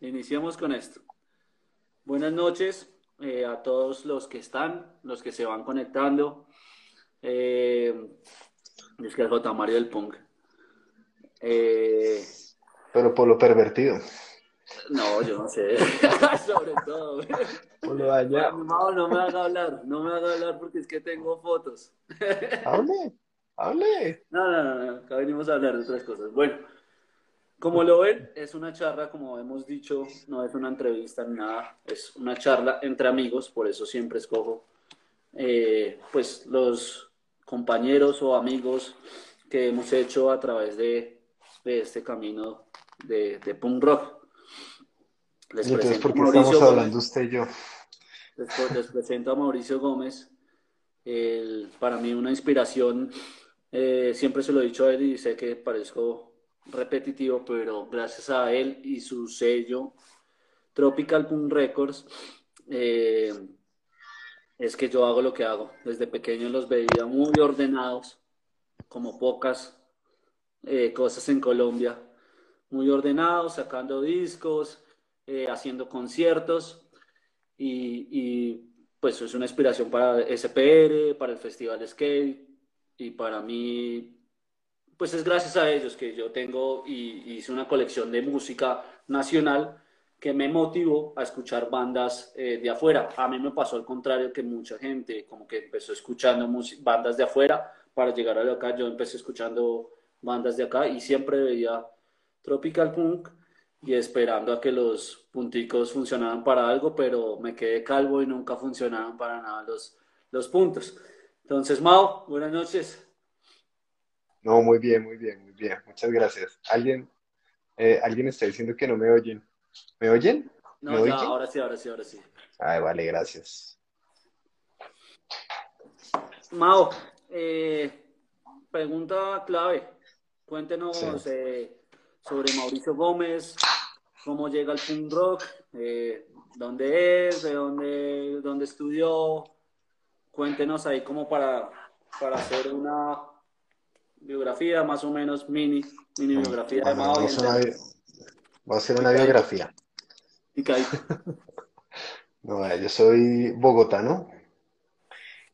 Iniciamos con esto. Buenas noches eh, a todos los que están, los que se van conectando. Eh, es que el J. Mario del Punk. Eh, Pero por lo pervertido. No, yo no sé. Sobre todo. Por lo dañado. No, no me haga hablar, no me haga hablar porque es que tengo fotos. hable, hable. No, no, no, no, acá venimos a hablar de otras cosas. Bueno, como lo ven, es una charla, como hemos dicho, no es una entrevista ni nada, es una charla entre amigos, por eso siempre escojo eh, pues los compañeros o amigos que hemos hecho a través de, de este camino de, de punk rock. Les entonces por qué estamos hablando usted y yo? Les, presento a Mauricio Gómez, para mí una inspiración, eh, siempre se lo he dicho a él y sé que parezco repetitivo, pero gracias a él y su sello Tropical Punk Records, eh, es que yo hago lo que hago. Desde pequeño los veía muy ordenados, como pocas eh, cosas en Colombia, muy ordenados, sacando discos, eh, haciendo conciertos y, pues es una inspiración para SPR, para el Festival Skate y para mí pues es gracias a ellos que yo tengo y, hice una colección de música nacional que me motivó a escuchar bandas eh, de afuera. A mí me pasó al contrario que mucha gente como que empezó escuchando bandas de afuera para llegar a lo acá. Yo empecé escuchando bandas de acá y siempre veía Tropical Punk y esperando a que los punticos funcionaran para algo, pero me quedé calvo y nunca funcionaban para nada los, los puntos. Entonces, Mao, buenas noches. No, muy bien, muy bien, muy bien. Muchas gracias. ¿Alguien, eh, alguien está diciendo que no me oyen? ¿Me oyen? No, ahora sí, ahora sí, ahora sí. Ay, vale, gracias. Mao, eh, pregunta clave. Cuéntenos eh, sobre Mauricio Gómez, cómo llega al punk rock, dónde es, de dónde, dónde estudió. Cuéntenos ahí como para, para hacer una biografía más o menos mini, mini biografía de Mao. Voy a hacer una biografía. ¿Y no, yo soy bogotano.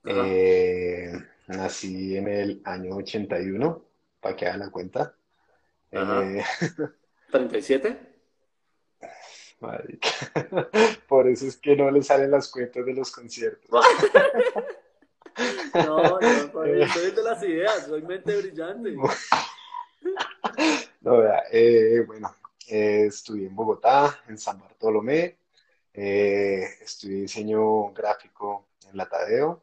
Eh, nací en el año 81, para que hagan la cuenta. ¿37? Por eso es que no le salen las cuentas de los conciertos. No, no, soy de las ideas, soy mente brillante. No, eh, bueno, eh, estudié en Bogotá, en San Bartolomé, eh, estudié diseño gráfico en la Tadeo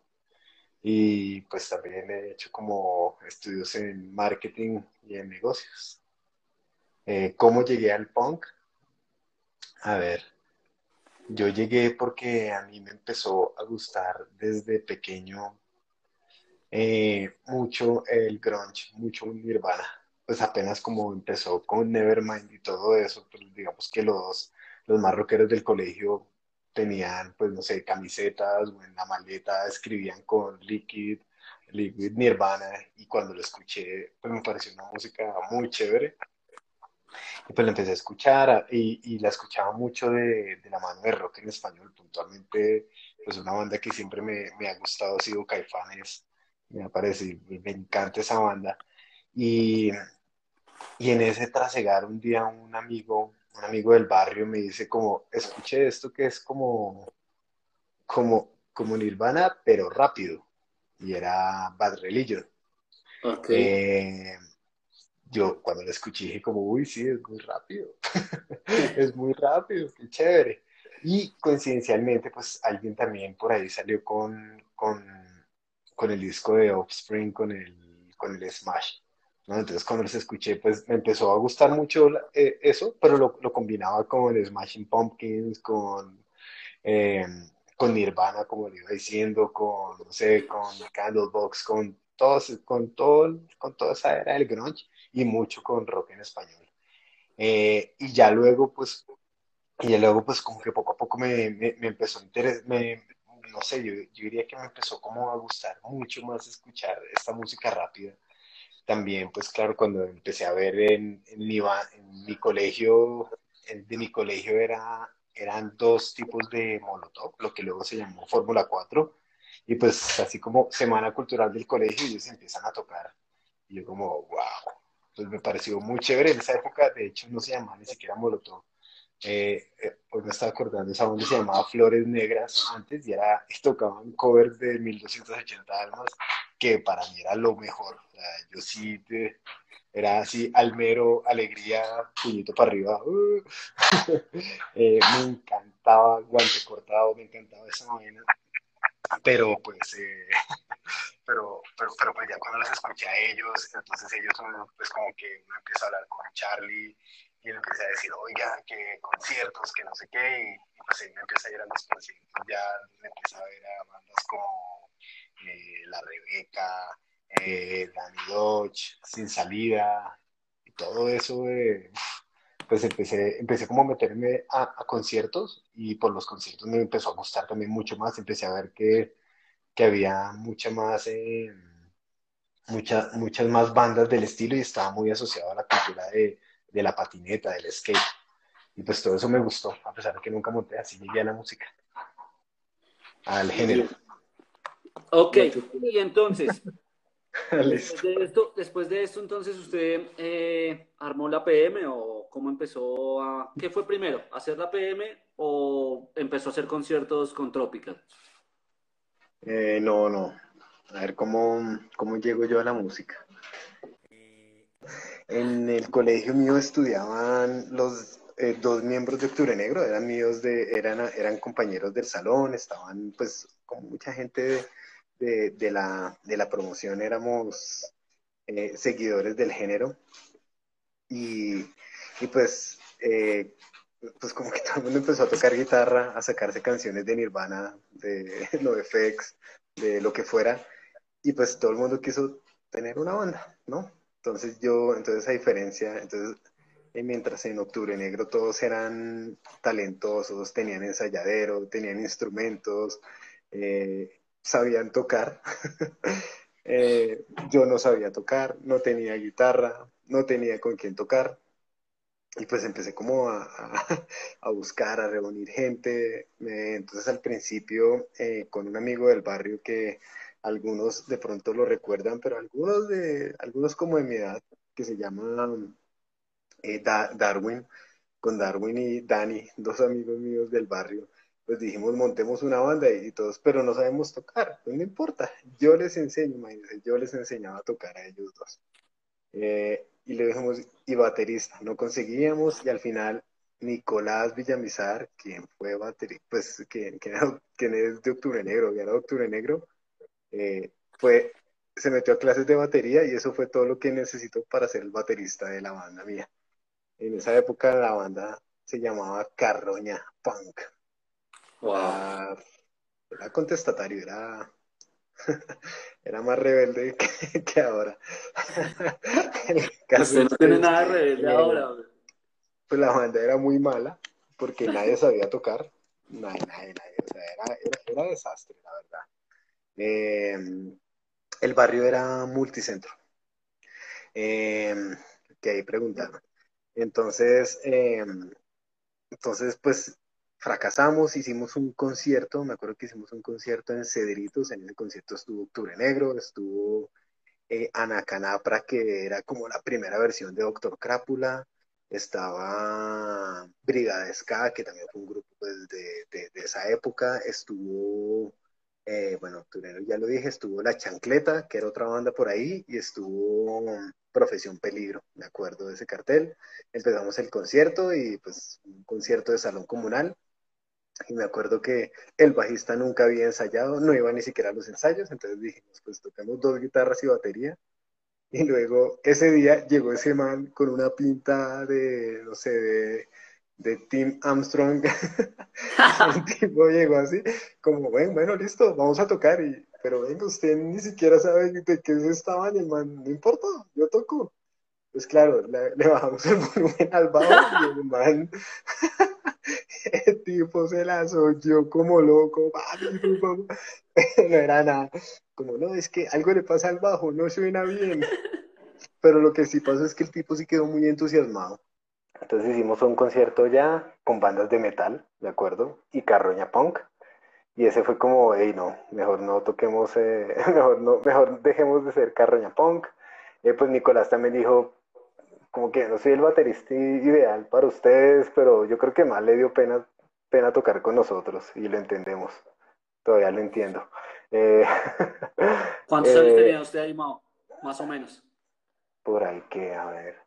y pues también he hecho como estudios en marketing y en negocios. Eh, ¿Cómo llegué al punk? A ver, yo llegué porque a mí me empezó a gustar desde pequeño eh, mucho el grunge, mucho Nirvana. Pues apenas como empezó con Nevermind y todo eso, pues digamos que los, los más rockeros del colegio tenían, pues no sé, camisetas o en la maleta escribían con Liquid, Liquid Nirvana y cuando lo escuché, pues me pareció una música muy chévere. Y pues la empecé a escuchar y, la escuchaba mucho de, de, la mano de rock en español, puntualmente, pues una banda que siempre me, me ha gustado ha sido Caifanes, me parece, me encanta esa banda. Y, y en ese trasegar un día un amigo, un amigo del barrio me dice como, escuché esto que es como, como, como Nirvana, pero rápido. Y era Bad Religion. Okay. Eh, yo cuando la escuché dije como, uy, sí, es muy rápido, es muy rápido, qué chévere. Y coincidencialmente, pues alguien también por ahí salió con, con, con el disco de Offspring, con el, con el Smash. ¿no? Entonces cuando los escuché, pues me empezó a gustar mucho eh, eso, pero lo, lo, combinaba con Smashing Pumpkins, con, eh, con Nirvana, como le iba diciendo, con, no sé, con Candlebox, con, todos, con, todo, con toda esa era del grunge y mucho con rock en español. Eh, y ya luego, pues, y ya luego, pues, como que poco a poco me, me, empezó a interesar, no sé, yo, yo, diría que me empezó como a gustar mucho más escuchar esta música rápida. También, pues, claro, cuando empecé a ver en, en, mi, en mi colegio de mi colegio era, eran dos tipos de Molotov, lo que luego se llamó Fórmula 4, y pues así como Semana Cultural del Colegio, ellos empiezan a tocar. Y yo como, wow, pues me pareció muy chévere. En esa época, de hecho, no se llamaba ni siquiera Molotov. Eh, eh, pues me estaba acordando, esa banda se llamaba Flores Negras antes y, era, tocaban covers de 1280 almas, que para mí era lo mejor. O sea, yo sí era así, almero, alegría, puñito para arriba. Uh. Eh, me encantaba Guante Cortado, me encantaba esa vaina. Pero pues, eh, pero, pero, pero pues ya cuando los escuché a ellos, entonces ellos pues como que uno empieza a hablar con Charlie y él empieza a decir, oiga, que conciertos, que no sé qué, y, pues él me empieza a ir a los conciertos, ya me empieza a ver a bandas como eh, La Rebeca, eh, Danny Dodge, Sin Salida, y todo eso, pues empecé, empecé como a meterme a, conciertos y por los conciertos me empezó a gustar también mucho más, empecé a ver que, que había mucha más... Eh, muchas más bandas del estilo y estaba muy asociado a la cultura de, de la patineta, del skate. Y pues todo eso me gustó, a pesar de que nunca monté, así llegué a la música, al género. Ok, y entonces, después de, esto, después de esto, entonces usted eh, armó la PM o cómo empezó a... ¿Qué fue primero? ¿Hacer la PM o empezó a hacer conciertos con Tropical? Eh, no, no. A ver, ¿cómo, ¿cómo llego yo a la música? En el colegio mío estudiaban los eh, dos miembros de Octubre Negro, eran míos de, eran, eran compañeros del salón, estaban pues con mucha gente de, de, la, de la promoción, éramos eh, seguidores del género. Y, y pues, eh, pues como que todo el mundo empezó a tocar guitarra, a sacarse canciones de Nirvana, de NoFX, de lo que fuera. Y pues todo el mundo quiso tener una banda, ¿no? Entonces yo, entonces a diferencia, entonces eh, mientras en Octubre Negro todos eran talentosos, tenían ensayadero, tenían instrumentos, eh, sabían tocar. Eh, yo no sabía tocar, no tenía guitarra, no tenía con quién tocar. Y pues empecé como a, a, buscar, a reunir gente. entonces al principio con un amigo del barrio que algunos de pronto lo recuerdan, pero algunos de algunos como de mi edad, que se llaman eh, Darwin, con Darwin y Dani, dos amigos míos del barrio, pues dijimos montemos una banda y, todos, pero no sabemos tocar, pues no importa, yo les enseño, yo les enseñaba a tocar a ellos dos. Eh, y le dijimos, y baterista, no conseguíamos y al final Nicolás Villamizar, quien fue baterista, pues quien, quien, es de Octubre Negro, que era Octubre Negro, eh, fue, se metió a clases de batería y eso fue todo lo que necesitó para ser el baterista de la banda mía. En esa época la banda se llamaba Carroña Punk. Wow. Era, contestatario, era, era más rebelde que, ahora. Usted no tiene nada de rebelde eh, ahora. Pues la banda era muy mala porque nadie sabía tocar. Nadie, nadie, nadie. O sea, era, era, era desastre, la verdad. Eh, el barrio era multicentro. Eh, que ahí preguntaron. Entonces, eh, entonces, pues fracasamos, hicimos un concierto, me acuerdo que hicimos un concierto en Cedritos, en ese concierto estuvo Octubre Negro, estuvo Ana Canapra, que era como la primera versión de Doctor Crápula, estaba Brigada Ska, que también fue un grupo pues, de, de esa época, estuvo eh, bueno, ya lo dije, estuvo La Chancleta, que era otra banda por ahí, y estuvo Profesión Peligro, me acuerdo de ese cartel. Empezamos el concierto y pues un concierto de salón comunal. Y me acuerdo que el bajista nunca había ensayado, no iba ni siquiera a los ensayos, entonces dijimos, pues tocamos dos guitarras y batería. Y luego ese día llegó ese man con una pinta de, no sé, de de Tim Armstrong. el tipo llegó así, como, bueno, bueno, listo, vamos a tocar. Y, pero venga, usted ni siquiera sabe de qué estaba el man, no importa, yo toco. Pues claro, le, bajamos el volumen al bajo y el man, el tipo se la yo como loco, no era nada. Como, no, es que algo le pasa al bajo, no suena bien. Pero lo que sí pasa es que el tipo sí quedó muy entusiasmado Entonces hicimos un concierto ya con bandas de metal, ¿de acuerdo? Y Carroña Punk. Y ese fue como, hey, no, mejor no toquemos, eh, mejor, no, mejor dejemos de ser Carroña Punk. Eh, pues Nicolás también dijo, como que no soy el baterista ideal para ustedes, pero yo creo que más le dio pena, pena tocar con nosotros y lo entendemos. Todavía lo entiendo. Eh, ¿Cuántos años tenía usted ahí, Mao? Más o menos. Por ahí que, a ver,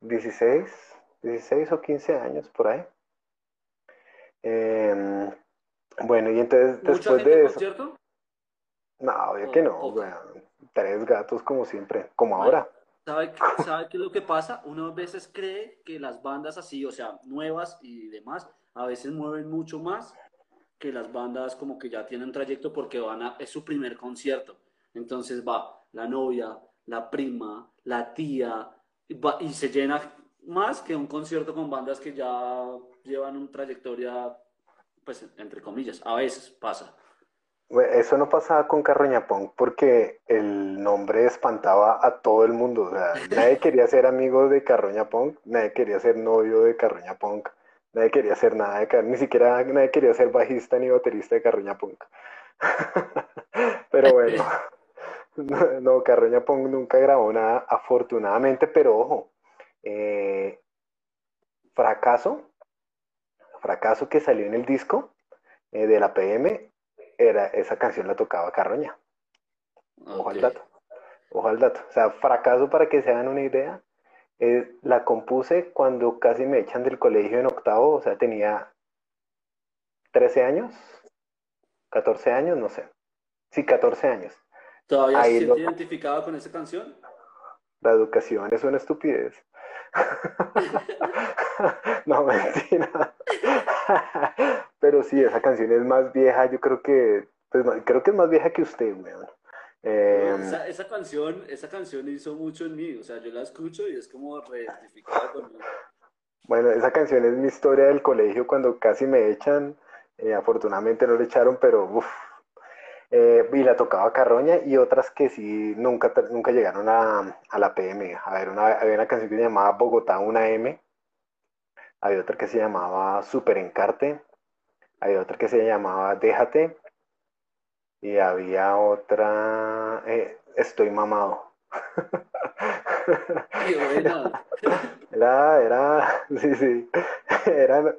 16, 16 o 15 años, por ahí. Em, bueno, y entonces después de eso... cierto? No, obvio que no, tres gatos como siempre, como ahora. ¿Sabe, ¿Sabe qué es lo que pasa? Uno a veces cree que las bandas así, o sea, nuevas y demás, a veces mueven mucho más que las bandas como que ya tienen trayecto porque van a, es su primer concierto. Entonces va la novia, la prima, la tía, y, se llena más que un concierto con bandas que ya llevan una trayectoria, pues entre comillas, a veces pasa. Eso no pasaba con Carroña Punk porque el nombre espantaba a todo el mundo. O sea, nadie quería ser amigo de Carroña Punk, nadie quería ser novio de Carroña Punk, nadie quería ser nada de ni siquiera nadie quería ser bajista ni baterista de Carroña Punk. Pero bueno. No, Carroña Pong nunca grabó nada, afortunadamente, pero ojo, eh, fracaso, fracaso que salió en el disco eh, de la PM, era, esa canción la tocaba Carroña. Ojo al dato, ojo al dato. O sea, fracaso para que se hagan una idea, eh, la compuse cuando casi me echan del colegio en octavo, o sea, tenía 13 años, 14 años, no sé. Sí, 14 años. ¿Todavía se siente identificado con esa canción? La educación es una estupidez. no, mentira. Pero sí, esa canción es más vieja, yo creo que, pues, creo que es más vieja que usted, weón. Em, esa, canción, esa canción hizo mucho en mí, o sea, yo la escucho y es como reidentificada conmigo. Bueno, esa canción es mi historia del colegio cuando casi me echan. Eh, afortunadamente no le echaron, pero uff, eh, y la tocaba Carroña y otras que sí nunca, nunca llegaron a, la PM. A ver, una, había una canción que se llamaba Bogotá una M, había otra que se llamaba Super Encarte, había otra que se llamaba Déjate y había otra eh, Estoy mamado. Era, era, sí, sí, eran,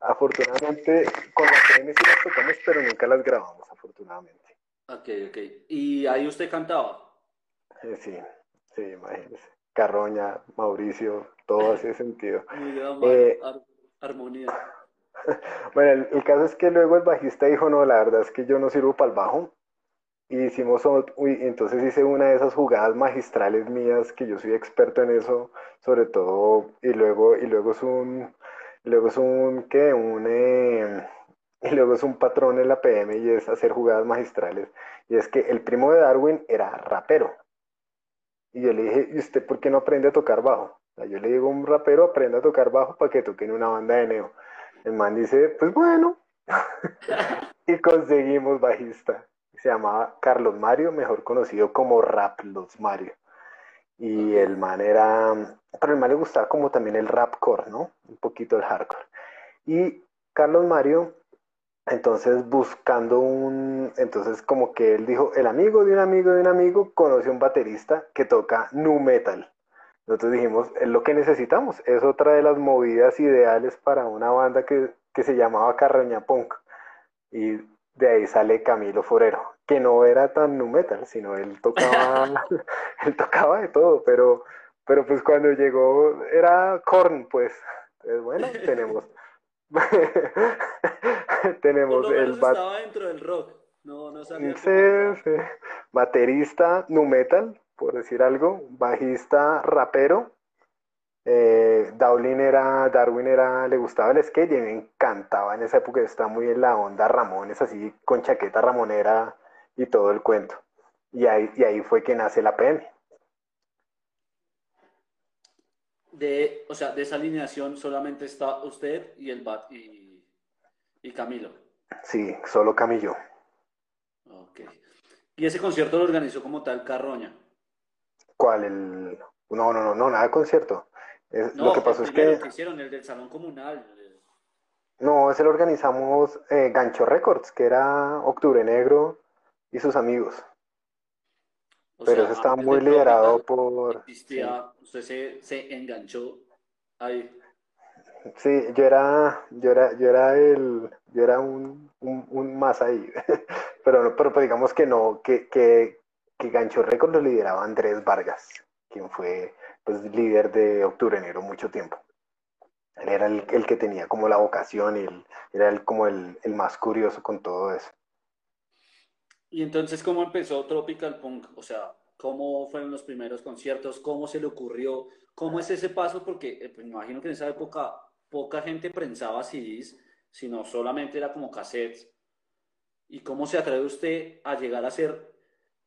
afortunadamente con la PM sí las tocamos, pero nunca las grabamos, afortunadamente. Ok, ok. ¿Y ahí usted cantaba? Eh, sí, sí, imagínese. Carroña, Mauricio, todo ese sentido. Eh, armonía. Bueno, el, caso es que luego el bajista dijo, no, la verdad es que yo no sirvo para el bajo. Y hicimos, uy, entonces hice una de esas jugadas magistrales mías, que yo soy experto en eso, sobre todo, y luego, y luego es un, luego es un, ¿qué? Un, eh, y luego es un patrón en la PM y es hacer jugadas magistrales. Y es que el primo de Darwin era rapero. Y yo le dije, ¿y usted por qué no aprende a tocar bajo? yo le digo, un rapero aprende a tocar bajo para que toque en una banda de neo. El man dice, pues bueno. y conseguimos bajista. Se llamaba Carlos Mario, mejor conocido como Rap Los Mario. Y el man era, pero el man le gustaba como también el rapcore, ¿no? Un poquito el hardcore. Y Carlos Mario entonces buscando un, entonces como que él dijo, el amigo de un amigo de un amigo conoce un baterista que toca nu metal. Nosotros dijimos, es lo que necesitamos, es otra de las movidas ideales para una banda que, se llamaba Carroña Punk. Y de ahí sale Camilo Forero, que no era tan nu metal, sino él tocaba, él tocaba de todo, pero, pero pues cuando llegó era Korn, pues. Entonces, bueno, tenemos Tenemos el estaba dentro del rock. No, no sabía. Baterista, nu metal, por decir algo. Bajista, rapero. Eh, Darwin era, Darwin era, le gustaba el skate y me encantaba en esa época, estaba muy en la onda Ramones, así con chaqueta ramonera y todo el cuento. Y ahí, y ahí fue que nace la PM. De, o sea, de esa alineación solamente está usted y el Bat y, y Camilo. Sí, solo Camilo. Ok. ¿Y ese concierto lo organizó como tal Carroña? ¿Cuál? El... No, no, no, no, nada de concierto. lo que pasó es que... que hicieron, el del Salón Comunal. No, ese lo organizamos eh, Gancho Records, que era Octubre Negro y sus amigos. Pero eso estaba muy liderado por... Usted se, se enganchó ahí. Sí, yo era, yo era, yo era el, yo era un, un, más ahí, pero, pero pues digamos que no, que, que, que Gancho Records lo lideraba Andrés Vargas, quien fue pues líder de Octubre Enero mucho tiempo. Él era el, el que tenía como la vocación y era el, como el, el más curioso con todo eso. Y entonces, ¿cómo empezó Tropical Punk? O sea, ¿cómo fueron los primeros conciertos? ¿Cómo se le ocurrió? ¿Cómo es ese paso? Porque eh, pues, me imagino que en esa época poca gente prensaba CDs, sino solamente era como cassettes. ¿Y cómo se atreve usted a llegar a hacer,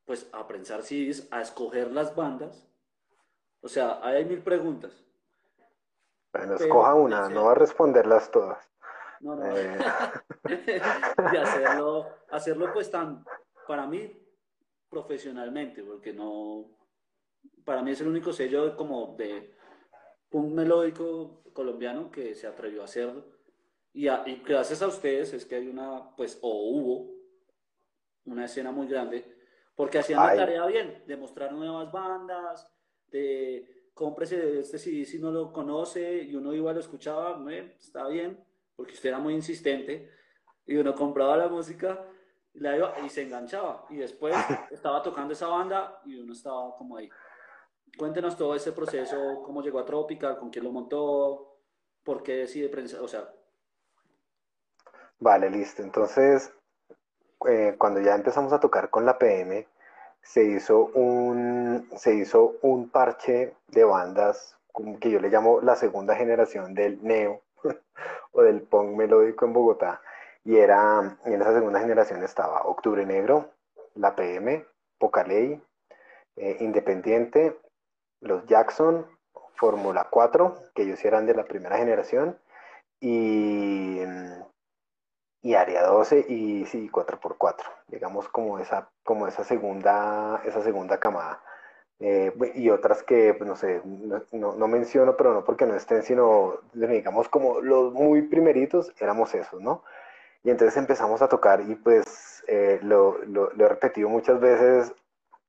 pues, a prensar CDs, a escoger las bandas? O sea, hay mil preguntas. Bueno, escoja una, no va a responderlas todas. No, no. Eh. y hacerlo, hacerlo pues tan, para mí, profesionalmente, porque no, para mí es el único sello como de un melódico colombiano que se atrevió a hacerlo. Y, gracias a ustedes es que hay una, pues, o hubo una escena muy grande, porque hacían la tarea bien, de mostrar nuevas bandas, de cómprese este CD si no lo conoce, y uno igual lo escuchaba, está bien, porque usted era muy insistente, y uno compraba la música y, la iba, y se enganchaba, y después estaba tocando esa banda y uno estaba como ahí. Cuéntenos todo ese proceso, cómo llegó a Tropical, con quién lo montó, por qué decide prensa, o sea. Vale, listo. Entonces, eh, cuando ya empezamos a tocar con la PM, se hizo un, se hizo un parche de bandas que yo le llamo la segunda generación del neo o del punk melódico en Bogotá. Y era, en esa segunda generación estaba Octubre Negro, la PM, Poca Ley, eh, Independiente, los Jackson, Fórmula 4, que ellos eran de la primera generación, y, y Área 12 y sí, 4x4, digamos como esa, como esa, segunda, esa segunda camada. Eh, y otras que, pues, no sé, no, no, menciono, pero no porque no estén, sino, digamos, como los muy primeritos éramos esos, ¿no? Y entonces empezamos a tocar y pues eh, lo, lo, he repetido muchas veces,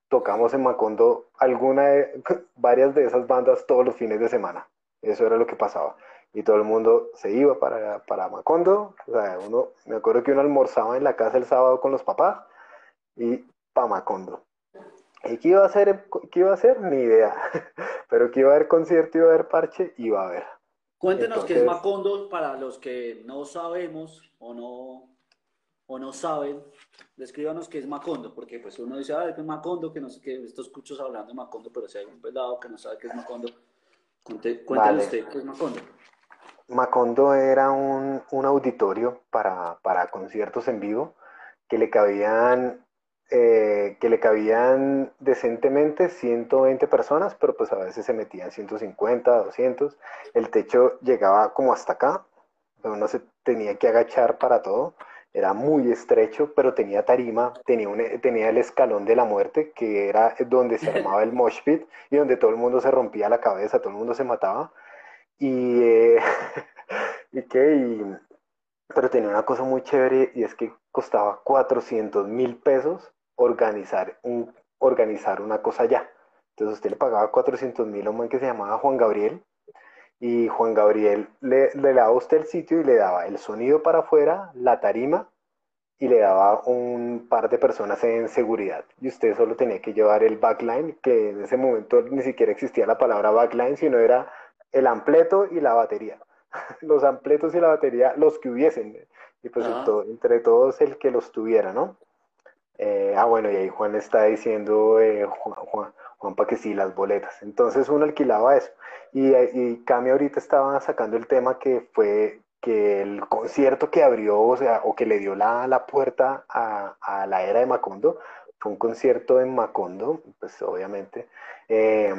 tocamos en Macondo alguna varias de esas bandas todos los fines de semana. Eso era lo que pasaba. Y todo el mundo se iba para, para Macondo. O sea, uno, me acuerdo que uno almorzaba en la casa el sábado con los papás y para Macondo. ¿Y qué iba a hacer? ¿Qué iba a hacer? Ni idea. Pero que iba a haber concierto, iba a haber parche, iba a haber. Cuéntenos qué es Macondo para los que no sabemos o no o no saben, descríbanos qué es Macondo, porque pues uno dice, ah, es Macondo, que no sé qué, estos escuchos hablando de Macondo, pero si hay un pelado que no sabe qué es Macondo, cuéntale usted qué es Macondo. Macondo era un, un auditorio para, para, conciertos en vivo que le cabían eh, que le cabían decentemente 120 personas, pero pues a veces se metían 150, 200. El techo llegaba como hasta acá, uno se tenía que agachar para todo era muy estrecho, pero tenía tarima, tenía, un, tenía el escalón de la muerte, que era donde se armaba el mosh pit y donde todo el mundo se rompía la cabeza, todo el mundo se mataba. Y, eh, y que, pero tenía una cosa muy chévere y es que costaba 400 mil pesos organizar, un, organizar una cosa allá. Entonces usted le pagaba 400 mil a un man que se llamaba Juan Gabriel y Juan Gabriel le, le daba usted el sitio y le daba el sonido para afuera, la tarima y le daba un par de personas en seguridad. Y usted solo tenía que llevar el backline, que en ese momento ni siquiera existía la palabra backline, sino era el ampleto y la batería. Los ampletos y la batería, los que hubiesen. Y pues entre todos el que los tuviera, ¿no? Eh, ah, bueno, y ahí Juan está diciendo, eh, Juan, Juan, para que sí, las boletas. Entonces uno alquilaba eso. Y, y Cami ahorita estaba sacando el tema que fue que el concierto que abrió, o sea, o que le dio la, la puerta a, a, la era de Macondo, fue un concierto en Macondo, pues obviamente, eh,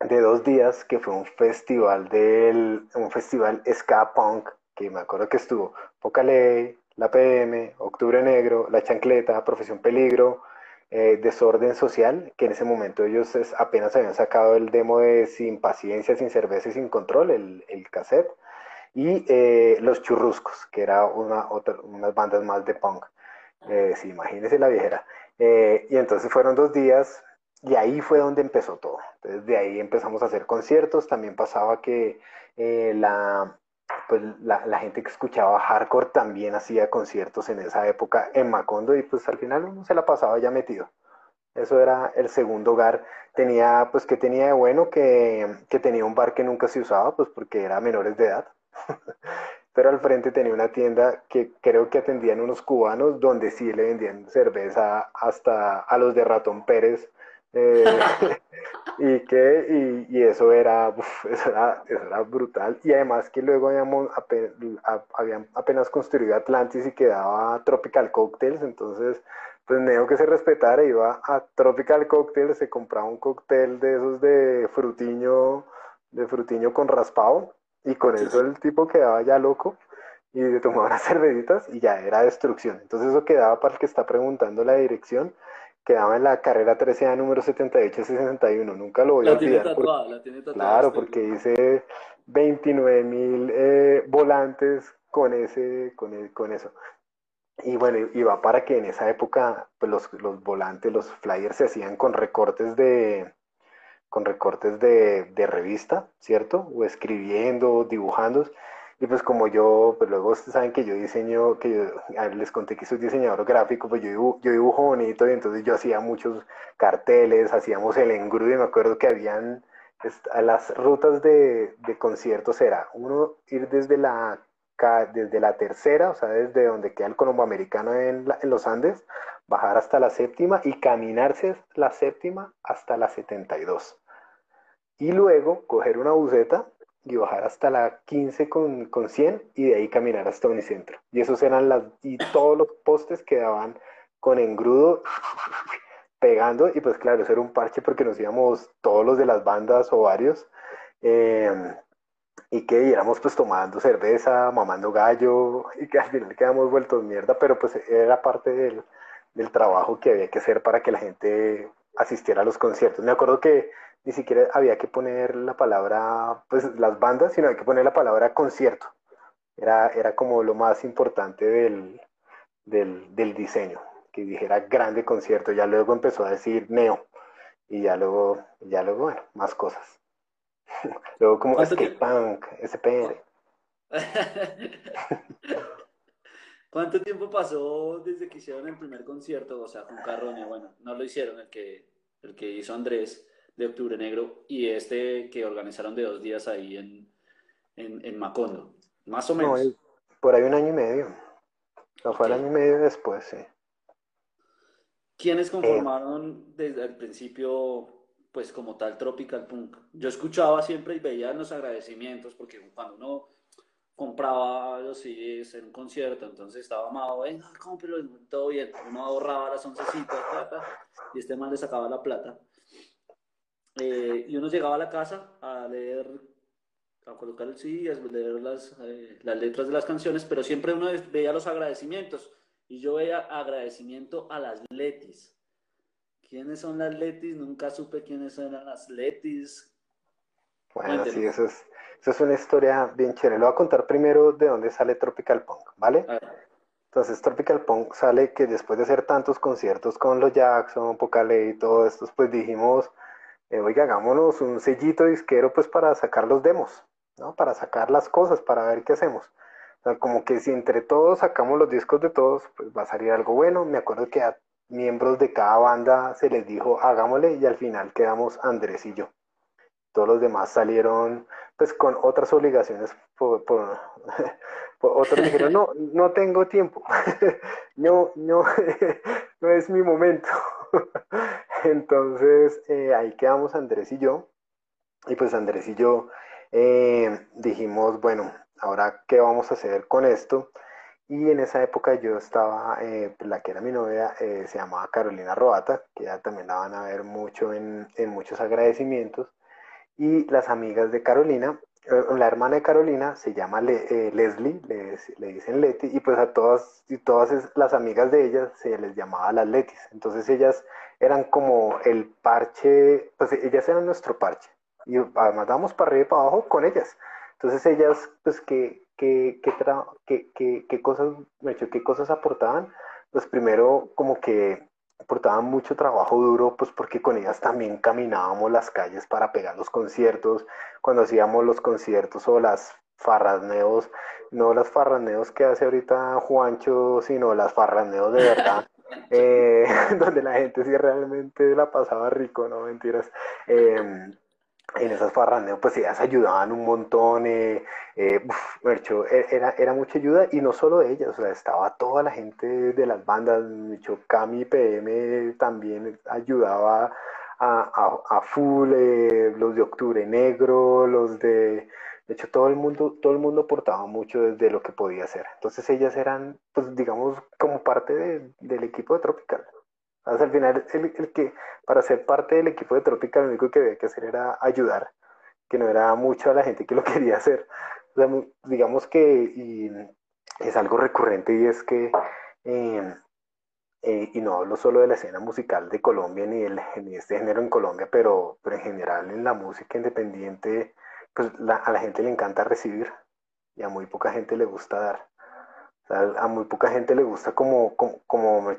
de dos días, que fue un festival del, un festival ska punk, que me acuerdo que estuvo Poca Ley, la PM, Octubre Negro, La Chancleta, Profesión Peligro, eh, Desorden Social, que en ese momento ellos apenas habían sacado el demo de Sin Paciencia, Sin Cerveza y Sin Control, el, el cassette, y eh, Los Churruscos, que era una, otra, unas bandas más de punk. Eh, sí, imagínense la viejera. y entonces fueron dos días y ahí fue donde empezó todo. Entonces de ahí empezamos a hacer conciertos, también pasaba que la, pues la, gente que escuchaba hardcore también hacía conciertos en esa época en Macondo y pues al final uno se la pasaba ya metido. Eso era el segundo hogar. Tenía, pues, que tenía de bueno? Que, que tenía un bar que nunca se usaba, pues porque era menores de edad. Pero al frente tenía una tienda que creo que atendían unos cubanos donde sí le vendían cerveza hasta a los de Ratón Pérez eh, y, que, y, eso, era, eso, era, eso era brutal. Y además que luego habíamos apenas, habían apenas construido Atlantis y quedaba Tropical Cocktails, entonces pues Neo que se respetara iba a Tropical Cocktails, se compraba un cóctel de esos de frutiño, de frutiño con raspado, y con eso el tipo quedaba ya loco y se tomaba unas cervecitas y ya era destrucción. Entonces eso quedaba para el que está preguntando la dirección quedaba en la carrera 13A número 7861, nunca lo voy a olvidar. la tiene tatuada, claro, porque hice 29 mil eh, volantes con, ese, con, e, con eso. Y bueno, iba para que en esa época pues los, los, volantes, los flyers se hacían con recortes de con recortes de, de revista, ¿cierto? O escribiendo, dibujando. Y pues como yo, pues luego saben que yo diseño, que yo, les conté que soy diseñador gráfico, pues yo dibujo, yo dibujo bonito y entonces yo hacía muchos carteles, hacíamos el engrudo me acuerdo que habían las rutas de, de conciertos era uno ir desde la desde la tercera, o sea, desde donde queda el Colombo Americano en, en, los Andes, bajar hasta la séptima y caminarse la séptima hasta la 72. Y luego coger una buceta y bajar hasta la 15 con, con 100 y de ahí caminar hasta Unicentro. Y esos eran las, y todos los postes quedaban con engrudo pegando y pues claro, eso era un parche porque nos íbamos todos los de las bandas o varios em, y que éramos pues tomando cerveza, mamando gallo y que al final quedamos vueltos mierda, pero pues era parte del, del trabajo que había que hacer para que la gente asistiera a los conciertos. Me acuerdo que ni siquiera había que poner la palabra, pues las bandas, sino hay que poner la palabra concierto. Era, era como lo más importante del, del, diseño, que dijera grande concierto. Ya luego empezó a decir neo. Y ya luego, ya luego, bueno, más cosas. luego como skate punk, SPR. ¿Cuánto tiempo pasó desde que hicieron el primer concierto? O sea, con Carroña, bueno, no lo hicieron, el que, el que hizo Andrés de Octubre Negro y este que organizaron de dos días ahí en, en, Macondo. Más o menos. por ahí un año y medio. O fue el año y medio después, sí. ¿Quiénes conformaron desde el principio, pues como tal, Tropical Punk? Yo escuchaba siempre y veía los agradecimientos, porque cuando uno compraba los CDs en un concierto, entonces estaba amado, venga, cómprelo, todo bien. Uno ahorraba las oncecitas, y este man le sacaba la plata. Eh, y uno llegaba a la casa a leer, a colocar el CD, a leer las, eh, las letras de las canciones, pero siempre uno veía los agradecimientos. Y yo veía agradecimiento a las Letis. ¿Quiénes son las Letis? Nunca supe quiénes eran las Letis. Bueno, sí, eso es, eso es una historia bien chévere. Lo voy a contar primero de dónde sale Tropical Punk, ¿vale? Entonces Tropical Punk sale que después de hacer tantos conciertos con los Jackson, Pocale y todo esto, pues dijimos, eh, oiga, hagámonos un sellito disquero pues para sacar los demos, ¿no? Para sacar las cosas, para ver qué hacemos. como que si entre todos sacamos los discos de todos, pues va a salir algo bueno. Me acuerdo que a miembros de cada banda se les dijo, hagámosle, y al final quedamos Andrés y yo. Todos los demás salieron pues con otras obligaciones por, por, otros dijeron, no, no tengo tiempo, no, no, no es mi momento. Entonces, eh, ahí quedamos Andrés y yo. Y pues Andrés y yo eh, dijimos, bueno, ahora, ¿qué vamos a hacer con esto? Y en esa época yo estaba, eh, la que era mi novia, se llamaba Carolina Roata, que ya también la van a ver mucho en, en muchos agradecimientos. Y las amigas de Carolina la hermana de Carolina se llama eh, Leslie, le, le, dicen Leti, y pues a todas y todas las amigas de ella se les llamaba las Letis. Entonces ellas eran como el parche, pues ellas eran nuestro parche. Y además damos para arriba y para abajo con ellas. Entonces ellas, pues, ¿qué, qué, qué, qué, qué cosas, qué cosas aportaban? Pues primero como que aportaban mucho trabajo duro, pues porque con ellas también caminábamos las calles para pegar los conciertos, cuando hacíamos los conciertos o las farraneos, no las farraneos que hace ahorita Juancho, sino las farraneos de verdad, eh, donde la gente sí realmente la pasaba rico, no mentiras. Em, en esas farraneos, pues ellas ayudaban un montón, eh, eh e, era, era mucha ayuda y no solo ellas, o sea, estaba toda la gente de las bandas, hecho, Cami PM también ayudaba a, a, full, eh, los de Octubre Negro, los de, de hecho, todo el mundo, todo el mundo aportaba mucho desde lo que podía hacer. Entonces ellas eran, pues digamos, como parte del equipo de Tropical al final, el, que para ser parte del equipo de Tropical, lo único que había que hacer era ayudar, que no era mucho a la gente que lo quería hacer. digamos que es algo recurrente y es que, em, eh, y no hablo solo de la escena musical de Colombia ni, el, ni este género en Colombia, pero, pero en general en la música independiente, pues a la gente le encanta recibir y a muy poca gente le gusta dar a muy poca gente le gusta como, como, como,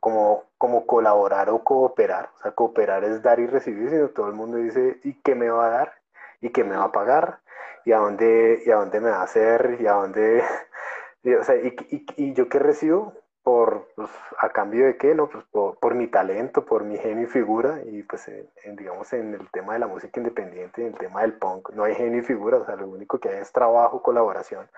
como, como, colaborar o cooperar. O sea, cooperar es dar y recibir, sino todo el mundo dice, ¿y qué me va a dar? ¿Y qué me va a pagar? ¿Y a dónde, y a dónde me va a hacer? ¿Y a dónde? o sea, ¿y, y, y yo qué recibo? Por, pues, ¿A cambio de qué? No, pues por, por mi talento, por mi genio y figura. Y pues, en, digamos, en el tema de la música independiente, en el tema del punk, no hay genio y figura. O sea, lo único que hay es trabajo, colaboración.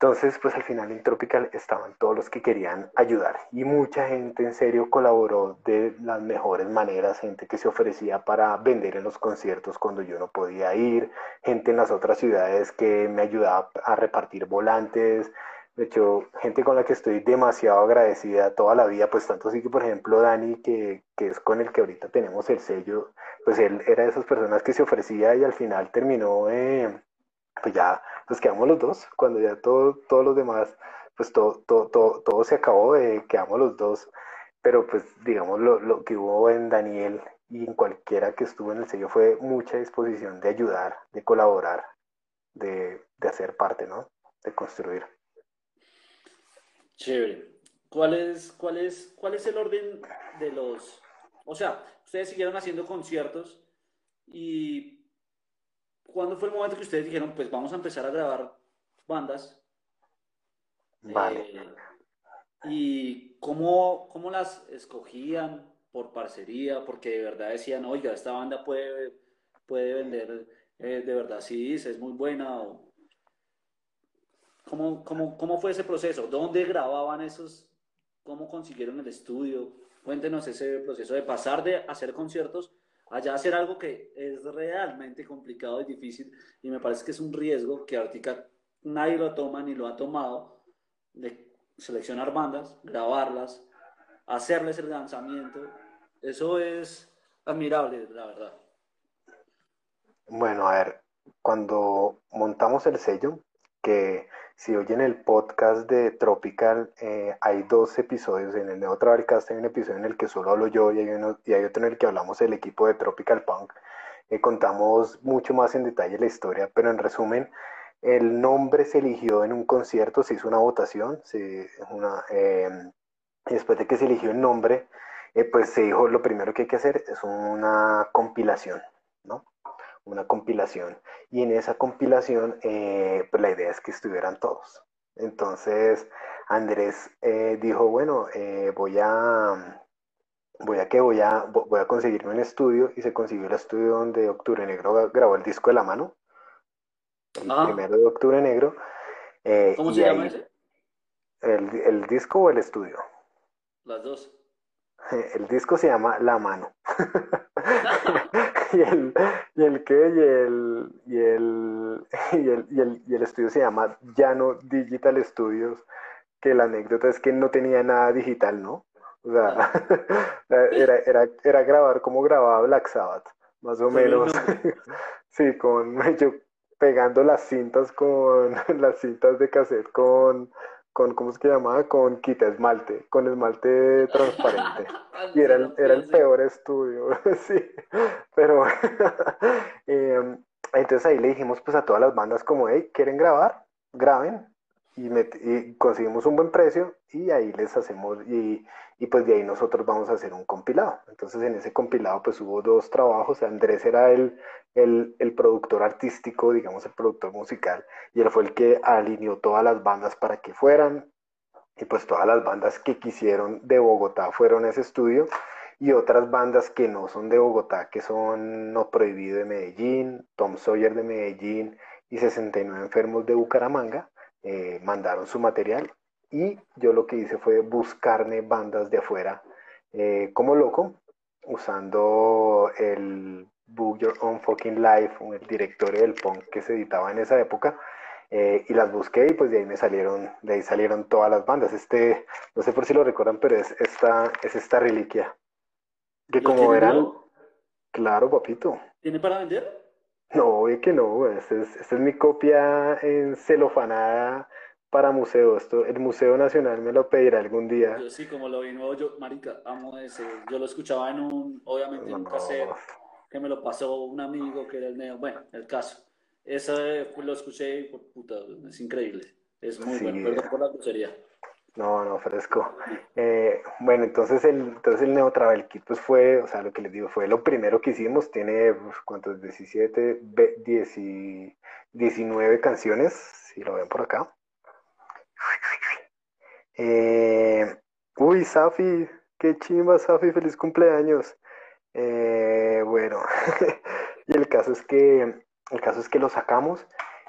Entonces, pues al final en Tropical estaban todos los que querían ayudar y mucha gente en serio colaboró de las mejores maneras, gente que se ofrecía para vender en los conciertos cuando yo no podía ir, gente en las otras ciudades que me ayudaba a repartir volantes, de hecho, gente con la que estoy demasiado agradecida toda la vida, pues tanto así que, por ejemplo, Dani, que, que es con el que ahorita tenemos el sello, pues él era de esas personas que se ofrecía y al final terminó... Eh, pues ya pues quedamos los dos, cuando ya todo, todos los demás, pues todo, todo, todo, todo se acabó, eh, quedamos los dos, pero pues digamos lo, lo, que hubo en Daniel y en cualquiera que estuvo en el sello fue mucha disposición de ayudar, de colaborar, de, de hacer parte, ¿no? De construir. Chévere. ¿Cuál es, cuál, es, ¿Cuál es el orden de los... O sea, ustedes siguieron haciendo conciertos y ¿cuándo fue el momento que ustedes dijeron, pues vamos a empezar a grabar bandas? Vale. Eh, ¿Y cómo, cómo, las escogían por parcería? Porque de verdad decían, oiga, esta banda puede, puede vender, eh, de verdad sí, es muy buena. ¿Cómo, cómo, ¿Cómo fue ese proceso? ¿Dónde grababan esos? ¿Cómo consiguieron el estudio? Cuéntenos ese proceso de pasar de hacer conciertos allá hacer algo que es realmente complicado y difícil y me parece que es un riesgo que ahorita nadie lo toma ni lo ha tomado de seleccionar bandas, grabarlas, hacerles el lanzamiento. Eso es admirable, la verdad. Bueno, a ver, cuando montamos el sello, que si oyen el podcast de Tropical, eh, hay dos episodios. En el Neo Travelcast hay un episodio en el que solo hablo yo y hay, otro en el que hablamos del equipo de Tropical Punk. Eh, contamos mucho más en detalle la historia, pero en resumen, el nombre se eligió en un concierto, se hizo una votación, se, una, em, después de que se eligió el nombre, eh, pues se dijo lo primero que hay que hacer es una compilación, ¿no? Una compilación y en esa compilación eh, pues la idea es que estuvieran todos. Entonces Andrés eh, dijo, bueno, eh, voy a voy a que voy a voy a conseguirme un estudio y se consiguió el estudio donde Octubre Negro grabó el disco de la mano, el ah. primero de Octubre Negro. ¿Cómo se llama ese? El, el disco o el estudio. Las dos. El disco se llama La Mano. y el, y el que, y el, y el, y el, y el, y el estudio se llama Llano Digital Studios, que la anécdota es que no tenía nada digital, ¿no? O sea, era, era, era grabar como grababa Black Sabbath, más o menos. sí, con, yo pegando las cintas con las cintas de cassette con, con ¿cómo es que llamaba? Con quita esmalte, con esmalte transparente. y era el, era el peor estudio, sí. Pero em, entonces ahí le dijimos pues a todas las bandas como, hey, ¿quieren grabar? Graben y, conseguimos un buen precio y ahí les hacemos y, y, pues de ahí nosotros vamos a hacer un compilado. Entonces en ese compilado pues hubo dos trabajos, Andrés era el, el, el, productor artístico, digamos el productor musical y él fue el que alineó todas las bandas para que fueran y pues todas las bandas que quisieron de Bogotá fueron a ese estudio y otras bandas que no son de Bogotá, que son No Prohibido de Medellín, Tom Sawyer de Medellín y 69 Enfermos de Bucaramanga eh, mandaron su material y yo lo que hice fue buscarme bandas de afuera eh, como loco, usando el Book Your Own Fucking Life, el directorio del punk que se editaba en esa época, eh, y las busqué y pues de ahí me salieron, de ahí salieron todas las bandas. Este, no sé por si lo recuerdan, pero es esta, es esta reliquia. Que como verán, claro, papito. ¿Tiene para vender? No, oye que no, esta es, es mi copia en celofanada para museo. Esto, el Museo Nacional me lo pedirá algún día. Yo sí, como lo vi nuevo, yo, marica, amo ese. Yo lo escuchaba en un, obviamente en un cassette que me lo pasó un amigo que era el neo. Bueno, el caso. Ese lo escuché y puta, es increíble. Es muy bueno, perdón por la grosería. No, no, fresco. Eh, bueno, entonces el, entonces el Neo Travel Kit pues fue, o sea, lo que les digo, fue lo primero que hicimos. Tiene, ¿cuántos? 17, 10, 19 canciones, si lo ven por acá. Eh, uy, Safi, qué chimba, Safi, feliz cumpleaños. Eh, bueno, y el caso es que, el caso es que lo sacamos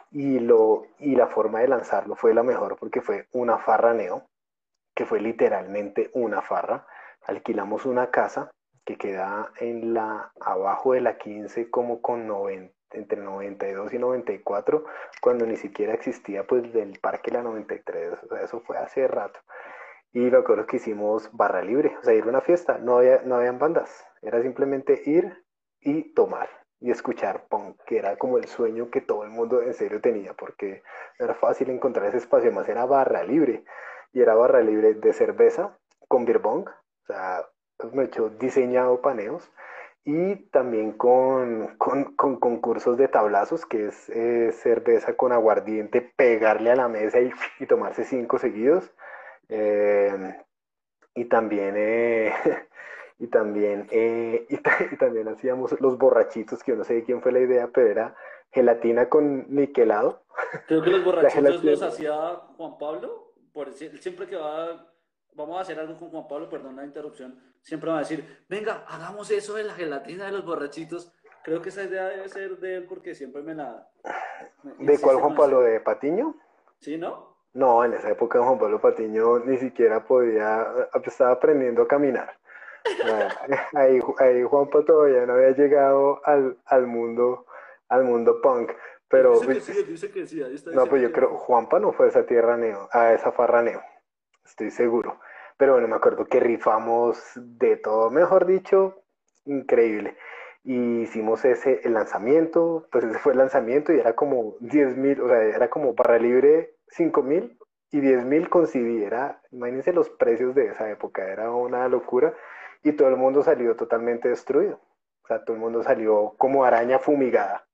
y, lo, y la forma de lanzarlo fue la mejor porque fue una farra neo que fue literalmente una farra. Alquilamos una casa que queda en la, abajo de la 15 como con 90, entre 92 y 94, cuando ni siquiera existía pues del parque la 93, o sea, eso fue hace rato. Y lo que hicimos barra libre, o sea, ir una fiesta, no había, no habían bandas, era simplemente ir y tomar y escuchar punk, que era como el sueño que todo el mundo en serio tenía, porque era fácil encontrar ese espacio, más era barra libre y era barra libre de cerveza con beer bong, o sea, me he hecho diseñado paneos y también con, con, concursos de tablazos, que es eh, cerveza con aguardiente, pegarle a la mesa y, y tomarse cinco seguidos. Eh, y también, eh, y, también y, también hacíamos los borrachitos, que yo no sé de quién fue la idea, pero era gelatina con niquelado. Creo que los borrachitos los hacía Juan Pablo por, siempre que va, vamos a hacer algo con Juan Pablo, perdón la interrupción, siempre va a decir, venga, hagamos eso de la gelatina de los borrachitos. Creo que esa idea debe ser de él porque siempre me la... ¿De cuál Juan Pablo? ¿De Patiño? Sí, ¿no? No, en esa época Juan Pablo Patiño ni siquiera podía, estaba aprendiendo a caminar. ahí, ahí Juan Pablo todavía no había llegado al, al mundo al mundo punk. Pero, que pues, que sí, no, pues yo creo, Juanpa no fue a esa tierra neo, a esa farra neo, estoy seguro. Pero bueno, me acuerdo que rifamos de todo, mejor dicho, increíble. Y hicimos ese, el lanzamiento, pues ese fue el lanzamiento y era como 10 mil, o sea, era como barra libre 5 mil y 10 mil con CD. Era, imagínense los precios de esa época, era una locura y todo el mundo salió totalmente destruido. O sea, todo el mundo salió como araña fumigada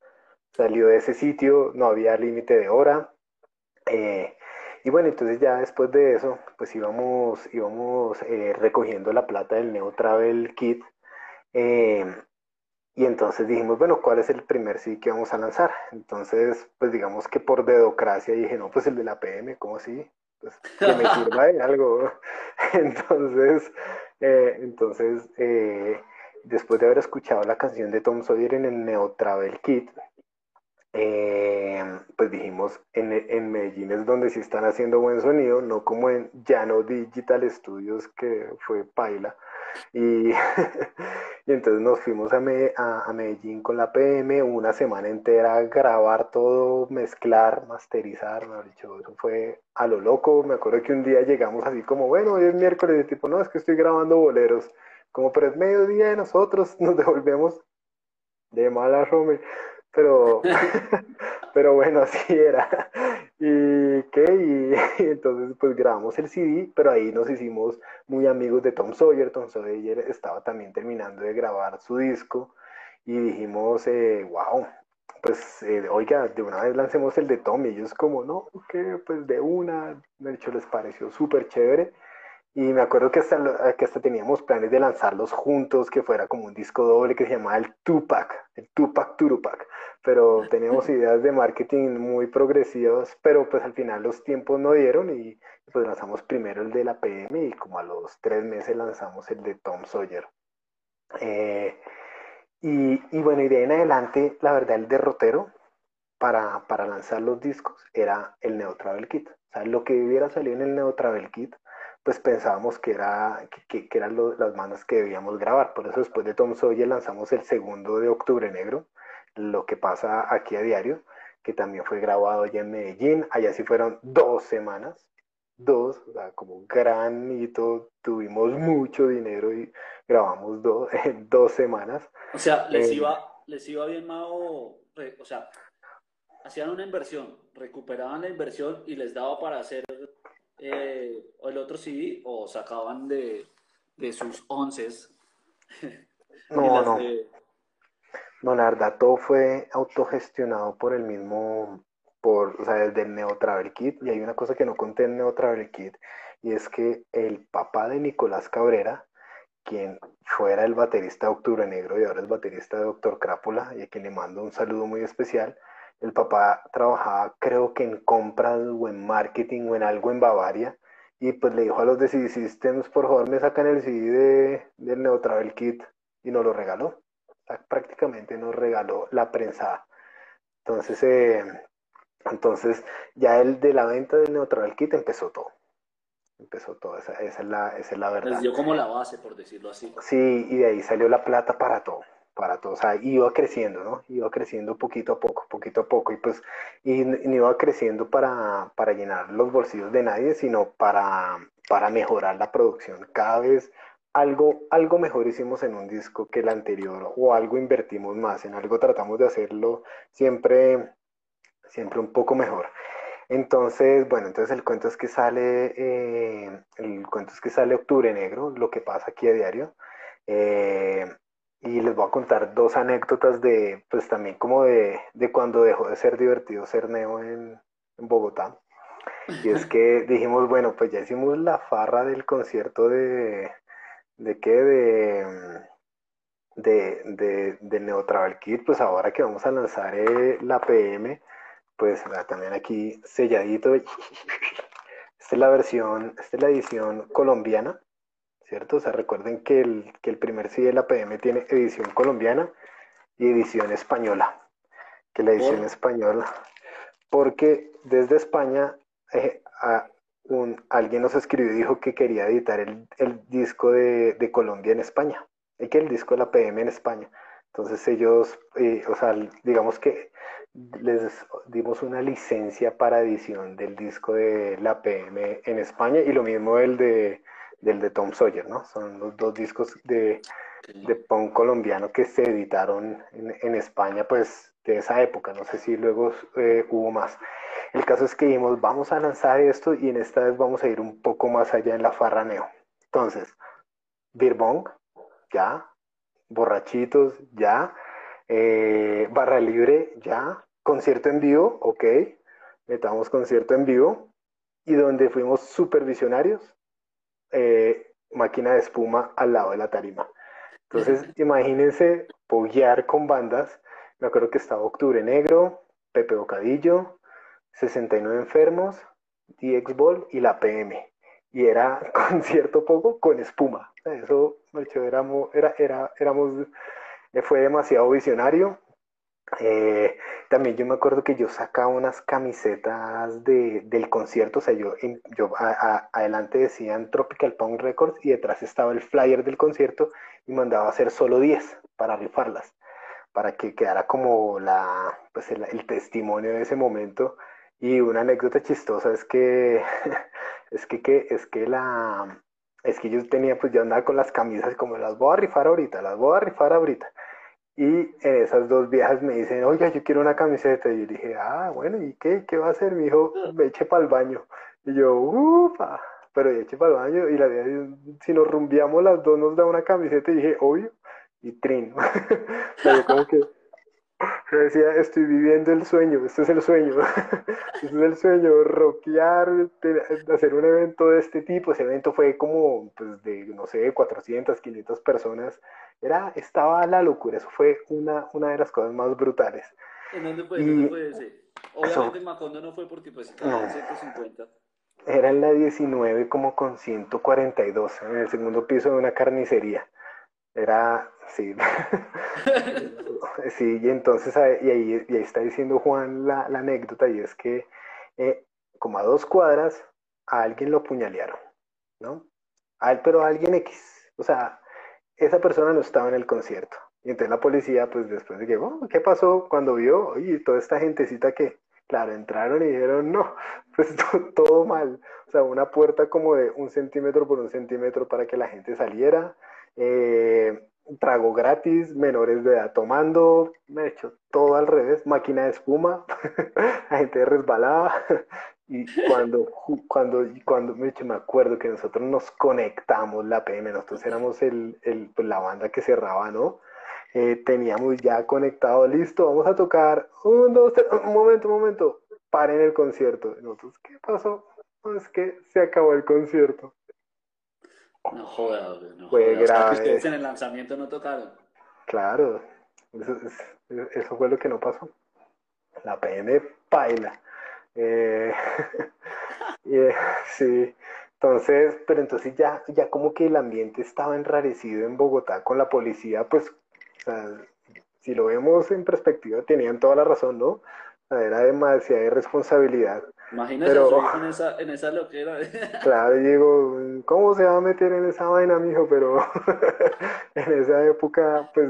salió de ese sitio, no había límite de hora. Eh, y bueno, entonces ya después de eso, pues íbamos, íbamos eh, recogiendo la plata del Neo Travel Kit. Eh, y entonces dijimos, bueno, ¿cuál es el primer sí que vamos a lanzar? Entonces, pues digamos que por dedocracia dije, no, pues el de la PM, ¿cómo así? Pues que me sirva de algo. entonces, entonces después de haber escuchado la canción de Tom Sawyer en el Neo Travel Kit, eh, pues dijimos, en, en, Medellín es donde sí están haciendo buen sonido, no como en Llano Digital Studios, que fue paila. Y, y entonces nos fuimos a, a, Medellín con la PM una semana entera a grabar todo, mezclar, masterizar, me dicho, eso fue a lo loco. Me acuerdo que un día llegamos así como, bueno, hoy es miércoles, y tipo, no, es que estoy grabando boleros. Como, pero es mediodía de nosotros, nos devolvemos de mala Rome. Pero, pero bueno, así era. Y qué, y, entonces pues grabamos el CD, pero ahí nos hicimos muy amigos de Tom Sawyer. Tom Sawyer estaba también terminando de grabar su disco y dijimos, eh, wow, pues eh, oiga, de una vez lancemos el de Tom y ellos como, no, que pues de una, de hecho les pareció súper chévere. Y me acuerdo que hasta, que hasta teníamos planes de lanzarlos juntos, que fuera como un disco doble que se llamaba el Tupac, el Tupac Turupac. Pero teníamos ideas de marketing muy progresivas, pero pues al final los tiempos no dieron y pues lanzamos primero el de la PM y como a los tres meses lanzamos el de Tom Sawyer. Eh, y, y, bueno, y de ahí en adelante, la verdad, el derrotero para, para lanzar los discos era el Neo Travel Kit. O sea, lo que hubiera salido en el Neo Travel Kit pues pensábamos que, era, que, que eran las bandas que debíamos grabar. Por eso después de Tom Sawyer lanzamos el segundo de Octubre Negro, lo que pasa aquí a diario, que también fue grabado allá en Medellín. Allá sí fueron dos semanas, dos, o sea, como gran hito. Tuvimos mucho dinero y grabamos dos, en dos semanas. O sea, les, eh, iba, les iba bien, Mao, o sea, hacían una inversión, recuperaban la inversión y les daba para hacer eh, el otro CD o sacaban de, de sus once. no, no. No, la verdad, todo fue autogestionado por el mismo, por, o sea, desde el Neo Travel Kit. Y hay una cosa que no conté en Neo Travel Kit, y es que el papá de Nicolás Cabrera, quien fuera el baterista de Octubre Negro y ahora es baterista de Doctor Crápula, y a quien le mando un saludo muy especial, el papá trabajaba creo que en compras o en marketing o en algo en Bavaria y pues le dijo a los de CD Systems, por favor me sacan el CD de, del Neo Travel Kit y nos lo regaló. prácticamente nos regaló la prensa. Entonces, eh, entonces ya el de la venta del Neo Travel Kit empezó todo. Empezó todo, esa, esa, es, la, esa es la verdad. Les dio como la base, por decirlo así. Sí, y de ahí salió la plata para todo para todos, o sea, iba creciendo, ¿no? Iba creciendo poquito a poco, poquito a poco, y pues, y, no iba creciendo para, para, llenar los bolsillos de nadie, sino para, para mejorar la producción. Cada vez algo, algo mejor hicimos en un disco que el anterior, o algo invertimos más, en algo tratamos de hacerlo siempre, siempre un poco mejor. Entonces, bueno, entonces el cuento es que sale, eh, el cuento es que sale Octubre Negro, lo que pasa aquí a diario. Eh, y les voy a contar dos anécdotas de, pues también como de, de cuando dejó de ser divertido ser neo en, en, Bogotá. Y es que dijimos, bueno, pues ya hicimos la farra del concierto de, ¿de qué? De, de, de, de Neo Travel Kit, pues ahora que vamos a lanzar eh, la PM, pues también aquí selladito. Esta es la versión, esta es la edición colombiana ¿cierto? O sea, recuerden que el, que el primer CD de la PM tiene edición colombiana y edición española. Que la edición española, porque desde España eh, un, alguien nos escribió y dijo que quería editar el, el disco de, de, Colombia en España, y que el disco de la PM en España. Entonces ellos, eh, o sea, digamos que les dimos una licencia para edición del disco de la PM en España y lo mismo el de del de Tom Sawyer, ¿no? Son los dos discos de, de punk colombiano que se editaron en, España, pues de esa época, no sé si luego eh, hubo más. El caso es que dijimos, vamos a lanzar esto y en esta vez vamos a ir un poco más allá en la farraneo. Entonces, Beer ya, borrachitos, ya, eh, barra libre, ya, concierto en vivo, ok, metamos concierto en vivo, y donde fuimos supervisionarios, eh, máquina de espuma al lado de la tarima. Entonces, imagínense poguear con bandas. Me acuerdo que estaba Octubre Negro, Pepe Bocadillo, 69 Enfermos, DX Ball y la PM. Y era concierto poco con espuma. Eso, éramos, era, era, éramos, fue demasiado visionario. Eh, también yo me acuerdo que yo sacaba unas camisetas de, del concierto, o sea, yo, yo adelante decían Tropical Punk Records y detrás estaba el flyer del concierto y mandaba hacer solo 10 para rifarlas, para que quedara como la, pues el, testimonio de ese momento. Y una anécdota chistosa es que, es que, que, es que la, es que yo tenía, pues yo andaba con las camisas como las voy a rifar ahorita, las voy a rifar ahorita. Y en esas dos viejas me dicen, oye, yo quiero una camiseta. Y yo dije, ah, bueno, ¿y qué? ¿Qué va a hacer? Mi hijo, me eche para el baño. Y yo, ufa, pero eche para el baño. Y la vieja si nos rumbiamos las dos, nos da una camiseta. Y dije, obvio. Y trin. yo como que yo decía, estoy viviendo el sueño, este es el sueño, este es el sueño, rockear, hacer un evento de este tipo, ese evento fue como, pues, de, no sé, 400, 500 personas, era, estaba la locura, eso fue una, una de las cosas más brutales. ¿En dónde fue? ¿Dónde fue ese? Obviamente en Macondo no fue porque pues no, 150. Era en la 19 como con 142, en el segundo piso de una carnicería. Era, sí. sí, y entonces, y ahí, y ahí está diciendo Juan la, la, anécdota, y es que eh, como a dos cuadras, a alguien lo puñalearon, ¿no? A él, pero a alguien X. O sea, esa persona no estaba en el concierto. Y entonces la policía, pues después de que, oh, ¿qué pasó? Cuando vio, oye, toda esta gentecita que, claro, entraron y dijeron, no, pues todo mal. O sea, una puerta como de un centímetro por un centímetro para que la gente saliera eh, trago gratis, menores de edad tomando, me he hecho todo al revés, máquina de espuma, la gente resbalaba. Y cuando, cuando, cuando me, me acuerdo que nosotros nos conectamos, la PM, nosotros éramos el, el, pues, la banda que cerraba, ¿no? Eh, teníamos ya conectado, listo, vamos a tocar, un, dos, tres, un momento, un momento, paren el concierto. nosotros, ¿qué pasó? es que se acabó el concierto. No jodas, no Fue grave. ustedes en el lanzamiento no tocaron. Claro, eso, eso, fue lo que no pasó. La PM paila. Eh, eh, sí, entonces, pero entonces ya, ya como que el ambiente estaba enrarecido en Bogotá con la policía, pues, o sea, si lo vemos en perspectiva, tenían toda la razón, ¿no? Era demasiada irresponsabilidad. Imagínate Pero, en esa, en esa loquera. Claro, digo, ¿cómo se va a meter en esa vaina, mijo? Pero en esa época, pues,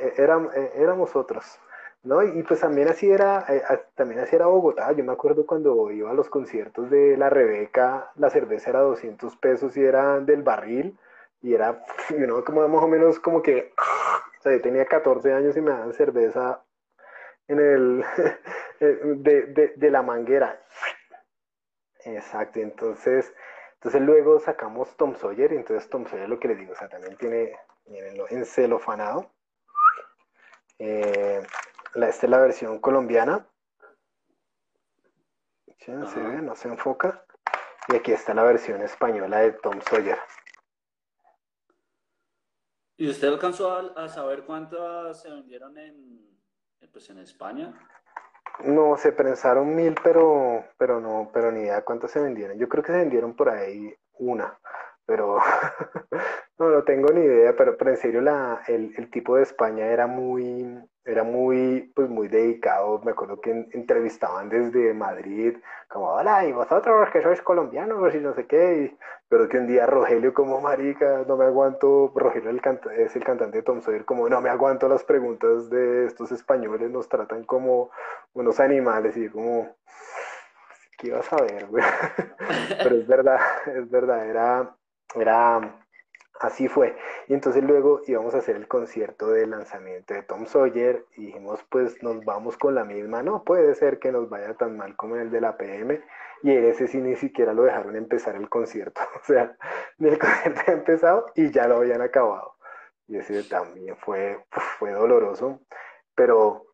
e, éramos, e, éramos otros, ¿no? Y, pues también así era, eh, también así era Bogotá. Yo me acuerdo cuando iba a los conciertos de La Rebeca, la cerveza era 200 pesos y era del barril. Y era, como más o menos como que, o sea, yo tenía 14 años y me daban cerveza en el, eh, de, de, la manguera. Exacto, entonces, entonces luego sacamos Tom Sawyer, entonces Tom Sawyer lo que les digo, o sea, también tiene, mirenlo, en celofanado. Eh, la, esta es la versión colombiana. ¿Sí? ¿Se ve? No se enfoca. Y aquí está la versión española de Tom Sawyer. ¿Y usted alcanzó a saber cuántas se vendieron en, pues en España. No, se prensaron mil, pero, pero no, pero ni idea cuántas se vendieron. Yo creo que se vendieron por ahí una, pero no, no tengo ni idea, pero, pero en serio la, el, el tipo de España era muy, era muy, pues muy dedicado. Me acuerdo que entrevistaban desde Madrid, como, hola, y vosotros que sois colombianos y no sé qué. pero que un día Rogelio, como marica, no me aguanto. Rogelio el es el cantante de Tom Sawyer, como no me aguanto las preguntas de estos españoles, nos tratan como unos animales y como, ¿qué ibas a ver, pero es verdad, es verdad, era, era Así fue. Y entonces luego íbamos a hacer el concierto de lanzamiento de Tom Sawyer y dijimos, pues nos vamos con la misma. No puede ser que nos vaya tan mal como el de la PM. Y ese sí ni siquiera lo dejaron empezar el concierto. O sea, el concierto había empezado y ya lo habían acabado. Y ese también fue, fue doloroso. Pero,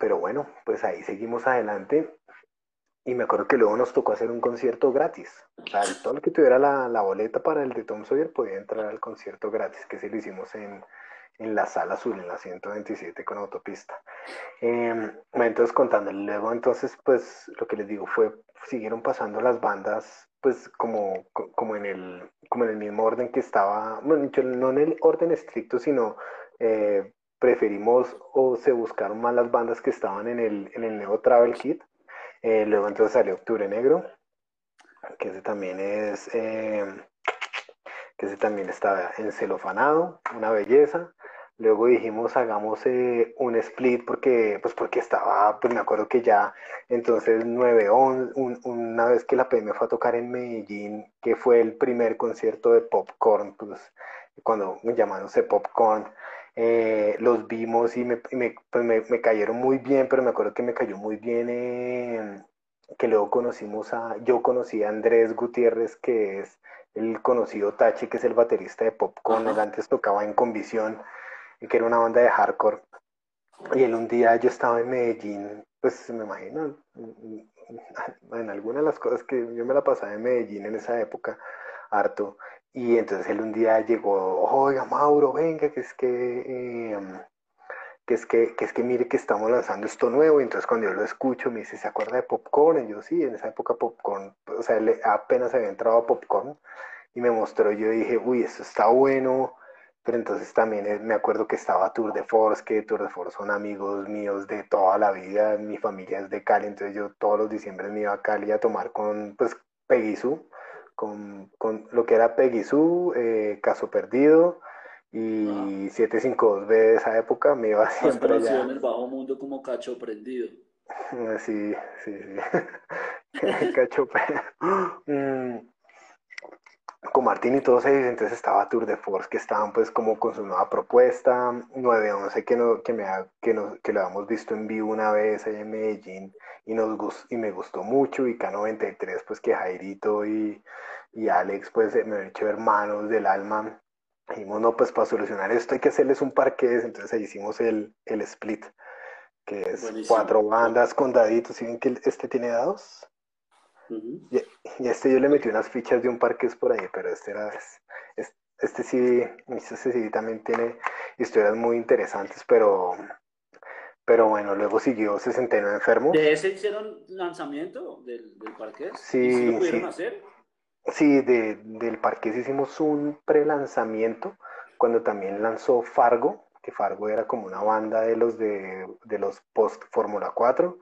pero bueno, pues ahí seguimos adelante. Y me acuerdo que luego nos tocó hacer un concierto gratis. O sea, todo el que tuviera la, boleta para el de Tom Sawyer podía entrar al concierto gratis, que sí lo hicimos en, en la sala azul, en la 127 con autopista. Eh, entonces, contándole luego, entonces, pues lo que les digo fue, siguieron pasando las bandas, pues como, como, en, el, como en el mismo orden que estaba, bueno, no en el orden estricto, sino eh, preferimos o se buscaron más las bandas que estaban en el, en el Neo Travel Kit eh, luego entonces salió Octubre Negro, que ese también es, eh, que ese también está encelofanado, una belleza. Luego dijimos hagamos eh, un split porque, pues porque estaba, pues me acuerdo que ya entonces 9 un, una vez que la PM fue a tocar en Medellín, que fue el primer concierto de Popcorn, pues cuando llamándose Popcorn. Eh, los vimos y me, me, pues me, me, cayeron muy bien, pero me acuerdo que me cayó muy bien eh, que luego conocimos a, yo conocí a Andrés Gutiérrez, que es el conocido Tachi, que es el baterista de Popcorn, él antes tocaba en Convisión, que era una banda de hardcore. Y él un día yo estaba en Medellín, pues me imagino, en alguna de las cosas que yo me la pasaba en Medellín en esa época, harto. Y entonces él un día llegó, oiga Mauro, venga, que es que, em, que es que, que es que mire que estamos lanzando esto nuevo. Y entonces cuando yo lo escucho me dice, ¿se acuerda de Popcorn? Y yo sí, en esa época Popcorn, o sea, él apenas había entrado a Popcorn y me mostró, yo dije, uy, esto está bueno. Pero entonces también eh, me acuerdo que estaba Tour de Force, que Tour de Force son amigos míos de toda la vida, mi familia es de Cali, entonces yo todos los diciembre me iba a Cali a tomar con, pues, Peguizú, con, con lo que era Peguizú, eh, Caso Perdido y 752B de esa época, me iba siempre allá. en el bajo mundo como Cacho Prendido. Sí, sí, sí. Cacho Prendido con Martín y todos ellos, entonces estaba Tour de Force, que estaban pues como con su nueva propuesta, 911 que, no, que, me que, que lo habíamos visto en vivo una vez allá en Medellín y, nos, y me gustó mucho, y K93 pues que Jairito y, y Alex pues me han hecho hermanos del alma, dijimos no pues para solucionar esto hay que hacerles un parqués, entonces ahí hicimos el, el split, que es cuatro bandas con daditos, ¿sí ven que este tiene dados? Y, este yo le metí unas fichas de un parques por ahí, pero este era. Este, sí, este sí también tiene historias muy interesantes, pero. Pero bueno, luego siguió 69 enfermos. ¿De ese hicieron lanzamiento del, del parqués? Sí. ¿Y lo pudieron hacer? Sí, de, del parqués hicimos un pre-lanzamiento cuando también lanzó Fargo, que Fargo era como una banda de los de, de los post Fórmula 4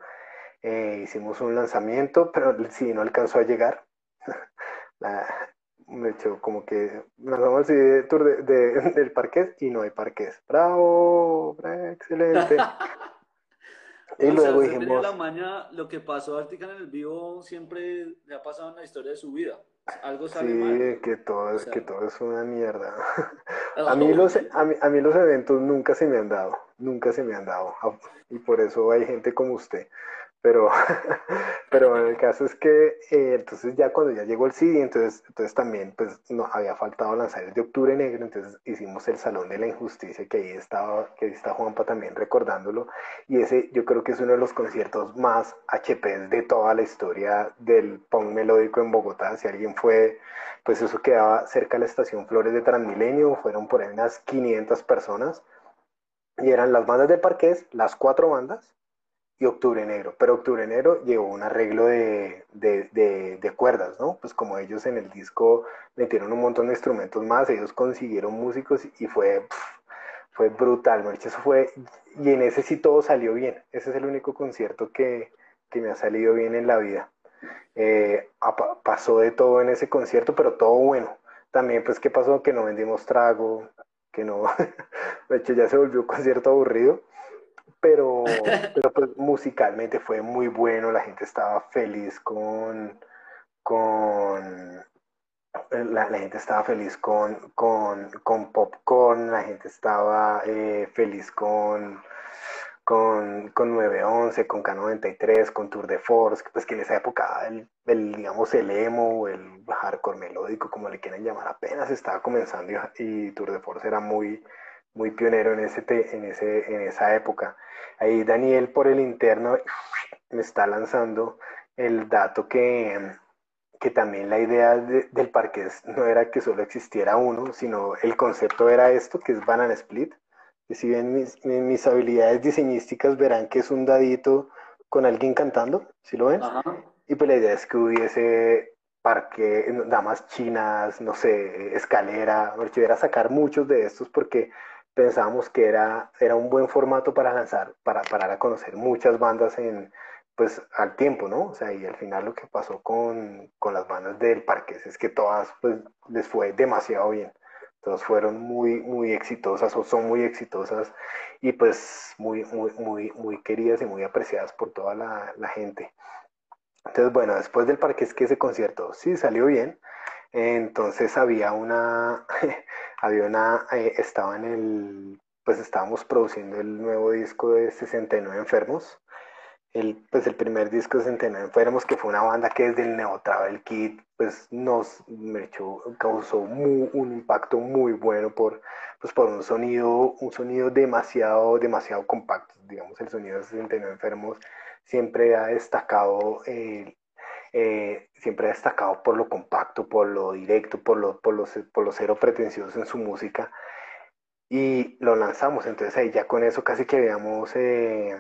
eh, hicimos un lanzamiento, pero sí, no alcanzó a llegar. de hecho, como que lanzamos el tour de, del parqués y no hay parqués. ¡Bravo! ¡Excelente! y luego dijimos... la maña, lo que pasó a Artican en el vivo siempre le ha pasado en la historia de su vida. Algo sale sí, que todo, es, que todo es una mierda. a, mí los, a, mí, a mí los eventos nunca se me han dado, nunca se me han dado. Y por eso hay gente como usted. Pero, pero el caso es que eh, entonces ya cuando ya llegó el CD, entonces, entonces también pues no había faltado lanzar el de Octubre Negro, entonces hicimos el Salón de la Injusticia, que ahí estaba, que ahí está Juanpa también recordándolo, y ese yo creo que es uno de los conciertos más HP de toda la historia del punk melódico en Bogotá, si alguien fue, pues eso quedaba cerca de la estación Flores de Transmilenio, fueron por ahí unas 500 personas, y eran las bandas del Parqués, las cuatro bandas, y Octubre Negro. Pero Octubre Negro llevó un arreglo de, de, cuerdas, ¿no? Pues como ellos en el disco metieron un montón de instrumentos más, ellos consiguieron músicos y fue, fue brutal, ¿no? Eso fue, y en ese sí todo salió bien. Ese es el único concierto que, que me ha salido bien en la vida. Eh, pasó de todo en ese concierto, pero todo bueno. También, pues, ¿qué pasó? Que no vendimos trago, que no, de hecho ya se volvió un concierto aburrido pero, pero pues musicalmente fue muy bueno, la gente estaba feliz con, con la, gente estaba feliz con, con, con, Popcorn, la gente estaba eh, feliz con, con, con 911, con K93, con Tour de Force, pues que en esa época el, el, digamos, el emo o el hardcore melódico, como le quieran llamar, apenas estaba comenzando y, y Tour de Force era muy, muy pionero en, ese en, ese, en esa época. Ahí Daniel por el interno me está lanzando el dato que, que también la idea del parque no era que solo existiera uno, sino el concepto era esto, que es Banana Split. Que si ven mis, mis habilidades diseñísticas, verán que es un dadito con alguien cantando, si lo ven? Y pues la idea es que hubiese parque, damas chinas, no sé, escalera, me a sacar muchos de estos porque pensábamos que era, era un buen formato para lanzar, para, para conocer muchas bandas en, pues al tiempo, ¿no? O sea, y al final lo que pasó con, con las bandas del parque es que todas pues les fue demasiado bien. Todas fueron muy, muy exitosas o son muy exitosas y pues muy, muy, muy, muy queridas y muy apreciadas por toda la, la gente. Entonces, bueno, después del parque es que ese concierto sí salió bien. Entonces había una, había una, eh, estaba en el, pues estábamos produciendo el nuevo disco de 69 Enfermos, el, pues el primer disco de 69 Enfermos, que fue una banda que desde el Neo Travel Kit, pues nos causó un impacto muy bueno por, pues por un sonido, un sonido demasiado, demasiado compacto, digamos, el sonido de 69 Enfermos siempre ha destacado eh, eh, siempre ha destacado por lo compacto, por lo directo, por lo, por lo, por lo cero pretencioso en su música. Y lo lanzamos, entonces ahí ya con eso casi que habíamos, eh,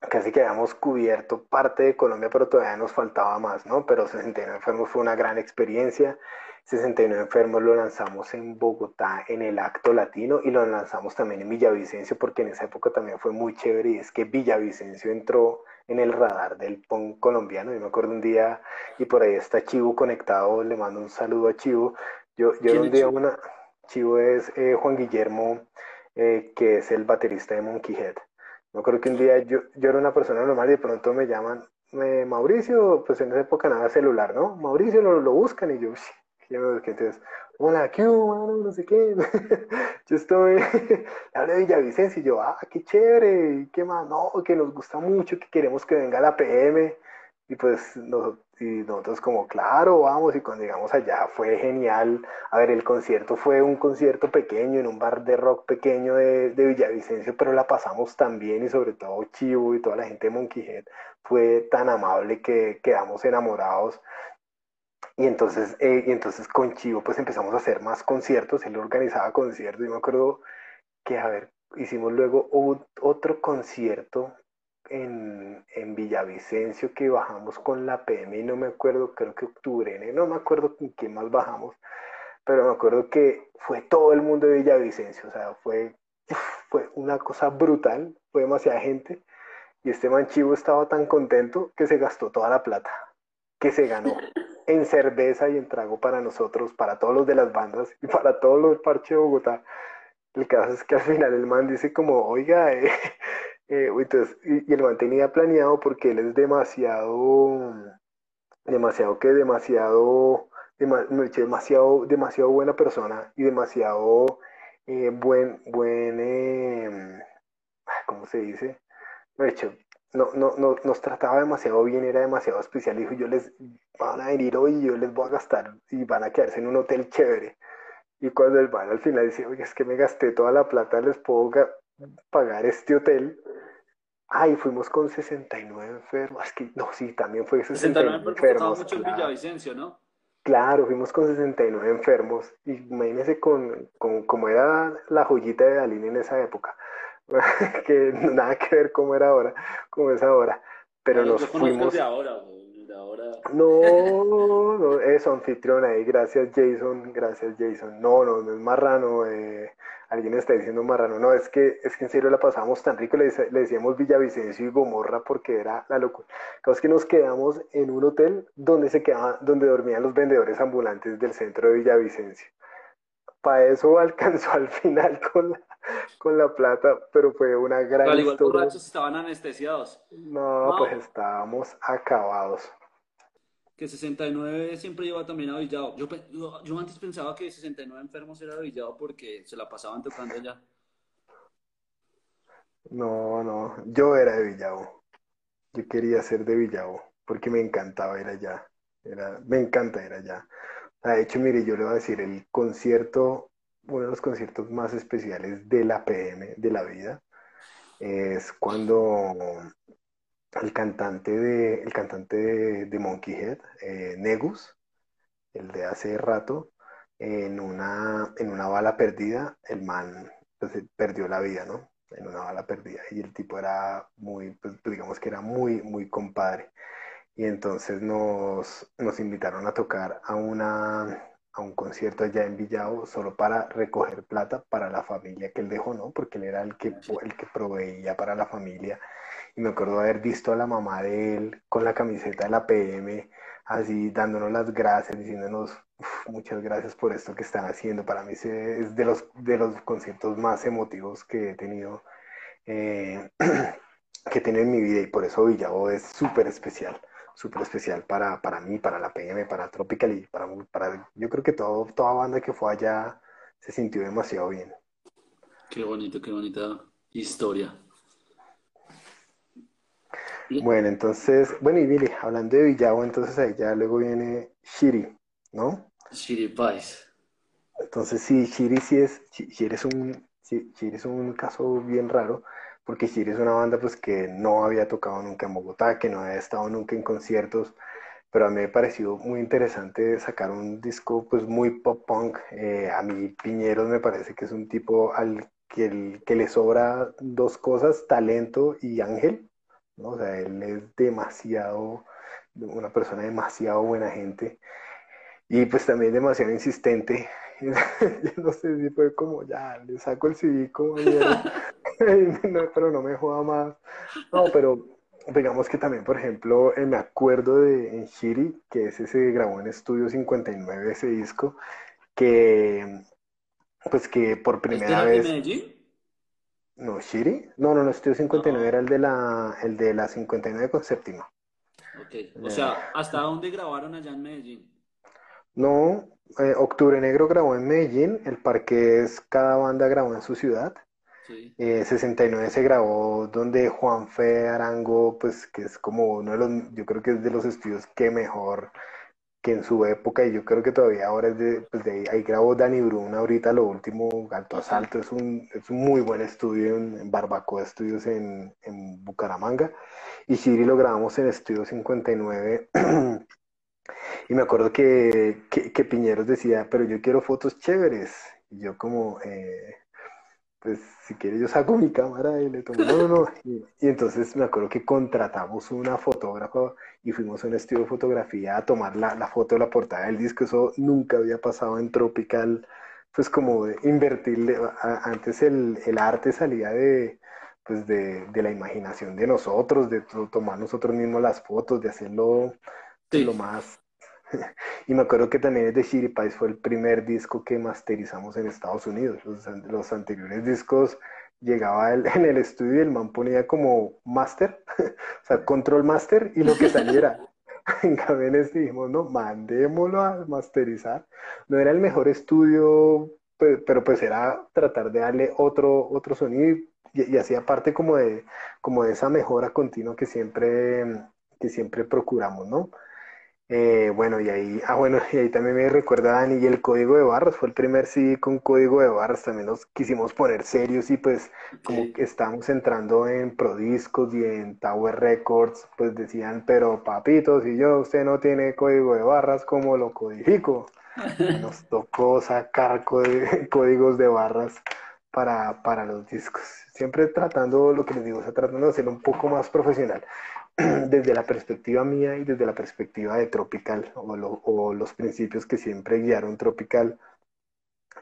casi que habíamos cubierto parte de Colombia, pero todavía nos faltaba más, ¿no? Pero 69 Enfermos fue una gran experiencia. 69 Enfermos lo lanzamos en Bogotá en el Acto Latino y lo lanzamos también en Villavicencio porque en esa época también fue muy chévere y es que Villavicencio entró en el radar del punk colombiano. Yo me acuerdo un día, y por ahí está Chivo conectado, le mando un saludo a Chivo. Yo, yo un día una, Chivo es eh, Juan Guillermo, eh, que es el baterista de Monkey Head. Me acuerdo que un día yo, yo era una persona normal y de pronto me llaman, Mauricio, pues en esa época nada celular, ¿no? Mauricio lo, lo buscan y yo, yo busqué, entonces, hola, ¿qué hubo, No sé qué. yo estoy, hablé de Villavicencio y yo, ah, qué chévere, qué más, no, que nos gusta mucho, que queremos que venga la PM. Y pues y nosotros como, claro, vamos, y cuando llegamos allá fue genial. A ver, el concierto fue un concierto pequeño, en un bar de rock pequeño de, de Villavicencio, pero la pasamos tan bien y sobre todo Chivo y toda la gente de Monkey fue tan amable que quedamos enamorados. Y entonces, eh, y entonces con Chivo pues empezamos a hacer más conciertos, él organizaba conciertos. Y me acuerdo que, a ver, hicimos luego otro concierto en, en, Villavicencio que bajamos con la PM y no me acuerdo, creo que octubre, no me acuerdo con quién más bajamos, pero me acuerdo que fue todo el mundo de Villavicencio, o sea, fue, fue una cosa brutal, fue demasiada gente. Y este manchivo estaba tan contento que se gastó toda la plata que se ganó en cerveza y en trago para nosotros, para todos los de las bandas y para todos los parches de Bogotá. El caso es que al final el man dice como, oiga, eh, eh, entonces, y, el man tenía planeado porque él es demasiado, demasiado que, demasiado, demasiado, demasiado buena persona y demasiado eh, buen, buen, em, ¿cómo se dice? De hecho, no, no, no, nos trataba demasiado bien, era demasiado especial. Dijo, yo les van a venir hoy, yo les voy a gastar y van a quedarse en un hotel chévere. Y cuando el man al final dice, oye, es que me gasté toda la plata, les puedo pagar este hotel. Ay, fuimos con 69 enfermos. Es que, no, sí, también fue 69, 69 enfermos. mucho claro. en Villavicencio, ¿no? Claro, fuimos con 69 enfermos. Y imagínense con, con, como era la joyita de Dalín en esa época que nada que ver cómo era ahora, cómo es ahora. Pero nos fuimos. De ahora, de ahora. No, no, eso, anfitrión ahí, gracias Jason, gracias Jason. No, no, no es marrano, eh, alguien está diciendo marrano. No, es que, es que en serio la pasábamos tan rico, le, le decíamos Villavicencio y Gomorra porque era la locura. es que nos quedamos en un hotel donde se quedaba, donde dormían los vendedores ambulantes del centro de Villavicencio. Para eso alcanzó al final con la, con la plata, pero fue una gran Pero igual borrachos estaban anestesiados. No, pues estábamos acabados. Que 69 siempre lleva también a Villado. Yo, yo, antes pensaba que 69 enfermos era Villado porque se la pasaban tocando allá. No, no, yo era de Villado. Yo quería ser de Villado porque me encantaba ir allá. Era, me encanta ir allá. De hecho, mire, yo le voy a decir, el concierto uno de los conciertos más especiales de la PM, de la vida, es cuando el cantante de, el cantante de, Monkey Head, eh, Negus, el de hace rato, en una, en una bala perdida, el man pues, perdió la vida, ¿no? En una bala perdida. Y el tipo era muy, pues, digamos que era muy, muy compadre. Y entonces nos, nos invitaron a tocar a una, a un concierto allá en Villao solo para recoger plata para la familia que él dejó, ¿no? Porque él era el que, el que proveía para la familia. Y me acuerdo haber visto a la mamá de él con la camiseta de la PM, así dándonos las gracias, diciéndonos muchas gracias por esto que están haciendo. Para mí es de los, de los conciertos más emotivos que he tenido, eh, que he tenido en mi vida y por eso Villao es súper especial súper especial para, para mí, para la PM, para Tropical y para, para yo creo que todo, toda banda que fue allá se sintió demasiado bien. Qué bonito, qué bonita historia. Bueno, entonces, bueno, y mire, hablando de Villavo, entonces ahí ya luego viene Shiri, ¿no? Shiri Pais. Entonces sí, Shiri sí es, Shiri es un, Shiri es un caso bien raro, porque Shiri es una banda pues que no había tocado nunca en Bogotá, que no había estado nunca en conciertos, pero a mí me pareció muy interesante sacar un disco pues muy pop punk. Eh, a mí Piñeros me parece que es un tipo al que, que le sobra dos cosas, talento y ángel. ¿no? O sea, él es demasiado, una persona demasiado buena gente y pues también demasiado insistente. Yo no sé si fue como, ya, le saco el CD como pero no me joda más. No, pero digamos que también, por ejemplo, eh, me acuerdo de en Shiri, que ese se grabó en Estudio 59, ese disco, que pues que por primera vez... de Medellín? No, Shiri. No, no, no, Estudio 59 era el de la, el de la 59 con séptima. Ok, o sea, ¿hasta dónde grabaron allá en Medellín? No, eh, Octubre Negro grabó en Medellín, el parque es cada banda grabó en su ciudad. 69 eh, se grabó donde Juan Fe Arango, pues que es como uno de los, yo creo que es de los estudios que mejor que en su época, y yo creo que todavía ahora es de, pues de ahí, grabó Dani Brun, ahorita lo último, Alto Asalto, es un, es un muy buen estudio en, Barbacoa Estudios en, en Bucaramanga, y Shiri lo grabamos en Estudio 59, y me acuerdo que, que, Piñeros decía, pero yo quiero fotos chéveres, y yo como... Eh, pues si quiere yo saco mi cámara y le tomo, no, no, no. Y, entonces me acuerdo que contratamos una fotógrafa y fuimos a un estudio de fotografía a tomar la, la, foto de la portada del disco. Eso nunca había pasado en Tropical, pues como invertirle, antes el, el arte salía de, pues de, de, la imaginación de nosotros, de tomar nosotros mismos las fotos, de hacerlo pues, lo más y me acuerdo que también de Shiri Pais fue el primer disco que masterizamos en Estados Unidos. Los, anteriores discos llegaba en el estudio y el man ponía como master, o sea, control master y lo que saliera. en cambio dijimos, no, mandémoslo a masterizar. No era el mejor estudio, pero pues era tratar de darle otro, otro sonido y, hacía parte como de, como de esa mejora continua que siempre, que siempre procuramos, ¿no? Eh, bueno, y ahí, ah, bueno, y ahí también me recuerda Dani, y el código de barras, fue el primer CD con código de barras, también nos quisimos poner serios y pues como que estábamos entrando en Prodiscos y en Tower Records, pues decían, pero papito, si yo, usted no tiene código de barras, ¿cómo lo codifico? Nos tocó sacar códigos de barras para, para los discos, siempre tratando, lo que les digo, o sea, tratando de ser un poco más profesional. desde la perspectiva mía y desde la perspectiva de Tropical o, los principios que siempre guiaron Tropical,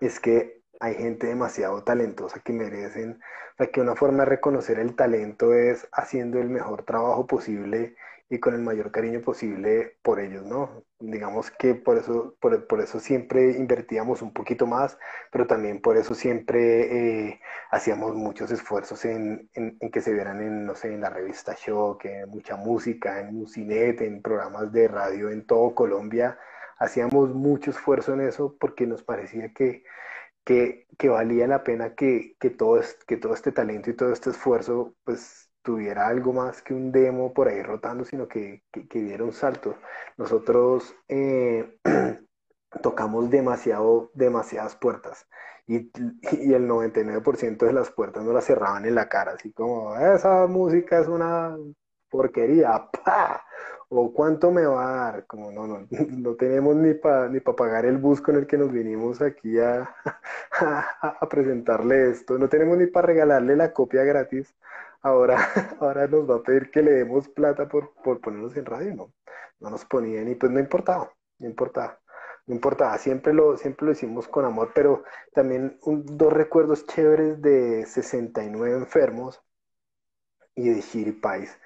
es que hay gente demasiado talentosa que merecen, o sea, que una forma de reconocer el talento es haciendo el mejor trabajo posible y con el mayor cariño posible por ellos, ¿no? Digamos que por eso, por, eso siempre invertíamos un poquito más, pero también por eso siempre eh, hacíamos muchos esfuerzos en, que se vieran en, no sé, en la revista Shock, en mucha música, en Musinet, en programas de radio en todo Colombia. Hacíamos mucho esfuerzo en eso porque nos parecía que, que, valía la pena que, que, todo, que todo este talento y todo este esfuerzo, pues tuviera algo más que un demo por ahí rotando, sino que, que, diera un salto. Nosotros eh, tocamos demasiado, demasiadas puertas y, y el 99% de las puertas nos las cerraban en la cara, así como, esa música es una porquería, ¡pah! o cuánto me va a dar, como no, no, no tenemos ni para ni para pagar el bus con el que nos vinimos aquí a, a, a presentarle esto, no tenemos ni para regalarle la copia gratis ahora, ahora nos va a pedir que le demos plata por, por ponernos en radio, no, no nos ponían y pues no importaba, no importaba, no importaba, siempre lo, siempre lo hicimos con amor, pero también dos recuerdos chéveres de 69 enfermos y de Shiripais.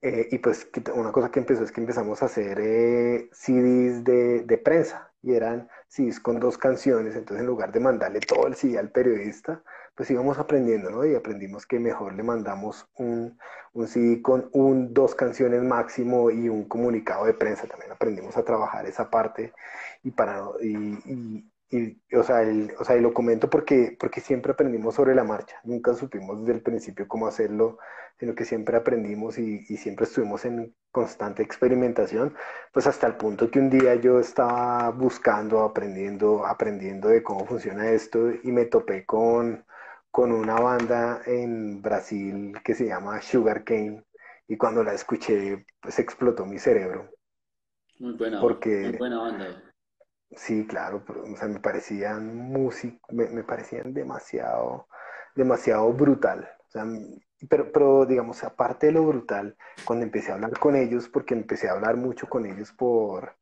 Eh, y pues una cosa que empezó es que empezamos a hacer eh, CDs de, de prensa y eran CDs con dos canciones, entonces en lugar de mandarle todo el CD al periodista, pues íbamos aprendiendo, ¿no? Y aprendimos que mejor le mandamos un, un con un, dos canciones máximo y un comunicado de prensa. También aprendimos a trabajar esa parte y, para, o sea, el, o sea, y lo comento porque, porque siempre aprendimos sobre la marcha, nunca supimos desde el principio cómo hacerlo, sino que siempre aprendimos y, y, siempre estuvimos en constante experimentación, pues hasta el punto que un día yo estaba buscando, aprendiendo, aprendiendo de cómo funciona esto y me topé con, con una banda en Brasil que se llama Sugar Cane y cuando la escuché, pues explotó mi cerebro. Muy buena, porque, muy buena banda. Sí, claro, pero, o sea, me parecían me, parecían demasiado, demasiado brutal. O sea, pero, pero, digamos, aparte de lo brutal, cuando empecé a hablar con ellos, porque empecé a hablar mucho con ellos por,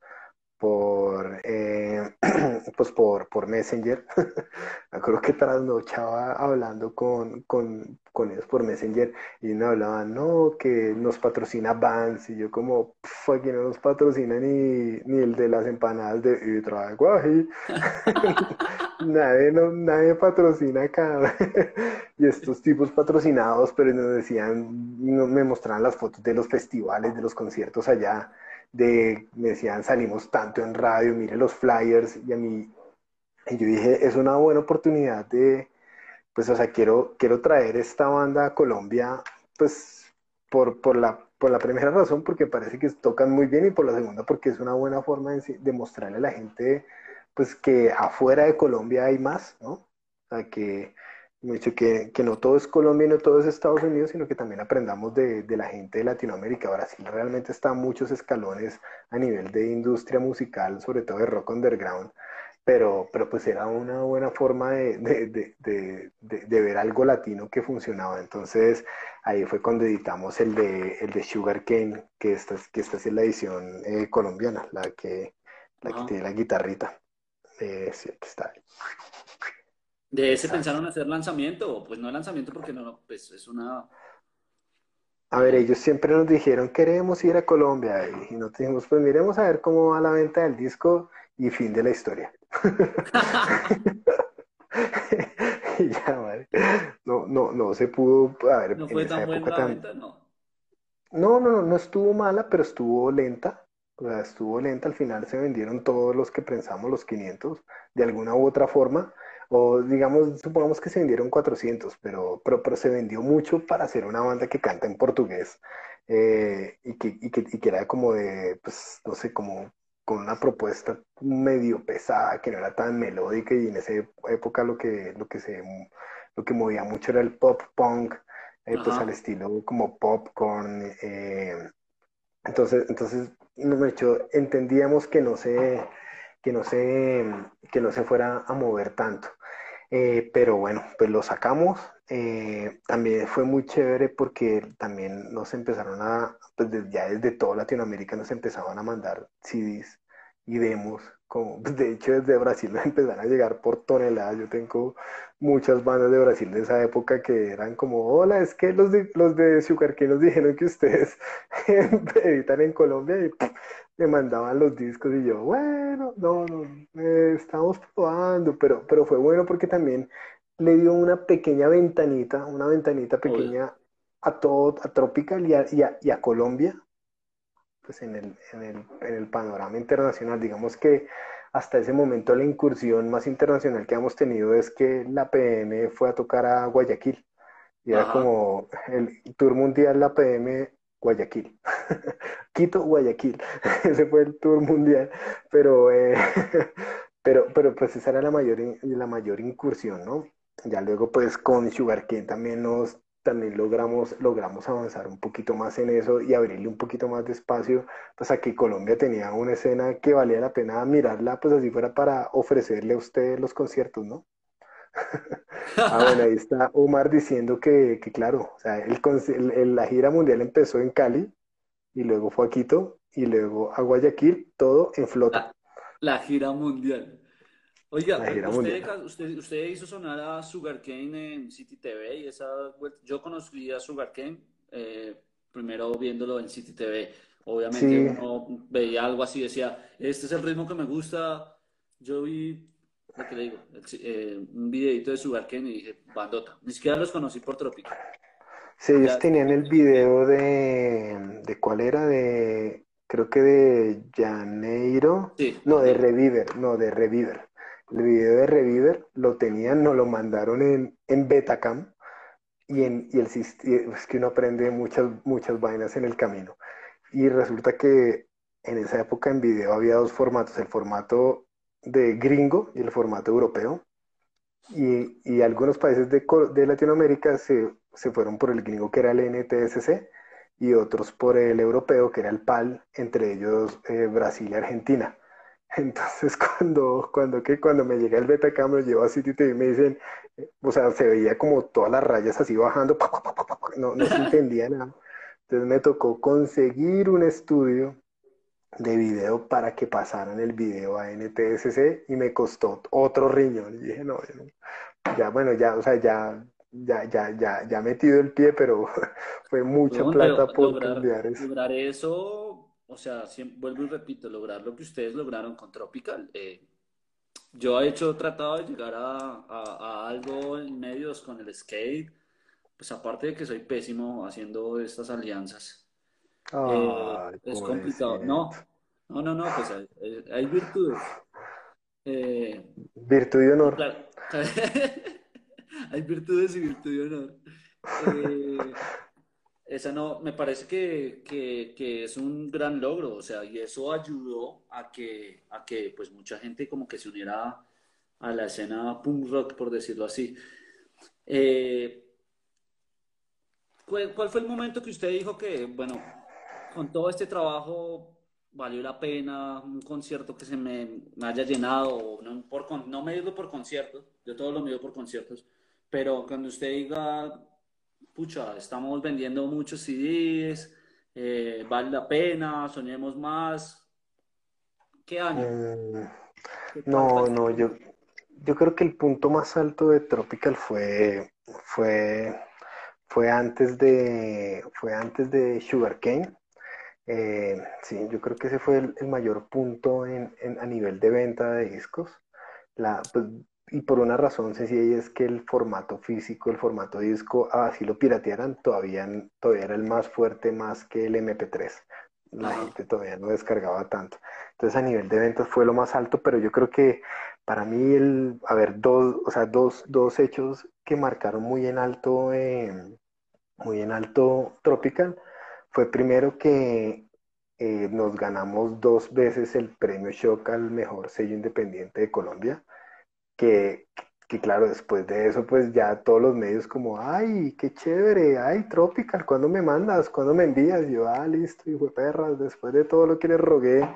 por, eh, pues por, por Messenger. Me acuerdo que trasnochaba hablando con, con, con, ellos por Messenger y me hablaban, no, que nos patrocina Vans y yo como, aquí no nos patrocina ni, ni el de las empanadas de Guaji. nadie, no, nadie patrocina acá. y estos tipos patrocinados, pero nos decían, me mostraban las fotos de los festivales, de los conciertos allá de, me decían, salimos tanto en radio, mire los flyers, y a mí, y yo dije, es una buena oportunidad de, pues, o sea, quiero, quiero traer esta banda a Colombia, pues, por, por la, por la primera razón, porque parece que tocan muy bien, y por la segunda, porque es una buena forma de, de mostrarle a la gente, pues, que afuera de Colombia hay más, ¿no? O sea, que, dicho que, que, no todo es Colombia y no todo es Estados Unidos, sino que también aprendamos de, de, la gente de Latinoamérica. Brasil realmente está a muchos escalones a nivel de industria musical, sobre todo de rock underground, pero, pero pues era una buena forma de, de, de, ver algo latino que funcionaba. Entonces ahí fue cuando editamos el de, el de Sugar Cane, que esta, que esta es la edición eh, colombiana, la que, la que tiene la guitarrita. Eh, sí, aquí está. ¿De ese pensaron hacer lanzamiento? Pues no lanzamiento porque no, pues es una... A ver, ellos siempre nos dijeron, queremos ir a Colombia. Y nosotros dijimos, pues miremos a ver cómo va la venta del disco y fin de la historia. y ya. No, no, no se pudo, a ver, ¿No fue tan buena la venta? No. No, no, no, no estuvo mala, pero estuvo lenta. O sea, estuvo lenta. Al final se vendieron todos los que pensamos, los 500, de alguna u otra forma o digamos, supongamos que se vendieron 400, pero, pero, pero se vendió mucho para hacer una banda que canta en portugués eh, y, que, y, que, y, que, era como de, pues, no sé, como con una propuesta medio pesada, que no era tan melódica y en esa época lo que, lo que, se, lo que movía mucho era el pop punk, eh, pues al estilo como popcorn. Eh, entonces, entonces, no, hecho, entendíamos que no se que no se, que no se fuera a mover tanto. Eh, pero bueno, pues lo sacamos. Eh, también fue muy chévere porque también nos empezaron a, pues ya desde toda Latinoamérica nos empezaban a mandar CDs y demos. Como, de hecho, desde Brasil nos empezaron a llegar por toneladas. Yo tengo muchas bandas de Brasil de esa época que eran como, hola, es que los de, los de Sugar que nos dijeron que ustedes editan en Colombia y me mandaban los discos y yo, bueno, no, no, eh, estamos probando, pero, pero fue bueno porque también le dio una pequeña ventanita, una ventanita pequeña a todo, a Tropical y a, y a, Colombia, pues en el, en, el, en el panorama internacional. Digamos que hasta ese momento la incursión más internacional que hemos tenido es que la PM fue a tocar a Guayaquil. Y era como el tour mundial, la PM Guayaquil. Quito, Guayaquil. Ese fue el tour mundial. Pero, eh, pero, pero pues esa era la mayor, la mayor incursión, ¿no? Ya luego pues con Sugarcane también nos también logramos, logramos avanzar un poquito más en eso y abrirle un poquito más de espacio, pues aquí Colombia tenía una escena que valía la pena mirarla, pues así fuera para ofrecerle a usted los conciertos, ¿no? Ah, bueno, ahí está Omar diciendo que, que claro, o sea, el, la gira mundial empezó en Cali y luego fue a Quito y luego a Guayaquil, todo en flota. La, gira mundial. Oiga, usted, usted, hizo sonar a Sugarcane en City TV y esa yo conocí a Sugarcane eh, primero viéndolo en City TV. Obviamente uno veía algo así, decía, este es el ritmo que me gusta. Yo vi lo que le digo, eh, un videito de Sugarken y dije, bandota. Ni siquiera los conocí por Tropical. Sí, ellos tenían el video de, de cuál era, de, creo que de Janeiro. Sí. No, de Reviver, no, de Reviver. el video de Reviver lo tenían, nos lo mandaron en, en Betacam y, en, y el, es que uno aprende muchas, muchas vainas en el camino. Y resulta que en esa época en video había dos formatos, el formato de gringo y el formato europeo. Y, y algunos países de, de Latinoamérica se, se, fueron por el gringo que era el NTSC y otros por el europeo que era el PAL, entre ellos eh, Brasil y Argentina. Entonces cuando, cuando, que cuando me llega el Betacam, lo llevo a City TV y me dicen, o sea, se veía como todas las rayas así bajando, no, no se entendía nada. Entonces me tocó conseguir un estudio de video para que pasaran el video a NTSC y me costó otro riñón. Y dije, no, ya, bueno, ya, o sea, ya, ya, ya, ya, ya metido el pie, pero fue mucha plata por lograr, cambiar eso. Lograr eso, o sea, vuelvo y repito, lograr lo que ustedes lograron con Tropical. Eh, yo he hecho, tratado de llegar a, a, algo en medios con el skate, pues aparte de que soy pésimo haciendo estas alianzas. Eh, es complicado. No, no, no, no, pues hay, virtudes. Eh, virtud y honor. hay virtudes y virtud y honor. Eh, esa no, me parece que, que, es un gran logro, o sea, y eso ayudó a que, a que pues mucha gente como que se uniera a la escena punk rock, por decirlo así. Eh, ¿cuál, fue el momento que usted dijo que, bueno, con todo este trabajo valió la pena un concierto que se me, haya llenado, no, por, no medirlo por conciertos, yo todo lo mido por conciertos, pero cuando usted diga pucha, estamos vendiendo muchos CDs, eh, vale la pena, soñemos más. ¿Qué año? Mm, no, no, yo, yo creo que el punto más alto de Tropical fue, fue, fue antes de, fue antes de Sugarcane. Eh, sí, yo creo que ese fue el, mayor punto en, a nivel de venta de discos. La, pues, y por una razón sencilla es que el formato físico, el formato disco, así lo piratearan, todavía, todavía era el más fuerte más que el MP3. La gente todavía no descargaba tanto. Entonces a nivel de ventas fue lo más alto, pero yo creo que para mí el, a ver, dos, o sea, dos, dos hechos que marcaron muy en alto, muy en alto Tropical, fue primero que eh, nos ganamos dos veces el premio Shock al mejor sello independiente de Colombia que, claro, después de eso, pues ya todos los medios como, ay, qué chévere, ay, Tropical, ¿cuándo me mandas? ¿Cuándo me envías? yo, ah, listo, hijo de perras, después de todo lo que les rogué,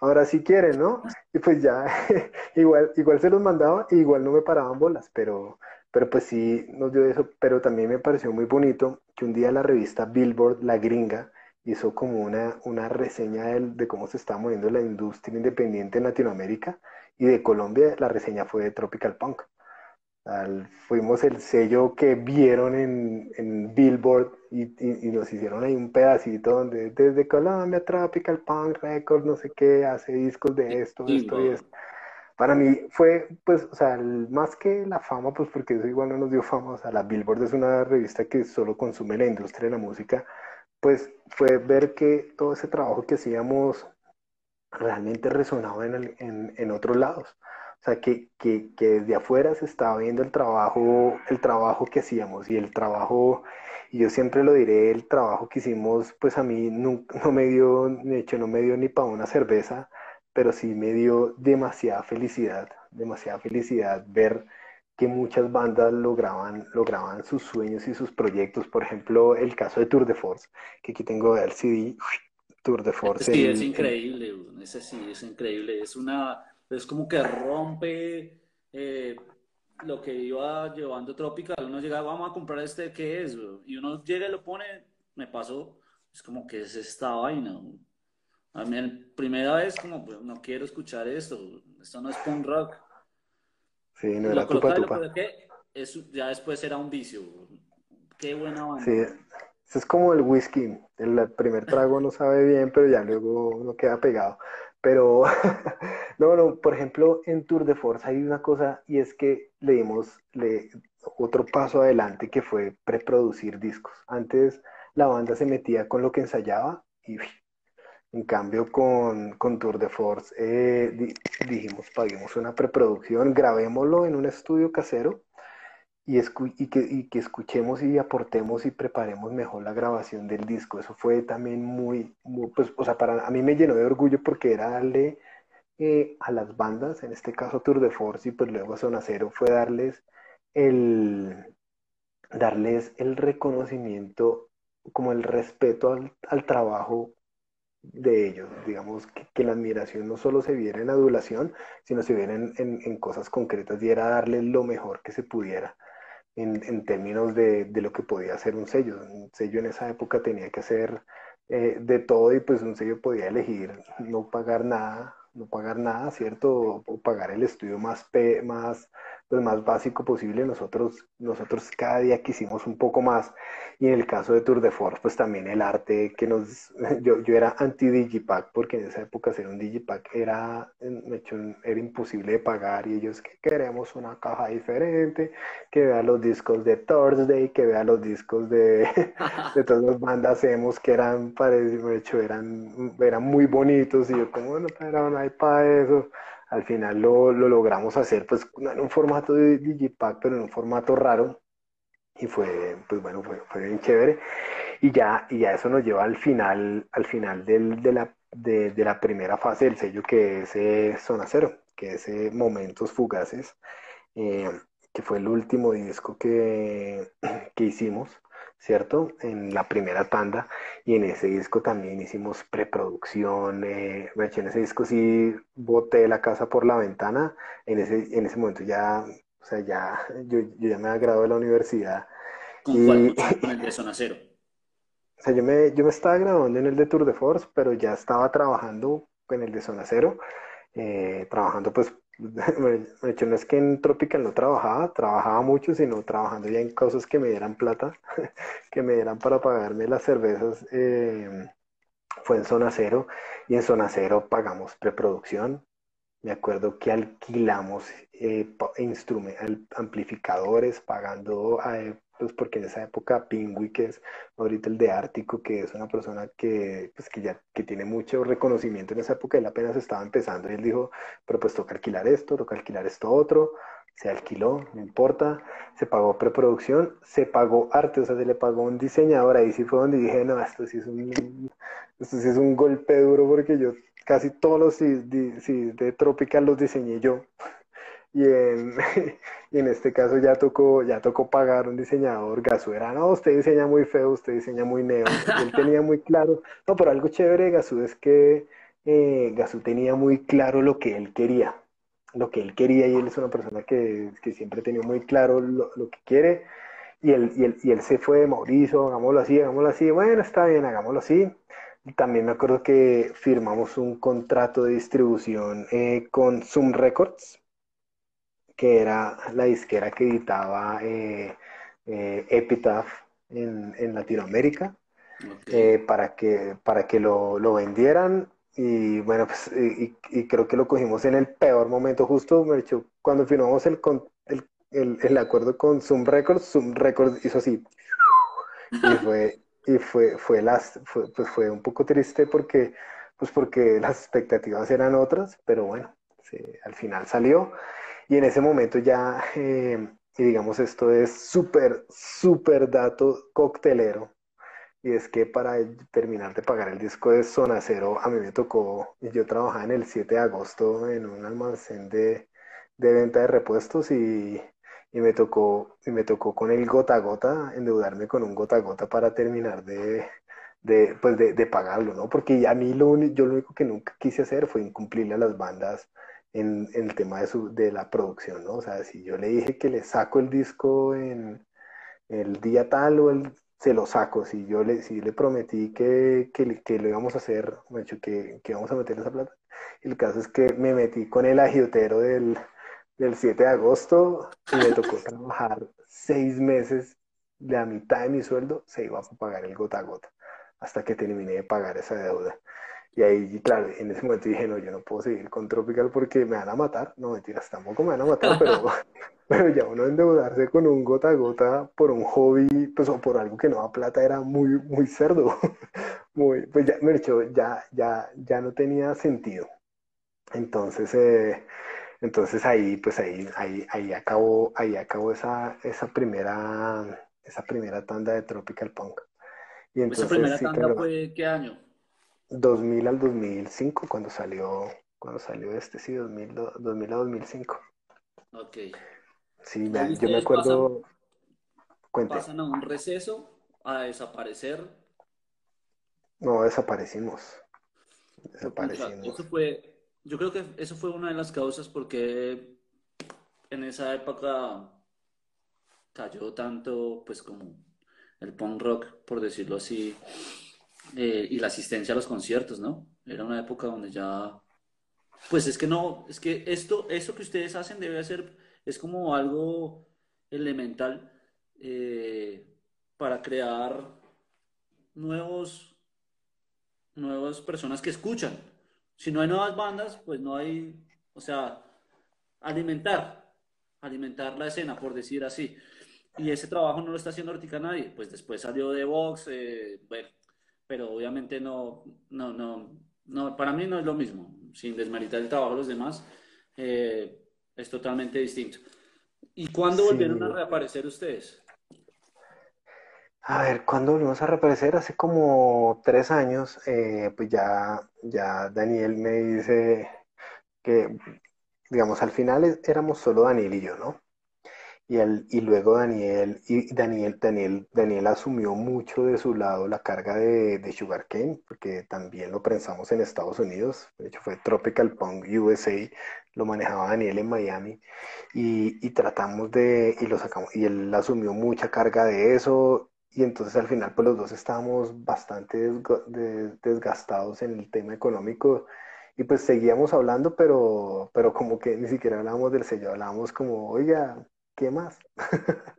ahora sí quieren, ¿no? Y pues ya, igual, igual se los mandaba, igual no me paraban bolas, pero, pero pues sí nos dio eso, pero también me pareció muy bonito que un día la revista Billboard, la gringa, hizo como una, una reseña de, de cómo se está moviendo la industria independiente en Latinoamérica y de Colombia la reseña fue de Tropical Punk. fuimos el sello que vieron en, en Billboard y, y, nos hicieron ahí un pedacito donde desde Colombia Tropical Punk Records, no sé qué, hace discos de esto, esto y esto. Para mí fue, pues, o sea, más que la fama, pues porque eso igual no nos dio fama, o sea, la Billboard es una revista que solo consume la industria de la música, pues fue ver que todo ese trabajo que hacíamos realmente resonaba en, en, en otros lados. O sea, que, que, que, desde afuera se estaba viendo el trabajo, el trabajo que hacíamos y el trabajo, y yo siempre lo diré, el trabajo que hicimos, pues a mí no, no me dio, de hecho no me dio ni para una cerveza, pero sí me dio demasiada felicidad, demasiada felicidad ver que muchas bandas lograban, lograban sus sueños y sus proyectos. Por ejemplo, el caso de Tour de Force, que aquí tengo el CD, Tour de Force. Sí, es increíble, ese sí, es increíble. Es una, es como que rompe eh, lo que iba llevando Tropical. Uno llega, vamos a comprar este, ¿qué es? Y uno llega y lo pone, me pasó, es como que es esta vaina. A mí, la primera vez, como, pues, no quiero escuchar esto, esto no es punk rock. Sí, no era tupa, tupa. ya después era un vicio. Qué buena banda. Sí, es como el whisky, el primer trago no sabe bien, pero ya luego no queda pegado. Pero, no, no, por ejemplo, en Tour de Force hay una cosa y es que le dimos le, otro paso adelante que fue preproducir discos. Antes la banda se metía con lo que ensayaba y En cambio, con, con Tour de Force eh, dijimos, paguemos una preproducción, grabémoslo en un estudio casero y, que, escuchemos y aportemos y preparemos mejor la grabación del disco. Eso fue también muy, pues, o sea, para a mí me llenó de orgullo porque era darle eh, a las bandas, en este caso Tour de Force y pues luego Zona Cero, fue darles el, darles el reconocimiento, como el respeto al, al trabajo de ellos, digamos, que, la admiración no solo se viera en adulación, sino se viera en, en, cosas concretas y era darle lo mejor que se pudiera en, en términos de, de, lo que podía ser un sello. Un sello en esa época tenía que ser eh, de todo y pues un sello podía elegir no pagar nada, no pagar nada, ¿cierto? O, pagar el estudio más, más lo más básico posible. Nosotros, nosotros cada día quisimos un poco más. Y en el caso de Tour de Force, pues también el arte que nos... Yo, yo era anti-Digipack porque en esa época hacer un Digipack era, era imposible de pagar y ellos que queremos una caja diferente, que vea los discos de Thursday, que vea los discos de, de todas las bandas hemos que eran, parece, hecho, eran, eran muy bonitos y yo como, no hay para eso al final lo, lo, logramos hacer, pues en un formato de Digipack, pero en un formato raro. Y fue, pues bueno, fue, bien chévere. Y ya, y ya eso nos lleva al final, al final del, de, la, de, la primera fase del sello, que es eh, Zona Cero, que es eh, Momentos Fugaces, eh, que fue el último disco que, que hicimos. ¿cierto? En la primera tanda y en ese disco también hicimos preproducción, eh, en ese disco sí boté la casa por la ventana, en ese, en ese momento ya, o sea, ya, yo, ya me había graduado de la universidad. ¿Con y, ¿Con el de Zona Cero? O sea, yo me, yo me estaba graduando en el de Tour de Force, pero ya estaba trabajando en el de Zona Cero, eh, trabajando pues hecho, no es que en Tropical no trabajaba, trabajaba mucho, sino trabajando ya en cosas que me dieran plata, que me dieran para pagarme las cervezas. Eh, fue en Zona Cero y en Zona Cero pagamos preproducción. Me acuerdo que alquilamos eh, amplificadores, pagando eh, pues porque en esa época Pingui, que es ahorita el de Ártico, que es una persona que, pues que ya que tiene mucho reconocimiento en esa época, él apenas estaba empezando y él dijo, pero pues toca alquilar esto, toca alquilar esto otro, se alquiló, no importa, se pagó preproducción, se pagó arte, o sea, se le pagó un diseñador, ahí sí fue donde dije, no, esto sí es un, esto sí es un golpe duro porque yo casi todos los de Tropical los diseñé yo. Y en, y en este caso ya tocó, ya tocó pagar un diseñador. Gazú era, no, usted diseña muy feo, usted diseña muy neo. él tenía muy claro. No, pero algo chévere de Gazú es que eh, tenía muy claro lo que él quería. Lo que él quería y él es una persona que, que siempre ha tenido muy claro lo, lo, que quiere. Y él, y, él, y él se fue, Mauricio, hagámoslo así, hagámoslo así. Bueno, está bien, hagámoslo así. También me acuerdo que firmamos un contrato de distribución eh, con Zoom Records que era la disquera que editaba eh, eh, Epitaph en, en Latinoamérica, eh, para que, para que lo, lo, vendieran. Y bueno, pues, y, y, creo que lo cogimos en el peor momento, justo cuando firmamos el, el, el, el acuerdo con Zoom Records, Zoom Records hizo así. Y fue, y fue, fue, las, fue, pues fue un poco triste porque, pues porque las expectativas eran otras, pero bueno, al final salió. Y en ese momento ya, eh, y digamos, esto es súper, súper dato coctelero. Y es que para terminar de pagar el disco de Zona Cero, a mí me tocó, yo trabajaba en el 7 de agosto en un almacén de, de venta de repuestos y, y, me tocó, y me tocó con el gota a gota, endeudarme con un gota a gota para terminar de, de, pues de, de pagarlo, ¿no? Porque a mí lo, yo lo único que nunca quise hacer fue incumplirle a las bandas en, el tema de, su, de la producción, ¿no? O sea, si yo le dije que le saco el disco en el día tal o el, se lo saco, si yo le, si le prometí que, que, que lo íbamos a hacer, que, que íbamos a meter esa plata, el caso es que me metí con el agiotero del, del 7 de agosto y me tocó trabajar seis meses, la mitad de mi sueldo se iba a pagar el gota a gota, hasta que terminé de pagar esa deuda. Y ahí, claro, en ese momento dije, no, yo no puedo seguir con Tropical porque me van a matar. No, mentiras, tampoco me van a matar, pero, pero ya uno endeudarse con un gota a gota por un hobby, pues o por algo que no da plata era muy, muy cerdo, muy, pues ya, me ya, ya, ya no tenía sentido. Entonces, eh, entonces ahí, pues ahí, ahí, ahí acabó, ahí acabó esa, esa primera, esa primera tanda de Tropical Punk. Y entonces, ¿Esa primera tanda fue qué año? 2000 al 2005, cuando salió, cuando salió este, sí, 2000, 2000 a 2005. Ok. Sí, yo me acuerdo. Pasan, pasan a un receso, a desaparecer. No, desaparecimos. Desaparecimos. Eso fue, yo creo que eso fue una de las causas porque en esa época cayó tanto, pues como el punk rock, por decirlo así, eh, y la asistencia a los conciertos, ¿no? Era una época donde ya, pues es que no, es que esto, eso que ustedes hacen debe ser, es como algo elemental eh, para crear nuevos, nuevas personas que escuchan si no hay nuevas bandas, pues no hay, o sea, alimentar, alimentar la escena, por decir así. Y ese trabajo no lo está haciendo ahorita nadie. Pues después salió de Vox, eh, bueno, pero obviamente no, no, no, no, para mí no es lo mismo. Sin desmeritar el trabajo de los demás, eh, es totalmente distinto. ¿Y cuándo volvieron a reaparecer ustedes? A ver, ¿cuándo volvimos a reaparecer? Hace como tres años, eh, pues ya, ya Daniel me dice que, digamos, al final éramos solo Daniel y yo, ¿no? Y, el, y luego Daniel, y Daniel, Daniel, Daniel asumió mucho de su lado la carga de, de Sugarcane, porque también lo prensamos en Estados Unidos, de hecho fue Tropical Punk USA, lo manejaba Daniel en Miami, y, y tratamos de, y lo sacamos, y él asumió mucha carga de eso, y entonces al final pues los dos estábamos bastante desgastados en el tema económico y pues seguíamos hablando, pero, pero como que ni siquiera hablábamos del sello, hablábamos como, oiga, ¿qué más?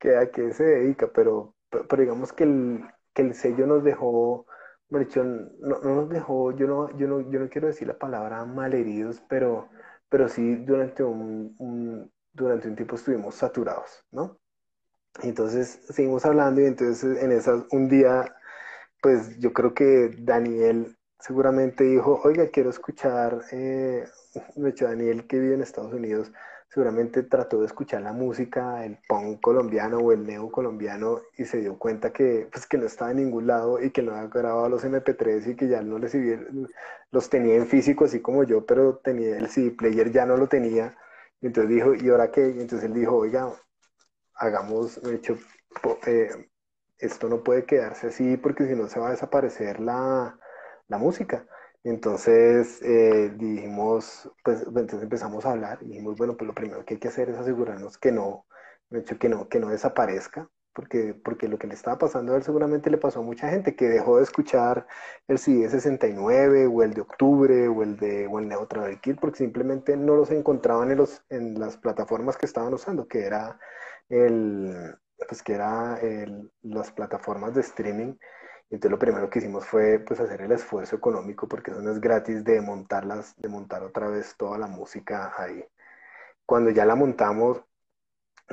¿Qué, ¿A qué se dedica? Pero, pero, digamos que el, que el sello nos dejó, no, no nos dejó, yo no, yo no, yo no quiero decir la palabra malheridos, pero, pero sí durante un, durante un tiempo estuvimos saturados, ¿no? Entonces seguimos hablando y entonces en esas, un día, pues yo creo que Daniel seguramente dijo, oiga, quiero escuchar, eh, Daniel que vive en Estados Unidos, seguramente trató de escuchar la música, el punk colombiano o el neo colombiano y se dio cuenta que, pues, que no estaba en ningún lado y que no había grabado los MP3 y que ya no les los tenía en físico así como yo, pero tenía el CD player ya no lo tenía. Y entonces dijo, ¿y ahora qué? Y entonces él dijo, oiga, hagamos, de hecho, eh, esto no puede quedarse así porque si no se va a desaparecer la, música. Entonces eh, dijimos, pues entonces empezamos a hablar y dijimos, bueno, pues lo primero que hay que hacer es asegurarnos que no, de hecho, que no, que no desaparezca, porque, porque lo que le estaba pasando a él seguramente le pasó a mucha gente que dejó de escuchar el CD 69 o el de octubre o el de o el Neo Kit porque simplemente no los encontraban en, los, en las plataformas que estaban usando, que era el, pues que era las plataformas de streaming. Entonces lo primero que hicimos fue pues hacer el esfuerzo económico porque eso no es gratis de montarlas, de montar otra vez toda la música ahí. Cuando ya la montamos,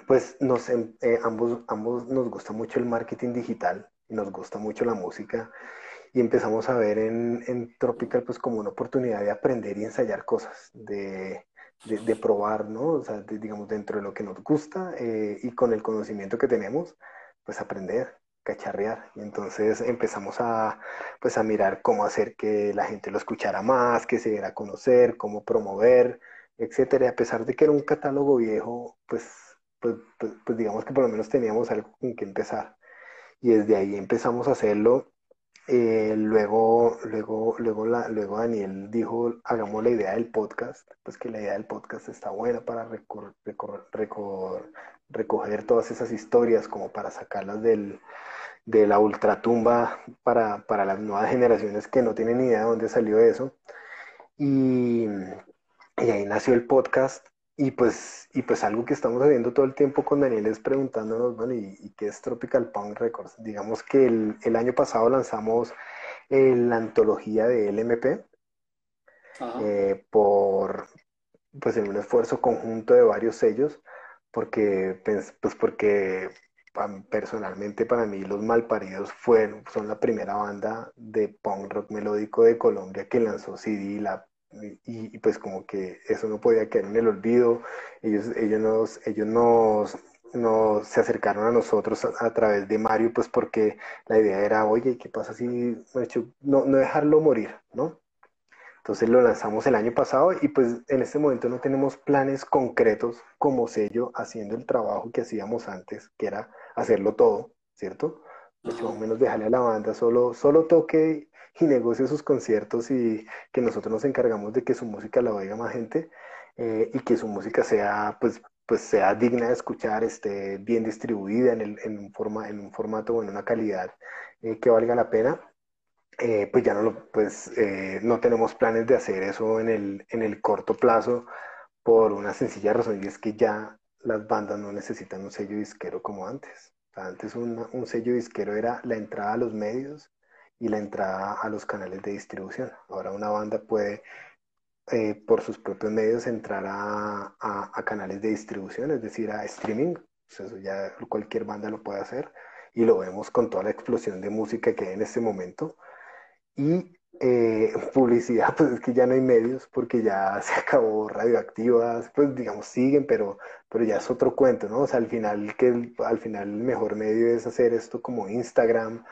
pues nos, em, eh, ambos, ambos nos gusta mucho el marketing digital nos gusta mucho la música y empezamos a ver en, en Tropical pues como una oportunidad de aprender y ensayar cosas, de, de, probar, ¿no? O sea, digamos, dentro de lo que nos gusta eh, y con el conocimiento que tenemos, pues aprender, cacharrear. Y entonces empezamos a, pues a mirar cómo hacer que la gente lo escuchara más, que se diera a conocer, cómo promover, etcétera. Y a pesar de que era un catálogo viejo, pues, pues, pues, pues digamos que por lo menos teníamos algo con que empezar. Y desde ahí empezamos a hacerlo eh, luego, luego, luego, la, luego Daniel dijo, hagamos la idea del podcast, pues que la idea del podcast está buena para recoger todas esas historias, como para sacarlas del, de la ultratumba para, para las nuevas generaciones que no tienen ni idea de dónde salió eso. Y, y ahí nació el podcast y pues, y pues algo que estamos haciendo todo el tiempo con Daniel es preguntándonos, bueno, ¿y, qué es Tropical Punk Records? Digamos que el, año pasado lanzamos eh, la antología de LMP eh, por, pues en un esfuerzo conjunto de varios sellos, porque, pues, pues porque personalmente para mí los Malparidos fueron, son la primera banda de punk rock melódico de Colombia que lanzó CD y, pues como que eso no podía quedar en el olvido. Ellos, ellos, nos, ellos nos, nos se acercaron a nosotros a, través de Mario pues porque la idea era, oye, ¿qué pasa si no, no dejarlo morir, ¿no? Entonces lo lanzamos el año pasado y pues en este momento no tenemos planes concretos como sello haciendo el trabajo que hacíamos antes, que era hacerlo todo, ¿cierto? Pues más menos dejarle a la banda solo, solo toque y negocie sus conciertos y que nosotros nos encargamos de que su música la oiga más gente eh, y que su música sea pues pues sea digna de escuchar, esté bien distribuida en, el, en, un, forma, en un formato o en una calidad eh, que valga la pena. Eh, pues ya no, lo, pues, eh, no tenemos planes de hacer eso en el, en el corto plazo por una sencilla razón y es que ya las bandas no necesitan un sello disquero como antes. antes un sello disquero era la entrada a los medios y la entrada a los canales de distribución. Ahora una banda puede eh, por sus propios medios entrar a, a, canales de distribución, es decir, a streaming. Pues eso ya cualquier banda lo puede hacer y lo vemos con toda la explosión de música que hay en este momento. Y eh, publicidad, pues es que ya no hay medios porque ya se acabó radioactivas, pues digamos siguen, pero, pero ya es otro cuento, ¿no? O sea, al final, que al final el mejor medio es hacer esto como Instagram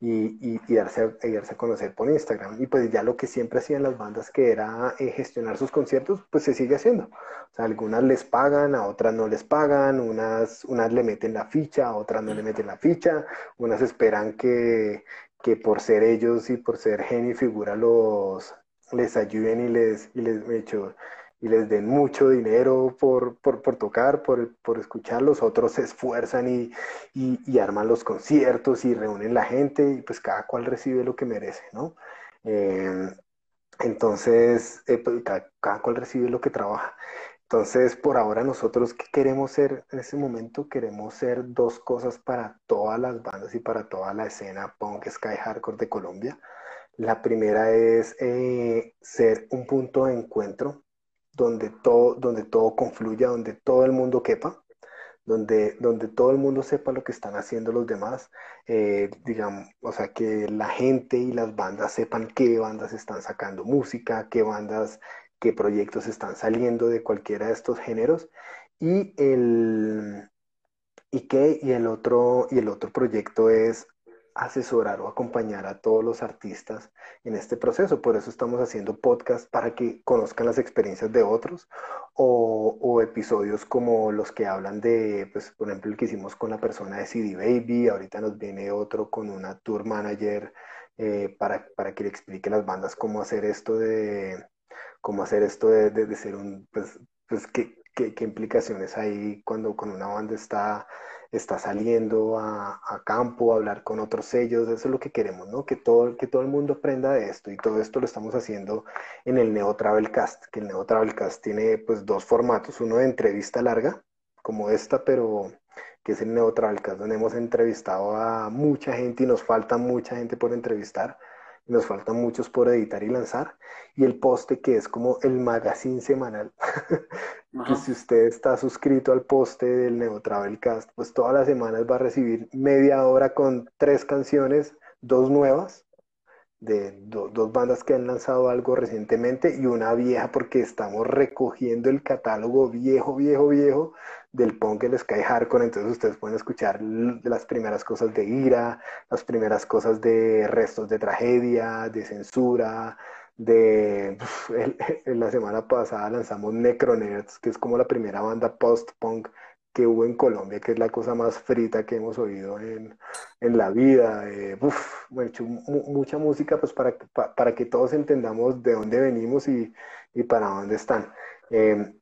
y, y, darse, a, darse a conocer por Instagram. Y pues ya lo que siempre hacían las bandas que era eh, gestionar sus conciertos, pues se sigue haciendo. O sea, algunas les pagan, a otras no les pagan, unas, unas le meten la ficha, a otras no le meten la ficha, unas esperan que, que por ser ellos y por ser genio y figura los les ayuden y les, y les, y les den mucho dinero por, por, por tocar, por, por, escuchar, los otros se esfuerzan y, y, arman los conciertos y reúnen la gente y pues cada cual recibe lo que merece, ¿no? Eh, entonces, eh, pues, cada, cual recibe lo que trabaja. Entonces, por ahora nosotros, ¿qué queremos ser en ese momento? Queremos ser dos cosas para todas las bandas y para toda la escena punk, sky, hardcore de Colombia. La primera es eh, ser un punto de encuentro donde todo, donde todo confluya, donde todo el mundo quepa, donde, donde todo el mundo sepa lo que están haciendo los demás, eh, digamos, o sea, que la gente y las bandas sepan qué bandas están sacando música, qué bandas qué proyectos están saliendo de cualquiera de estos géneros y el y qué y el otro y el otro proyecto es asesorar o acompañar a todos los artistas en este proceso. Por eso estamos haciendo podcast para que conozcan las experiencias de otros o, o, episodios como los que hablan de, pues, por ejemplo, el que hicimos con la persona de CD Baby. Ahorita nos viene otro con una tour manager eh, para, para que le explique a las bandas cómo hacer esto de, cómo hacer esto de, de, ser un, pues, pues ¿qué, qué, qué, implicaciones hay cuando con una banda está, está saliendo a, a, campo, a hablar con otros sellos, eso es lo que queremos, ¿no? Que todo, que todo el mundo aprenda de esto y todo esto lo estamos haciendo en el Neo Travelcast, que el Neo Travelcast tiene pues dos formatos, uno de entrevista larga, como esta, pero que es el Neo Travelcast, donde hemos entrevistado a mucha gente y nos falta mucha gente por entrevistar nos faltan muchos por editar y lanzar, y el poste que es como el magazine semanal, que si usted está suscrito al poste del Neo Travelcast, pues todas las semanas va a recibir media hora con tres canciones, dos nuevas, de dos bandas que han lanzado algo recientemente y una vieja porque estamos recogiendo el catálogo viejo, viejo, viejo del punk, el sky hardcore, entonces ustedes pueden escuchar las primeras cosas de ira, las primeras cosas de restos de tragedia, de censura, de la semana pasada lanzamos Necronerds, que es como la primera banda post-punk que hubo en Colombia, que es la cosa más frita que hemos oído en, en la vida. Eh, mucha música pues para, para, que todos entendamos de dónde venimos y, y para dónde están. Eh,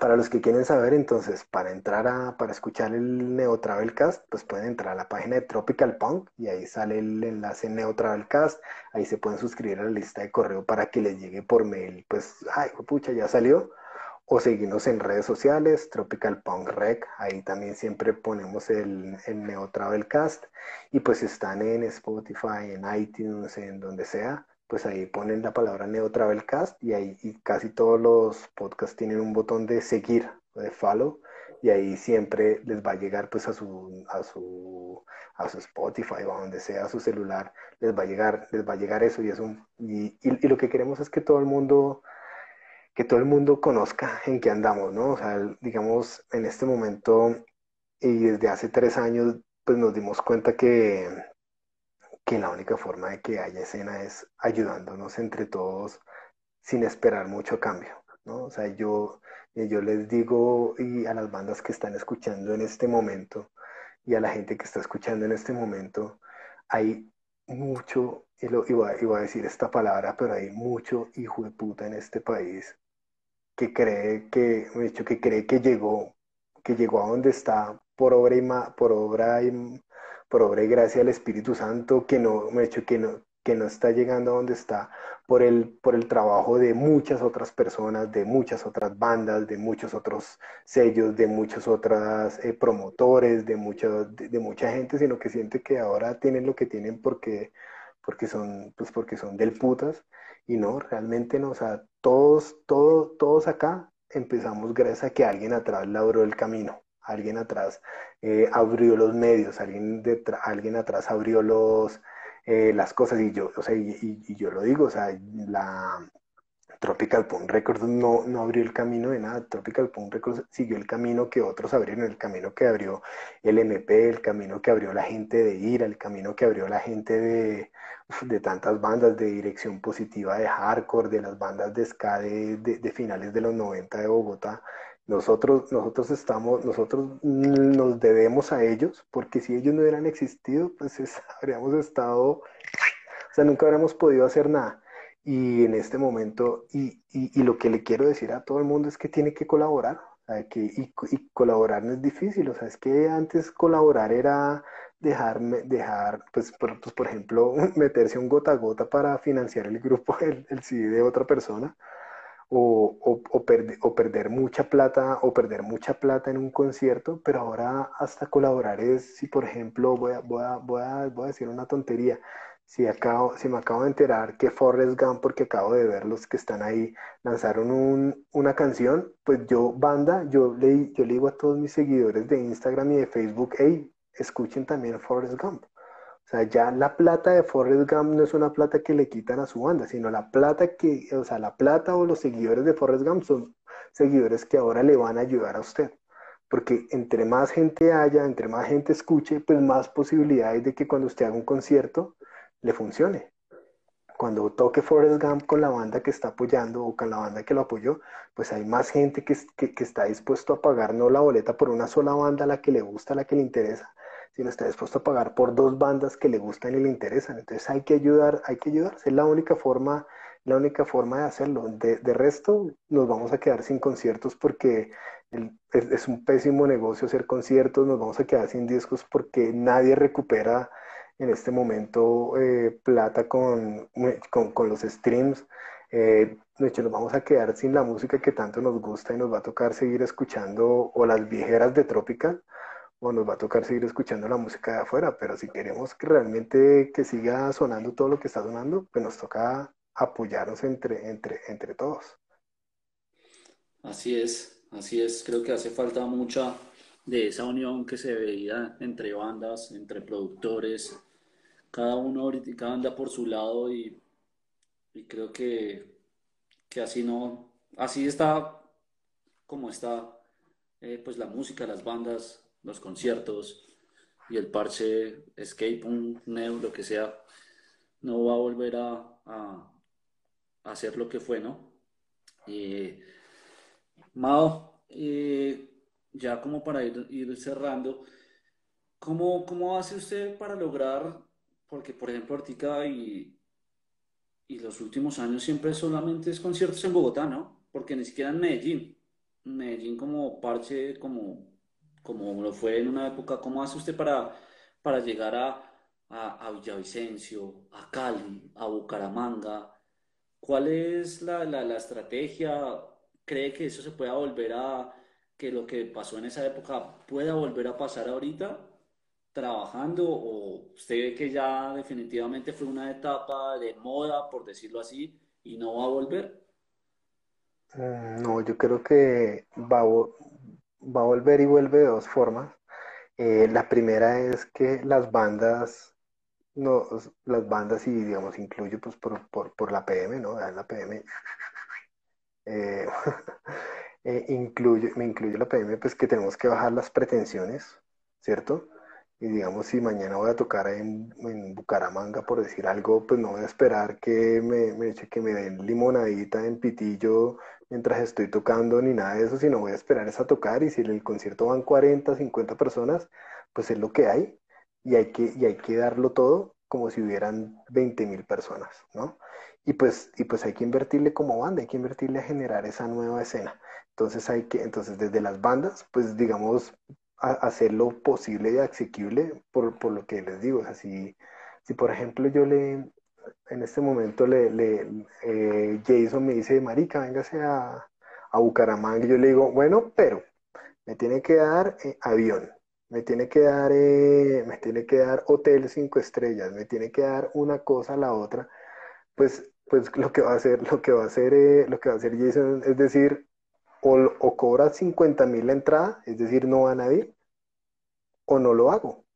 para los que quieren saber, entonces, para entrar a, para escuchar el Neo Travelcast, pues pueden entrar a la página de Tropical Punk y ahí sale el enlace Neo Travelcast. Ahí se pueden suscribir a la lista de correo para que les llegue por mail. Pues, ay, pucha, ya salió. O seguirnos en redes sociales, Tropical Punk Rec. Ahí también siempre ponemos el, el Neo Travelcast. Y pues están en Spotify, en iTunes, en donde sea pues ahí ponen la palabra Neo Travelcast y ahí y casi todos los podcasts tienen un botón de seguir, de follow, y ahí siempre les va a llegar pues a su, a su, a su Spotify o a donde sea, a su celular, les va a llegar, les va a llegar eso y es un, y, y, lo que queremos es que todo el mundo, que todo el mundo conozca en qué andamos, ¿no? O sea, digamos, en este momento y desde hace tres años, pues nos dimos cuenta que, que la única forma de que haya escena es ayudándonos entre todos sin esperar mucho cambio, ¿no? O sea, yo, yo les digo y a las bandas que están escuchando en este momento y a la gente que está escuchando en este momento, hay mucho, y, lo, iba, a decir esta palabra, pero hay mucho hijo de puta en este país que cree que, de hecho, que cree que llegó, que llegó a donde está por obra por obra y, por obra y gracia del Espíritu Santo, que no, hecho, que no, que no está llegando a donde está por el, por el trabajo de muchas otras personas, de muchas otras bandas, de muchos otros sellos, de muchos otros eh, promotores, de, de, mucha gente, sino que siente que ahora tienen lo que tienen porque, porque, son, pues porque son del putas. Y no, realmente no, o sea, todos, todos, todos acá empezamos gracias a que alguien atrás labró el camino, alguien atrás eh, abrió los medios, alguien, alguien atrás abrió los eh, las cosas y yo, o sea, y, yo lo digo, o sea, la Tropical Punk Records no, no abrió el camino de nada, Tropical Punk Records siguió el camino que otros abrieron, el camino que abrió el MP, el camino que abrió la gente de IRA, el camino que abrió la gente de, de tantas bandas de dirección positiva de hardcore, de las bandas de ska de, de finales de los 90 de Bogotá, nosotros, nosotros estamos, nosotros nos debemos a ellos, porque si ellos no hubieran existido, pues habríamos estado, o sea, nunca habríamos podido hacer nada. Y en este momento, y, y, lo que le quiero decir a todo el mundo es que tiene que colaborar, que, y, y, colaborar no es difícil, o sea, es que antes colaborar era dejarme, dejar, pues por, pues, por ejemplo, meterse un gota a gota para financiar el grupo, el, el CD de otra persona o, o, perder mucha plata o perder mucha plata en un concierto, pero ahora hasta colaborar es, si por ejemplo, voy a, voy voy a, voy a decir una tontería, si, acabo, si me acabo de enterar que Forrest Gump, porque acabo de ver los que están ahí, lanzaron un, una canción, pues yo, banda, yo le, yo le digo a todos mis seguidores de Instagram y de Facebook, hey, escuchen también Forrest Gump. Sea, ya la plata de Forrest Gump no es una plata que le quitan a su banda, sino la plata que, o sea, la plata o los seguidores de Forrest Gump son seguidores que ahora le van a ayudar a usted. Porque entre más gente haya, entre más gente escuche, pues más posibilidades de que cuando usted haga un concierto le funcione. Cuando toque Forrest Gump con la banda que está apoyando o con la banda que lo apoyó, pues hay más gente que, que, que está dispuesto a pagar no la boleta por una sola banda, la que le gusta, la que le interesa, sino está dispuesto a pagar por dos bandas que le gustan y le interesan. Entonces hay que ayudar, hay que ayudar. Es la única forma, la única forma de hacerlo. De, resto, nos vamos a quedar sin conciertos porque es, un pésimo negocio hacer conciertos, nos vamos a quedar sin discos porque nadie recupera en este momento eh, plata con, con, los streams. Eh, de hecho, nos vamos a quedar sin la música que tanto nos gusta y nos va a tocar seguir escuchando o las viejeras de Tropical o nos va a tocar seguir escuchando la música de afuera, pero si queremos que realmente que siga sonando todo lo que está sonando, pues nos toca apoyarnos entre, entre, entre todos. Así es, así es, creo que hace falta mucha de esa unión que se veía entre bandas, entre productores, cada uno ahorita cada anda por su lado y, y creo que, que así no, así está como está eh, pues la música, las bandas, los conciertos y el parche escape, un neo, lo que sea, no va a volver a, hacer lo que fue, ¿no? Eh, Mao, ya como para ir, ir cerrando, ¿cómo, ¿cómo, hace usted para lograr, porque por ejemplo Artica y, y los últimos años siempre solamente es conciertos en Bogotá, ¿no? Porque ni siquiera en Medellín. Medellín como parche, como como lo fue en una época, ¿cómo hace usted para, para llegar a, a, Villavicencio, a Cali, a Bucaramanga? ¿Cuál es la, la, estrategia? ¿Cree que eso se pueda volver a, que lo que pasó en esa época pueda volver a pasar ahorita trabajando o usted ve que ya definitivamente fue una etapa de moda, por decirlo así, y no va a volver? Mm, no, yo creo que va, va a volver y vuelve de dos formas. Eh, la primera es que las bandas, no, las bandas y digamos incluyo pues por, por, por la PM, ¿no? La PM eh, eh, incluye, me incluye la PM, pues que tenemos que bajar las pretensiones, ¿cierto? Y digamos, si mañana voy a tocar en, Bucaramanga, por decir algo, pues no voy a esperar que me, me, que me den limonadita en pitillo mientras estoy tocando ni nada de eso, sino voy a esperar a tocar y si en el concierto van 40, 50 personas, pues es lo que hay y hay que, y hay que darlo todo como si hubieran 20 mil personas, ¿no? Y pues, y pues hay que invertirle como banda, hay que invertirle a generar esa nueva escena. Entonces hay que, entonces desde las bandas, pues digamos, hacer lo posible y asequible por, por, lo que les digo. O sea, si, si por ejemplo yo le, en este momento le, le eh, Jason me dice, marica, véngase a, a Bucaramanga, y yo le digo, bueno, pero me tiene que dar eh, avión, me tiene que dar, eh, me tiene que dar hotel cinco estrellas, me tiene que dar una cosa a la otra, pues, pues lo que va a hacer, lo que va a hacer, lo que va a hacer Jason es decir, o, o cobra 50 mil la entrada, es decir, no va a nadie, o no lo hago.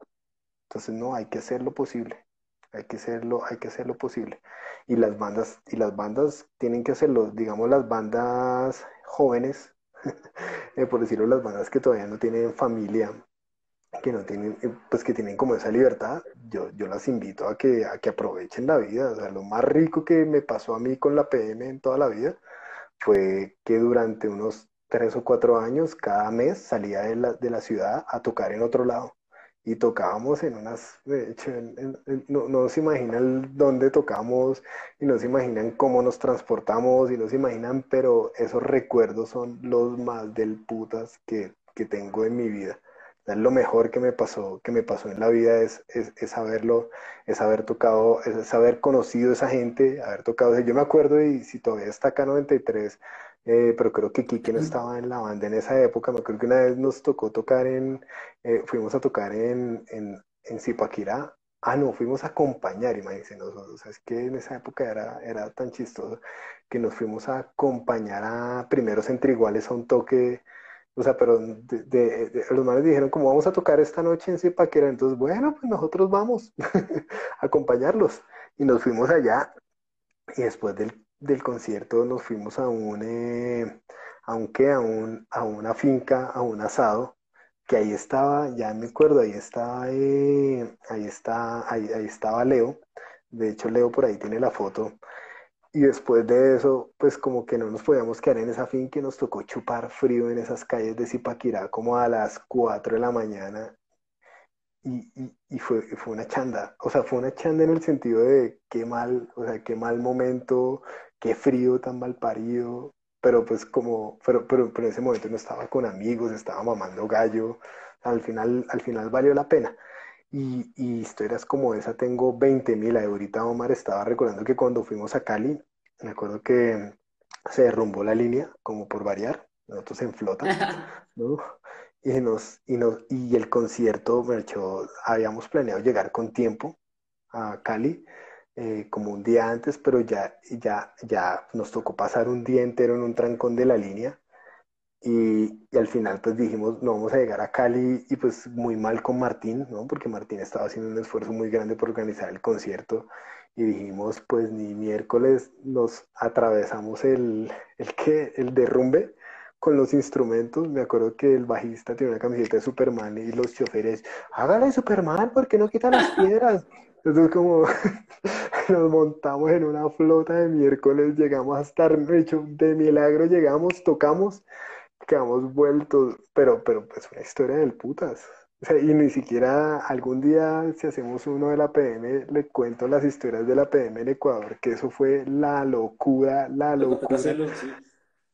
Entonces, no, hay que hacer lo posible. Hay que hacerlo, hay que hacer lo posible. Y las bandas, y las bandas tienen que hacerlo, digamos, las bandas jóvenes, eh, por decirlo, las bandas que todavía no tienen familia, que no tienen, eh, pues que tienen como esa libertad, yo, yo las invito a que, a que aprovechen la vida. O sea, lo más rico que me pasó a mí con la PM en toda la vida fue que durante unos tres o cuatro años, cada mes salía de la, de la ciudad a tocar en otro lado. Y tocábamos en unas, no, no, se imaginan dónde tocamos y no se imaginan cómo nos transportamos y no se imaginan, pero esos recuerdos son los más del putas que, que tengo en mi vida. es lo mejor que me pasó, que me pasó en la vida es, es, es haberlo, es haber tocado, es haber conocido a esa gente, haber tocado. Yo me acuerdo y si todavía está acá 93, eh, pero creo que Kike no estaba en la banda en esa época. Me acuerdo que una vez nos tocó tocar en, eh, fuimos a tocar en, en, en Zipaquirá. Ah, no, fuimos a acompañar, imagínense nosotros. O sea, es que en esa época era, era tan chistoso que nos fuimos a acompañar a primeros entre iguales a un toque. O sea, pero de, los manes dijeron, como vamos a tocar esta noche en Zipaquirá, entonces, bueno, pues nosotros vamos a acompañarlos. Y nos fuimos allá. Y después del del concierto nos fuimos a un, eh, a, un, a, una finca, a un asado, que ahí estaba, ya me acuerdo, ahí estaba, eh, ahí, está, ahí, estaba Leo, de hecho Leo por ahí tiene la foto, y después de eso, pues como que no nos podíamos quedar en esa finca y nos tocó chupar frío en esas calles de Zipaquirá como a las 4 de la mañana. Y, fue, fue una chanda, o sea, fue una chanda en el sentido de qué mal, o sea, qué mal momento, qué frío tan mal parido, pero pues como, pero, pero, pero en ese momento no estaba con amigos, estaba mamando gallo, al final, al final valió la pena. Y, y historias como esa tengo 20 mil. Ahorita Omar estaba recordando que cuando fuimos a Cali, me acuerdo que se derrumbó la línea, como por variar, nosotros en flota, ¿no? Y, nos, y, nos, y el concierto, bueno, habíamos planeado llegar con tiempo a Cali, eh, como un día antes, pero ya, ya, ya nos tocó pasar un día entero en un trancón de la línea. Y, al final pues dijimos, no vamos a llegar a Cali y pues muy mal con Martín, ¿no? Porque Martín estaba haciendo un esfuerzo muy grande por organizar el concierto y dijimos, pues ni miércoles nos atravesamos el, el, ¿qué? el derrumbe con los instrumentos. Me acuerdo que el bajista tiene una camiseta de Superman y los choferes, hágale Superman, ¿por qué no quitan las piedras? Entonces como nos montamos en una flota de miércoles, llegamos a estar hecho de milagro, llegamos, tocamos, quedamos vueltos, pero, pero pues una historia del putas. O sea, y ni siquiera algún día, si hacemos uno de la PM, le cuento las historias de la PM en Ecuador, que eso fue la locura, la locura.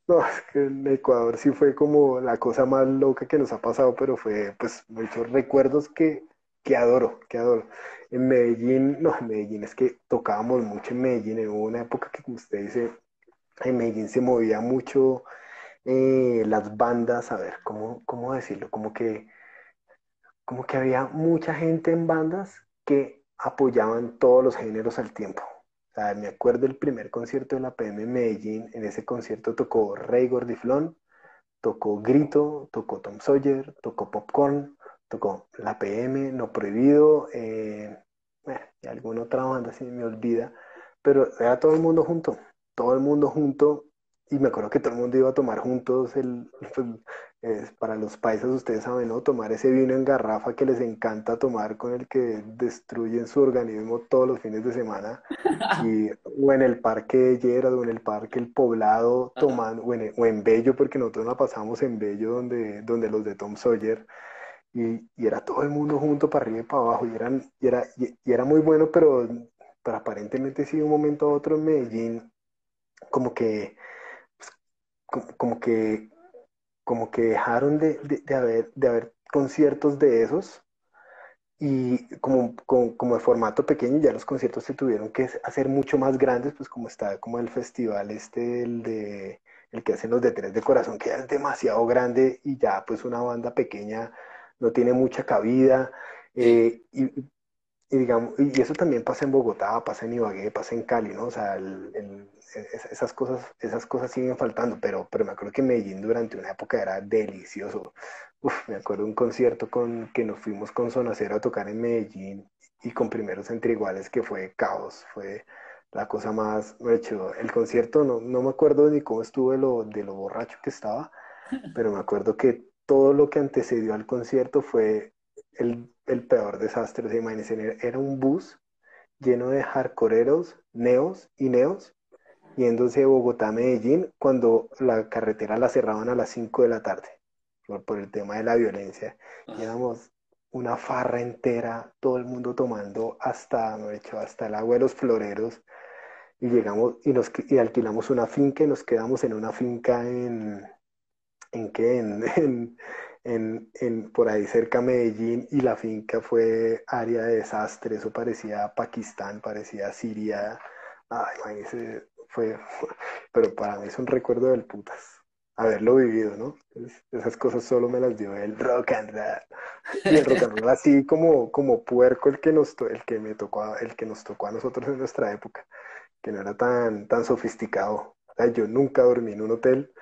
No, es que en Ecuador sí fue como la cosa más loca que nos ha pasado, pero fue pues muchos recuerdos que, que adoro, que adoro. En Medellín, no, en Medellín es que tocábamos mucho en Medellín, en una época que como usted dice, en Medellín se movía mucho eh, las bandas, a ver, ¿cómo, ¿cómo decirlo? Como que, que había mucha gente en bandas que apoyaban todos los géneros al tiempo me acuerdo el primer concierto de la PM en Medellín, en ese concierto tocó Rey Gordiflón, tocó Grito, tocó Tom Sawyer, tocó Popcorn, tocó La PM, No Prohibido, eh, y alguna otra banda, si me olvida, pero era todo el mundo junto, todo el mundo junto, y me acuerdo que todo el mundo iba a tomar juntos el, pues, para los paisas, ustedes saben, ¿no? Tomar ese vino en garrafa que les encanta tomar, con el que destruyen su organismo todos los fines de semana, y, o en el parque de Gerard, o en el parque El Poblado, tomando, o en, o en Bello, porque nosotros la pasamos en Bello, donde, donde los de Tom Sawyer, y, era todo el mundo junto para arriba y para abajo, y, eran, y, era, y, era muy bueno, pero, pero aparentemente sí, de un momento a otro en Medellín, como que, pues, como, que, como que dejaron de, de, haber, de haber conciertos de esos, y como, como, como, de formato pequeño, ya los conciertos se tuvieron que hacer mucho más grandes, pues como está como el festival este, el de el que hacen los de Tres de Corazón, que ya es demasiado grande y ya pues una banda pequeña no tiene mucha cabida. Eh, y, digamos, y eso también pasa en Bogotá, pasa en Ibagué, pasa en Cali, ¿no? O sea, esas, cosas, esas cosas siguen faltando, pero, pero me acuerdo que Medellín durante una época era delicioso. Uf, me acuerdo un concierto con que nos fuimos con Sonacero a tocar en Medellín y con primeros entre iguales que fue caos, fue la cosa más, de hecho, el concierto no, no me acuerdo ni cómo estuvo de lo, de lo borracho que estaba, pero me acuerdo que todo lo que antecedió al concierto fue el, peor desastre. se imagínense, era un bus lleno de hardcoreeros, neos y neos, yéndose de Bogotá a Medellín cuando la carretera la cerraban a las 5 de la tarde por, el tema de la violencia. Llevamos una farra entera, todo el mundo tomando hasta, no hecho, hasta el agua de los floreros. Y llegamos y, nos, y alquilamos una finca y nos quedamos en una finca en, en qué, en, en, por ahí cerca de Medellín y la finca fue área de desastre, eso parecía Pakistán, parecía Siria, ay, fue, pero para mí es un recuerdo del putas, haberlo vivido, ¿no? esas cosas solo me las dio el rock and roll, y el rock and roll así como, como puerco el que nos, el que me tocó, el que nos tocó a nosotros en nuestra época, que no era tan, tan sofisticado, yo nunca dormí en un hotel,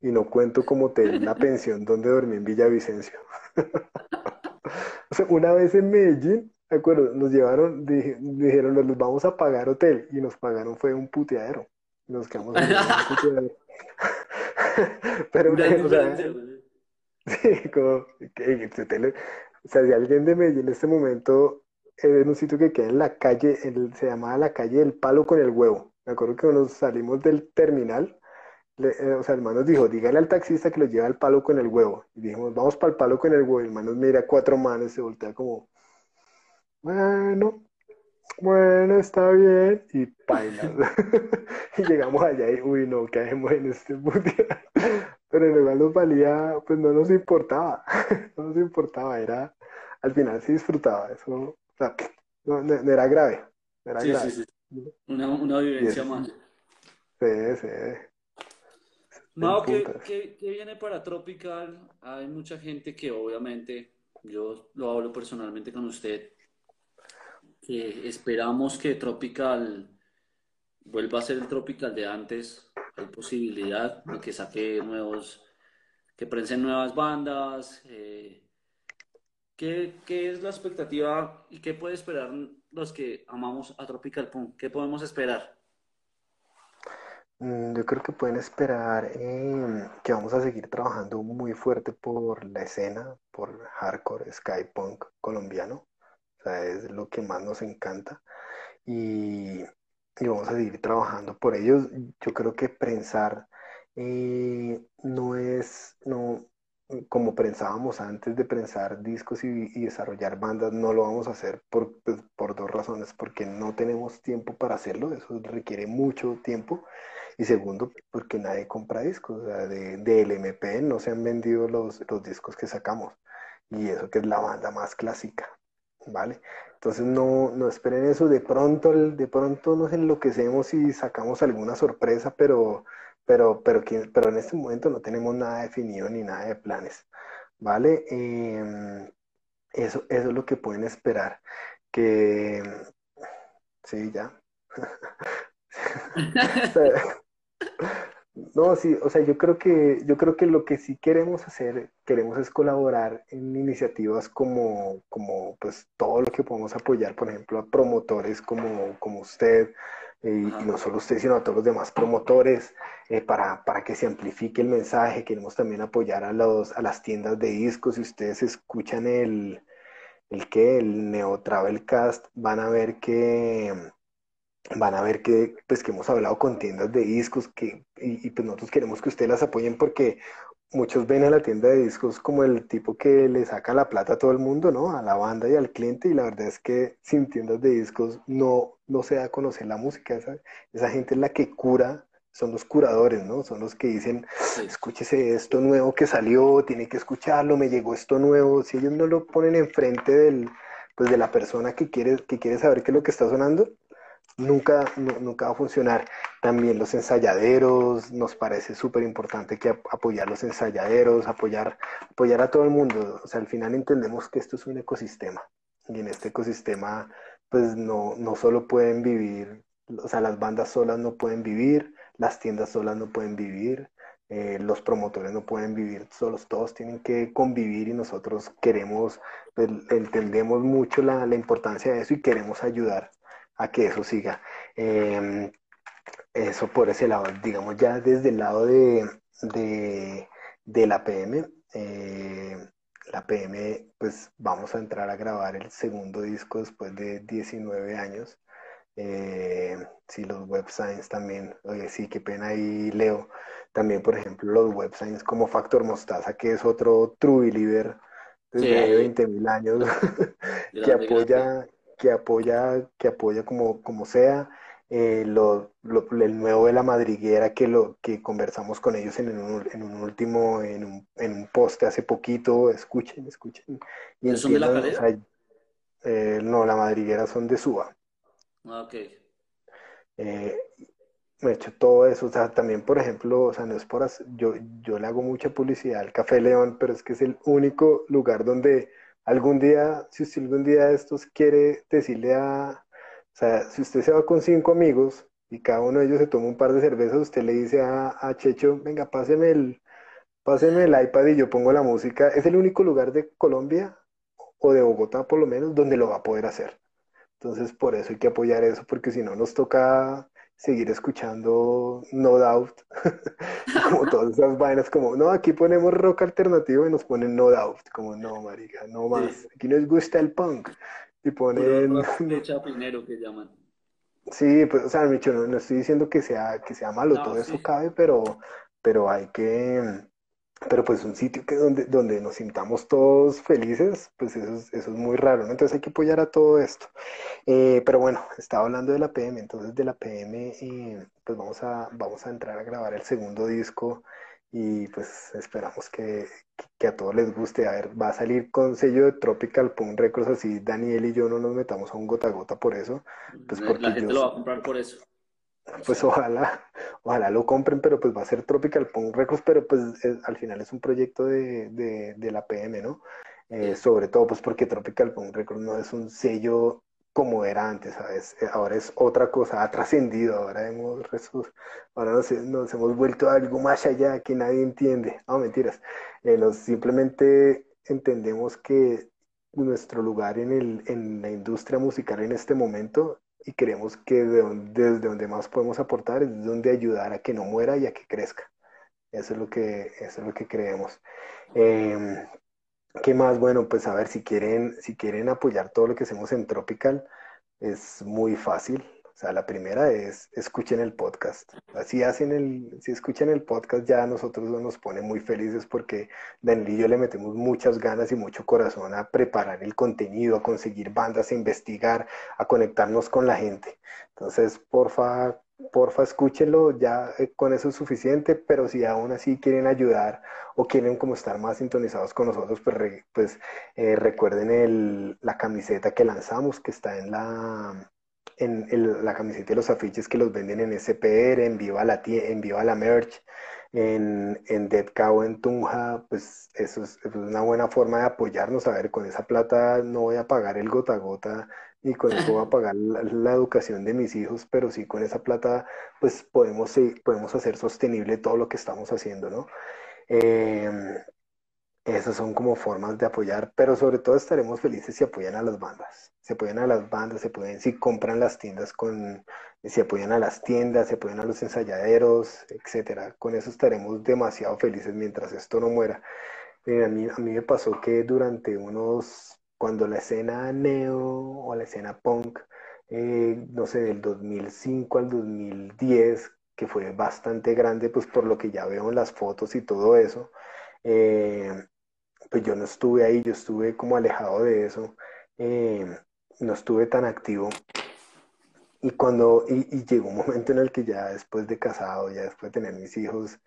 y no cuento como hotel la pensión donde dormí en Villavicencio. o sea, una vez en Medellín, me acuerdo, nos llevaron, dijeron, nos vamos a pagar hotel y nos pagaron fue un puteadero. Nos quedamos en un puteadero. Pero, o sea, sí, como, que, o sea, si alguien de Medellín en este momento en un sitio que queda en la calle, se llamaba la calle del palo con el huevo. Me acuerdo que nos salimos del terminal eh, o sea, el man nos dijo, dígale al taxista que lo lleva al palo con el huevo. Y dijimos, vamos para el palo con el huevo. Y el man nos mira cuatro manos, se voltea como, bueno, bueno, está bien. Y baila. y llegamos allá y, uy, no, caemos en este mundial. Pero en realidad nos valía, pues no nos importaba. no nos importaba, era, al final sí disfrutaba. Eso, o sea, no, era grave. Era sí, grave. Sí, sí. Una, una vivencia más. Sí, sí. Mao, ¿qué, viene para Tropical? Hay mucha gente que obviamente, yo lo hablo personalmente con usted, que esperamos que Tropical vuelva a ser el Tropical de antes. Hay posibilidad de que saque nuevos, que prensen nuevas bandas. Eh, ¿qué, ¿Qué es la expectativa y qué puede esperar los que amamos a Tropical Punk? ¿Qué podemos esperar? Mm, yo creo que pueden esperar em, que vamos a seguir trabajando muy fuerte por la escena, por hardcore, skypunk colombiano. O sea, es lo que más nos encanta. Y, y vamos a seguir trabajando por ellos. Yo creo que prensar eh, no es, no, como pensábamos antes de prensar discos y, desarrollar bandas, no lo vamos a hacer por, pues, por dos razones, porque no tenemos tiempo para hacerlo, eso requiere mucho tiempo y segundo, porque nadie compra discos, o sea, de, del MP no se han vendido los, los discos que sacamos. Y eso que es la banda más clásica, ¿vale? Entonces no, no esperen eso, de pronto, de pronto nos enloquecemos y sacamos alguna sorpresa, pero, pero, pero, pero en este momento no tenemos nada definido ni nada de planes, ¿vale? Em, eso, eso es lo que pueden esperar. Que, sí, ya. No, sí, o sea, yo creo que, yo creo que lo que sí queremos hacer, queremos es colaborar en iniciativas como, como pues todo lo que podemos apoyar, por ejemplo, a promotores como, como usted, eh, y no solo usted, sino a todos los demás promotores, eh, para, para que se amplifique el mensaje. Queremos también apoyar a, los, a las tiendas de discos. Si ustedes escuchan el, el que, el Neo Travel Cast, van a ver que van a ver que, pues, que hemos hablado con tiendas de discos que, y, pues nosotros queremos que ustedes las apoyen porque muchos ven a la tienda de discos como el tipo que le saca la plata a todo el mundo, ¿no? A la banda y al cliente y la verdad es que sin tiendas de discos no, no se da a conocer la música. Esa, esa gente es la que cura, son los curadores, ¿no? Son los que dicen, escúchese esto nuevo que salió, tiene que escucharlo, me llegó esto nuevo. Si ellos no lo ponen enfrente del, pues, de la persona que quiere, que quiere saber qué es lo que está sonando, nunca, nunca va a funcionar. También los ensayaderos, nos parece súper importante que apoyar los ensayaderos, apoyar, apoyar a todo el mundo. O sea, al final entendemos que esto es un ecosistema y en este ecosistema pues no, no solo pueden vivir, o sea, las bandas solas no pueden vivir, las tiendas solas no pueden vivir, eh, los promotores no pueden vivir solos, todos tienen que convivir y nosotros queremos, entendemos mucho la, la importancia de eso y queremos ayudar a que eso siga. Em, eso por ese lado, digamos ya desde el lado de, de, la PM, eh, la PM, pues vamos a entrar a grabar el segundo disco después de 19 años. Eh, sí, los web también, oye, sí, qué pena ahí leo. También, por ejemplo, los web como Factor Mostaza, que es otro true believer desde 20 mil años, que apoya, que apoya, que apoya como, como sea. Eh, lo, el nuevo de la madriguera que lo que conversamos con ellos en un, en un último, en un, en un poste hace poquito, escuchen, escuchen. Y ¿Son de la calera? Eh, no, la madriguera son de Suba. Ah, ok. Eh, me he hecho todo eso, o sea, también, por ejemplo, o sea, no es por yo, yo le hago mucha publicidad al Café León, pero es que es el único lugar donde algún día, si usted algún día de estos quiere decirle a, o sea, si usted se va con cinco amigos y cada uno de ellos se toma un par de cervezas, usted le dice a, Checho, venga, páseme el, páseme el iPad y yo pongo la música. Es el único lugar de Colombia o de Bogotá por lo menos donde lo va a poder hacer. Entonces, por eso hay que apoyar eso, porque si no nos toca seguir escuchando No Doubt, como todas esas vainas, como, no, aquí ponemos rock alternativo y nos ponen No Doubt, como, no, marica, no más, aquí nos gusta el punk, y ponen... chapinero que llaman. Sí, pues, o sea, Micho, no, estoy diciendo que sea, que sea malo, todo eso cabe, pero, pero hay que pero pues un sitio que donde, donde nos sintamos todos felices, pues eso es, eso es muy raro, ¿no? Entonces hay que apoyar a todo esto. Eh, pero bueno, estaba hablando de la PM, entonces de la PM eh, pues vamos a, vamos a entrar a grabar el segundo disco y pues esperamos que, que, a todos les guste. A ver, va a salir con sello de Tropical Punk Records, así Daniel y yo no nos metamos a un gota a gota por eso. Pues porque la gente lo va a comprar por eso pues ojalá, ojalá lo compren, pero pues va a ser Tropical Punk Records, pero pues al final es un proyecto de, de, la PM, ¿no? Eh, sobre todo pues porque Tropical Punk Records no es un sello como era antes, ¿sabes? Eh, ahora es otra cosa, ha trascendido, ahora hemos, ahora nos, nos, hemos vuelto a algo más allá que nadie entiende. No, mentiras. Eh, simplemente entendemos que nuestro lugar en, el, en la industria musical en este momento y creemos que desde donde más podemos aportar es donde ayudar a que no muera y a que crezca. Eso es lo que, eso es lo que creemos. Em, ¿Qué más? Bueno, pues a ver, si quieren, si quieren apoyar todo lo que hacemos en Tropical, es muy fácil. O sea, la primera es escuchen el podcast. Así hacen el, si escuchan el podcast ya a nosotros nos pone muy felices porque Daniel y yo le metemos muchas ganas y mucho corazón a preparar el contenido, a conseguir bandas, a investigar, a conectarnos con la gente. Entonces, porfa, porfa, escúchenlo, ya eh, con eso es suficiente, pero si aún así quieren ayudar o quieren como estar más sintonizados con nosotros, pues, pues eh, recuerden el, la camiseta que lanzamos, que está en la en la camiseta y los afiches que los venden en SPR, en Viva la, en Viva la Merch, en, en Dead Cow, en Tunja, pues eso es, una buena forma de apoyarnos. A ver, con esa plata no voy a pagar el gota a gota y con eso voy a pagar la, educación de mis hijos, pero sí con esa plata pues podemos, podemos hacer sostenible todo lo que estamos haciendo, ¿no? Em, esas son como formas de apoyar, pero sobre todo estaremos felices si apoyan a las bandas. Se apoyan a las bandas, se pueden, si compran las tiendas con, si apoyan a las tiendas, se apoyan a los ensayaderos, etcétera. Con eso estaremos demasiado felices mientras esto no muera. a mí, a mí me pasó que durante unos, cuando la escena neo o la escena punk, eh, no sé, del 2005 al 2010, que fue bastante grande, pues por lo que ya veo en las fotos y todo eso, eh, pues yo no estuve ahí, yo estuve como alejado de eso, eh, no estuve tan activo. Y cuando, y, llegó un momento en el que ya después de casado, ya después de tener mis hijos,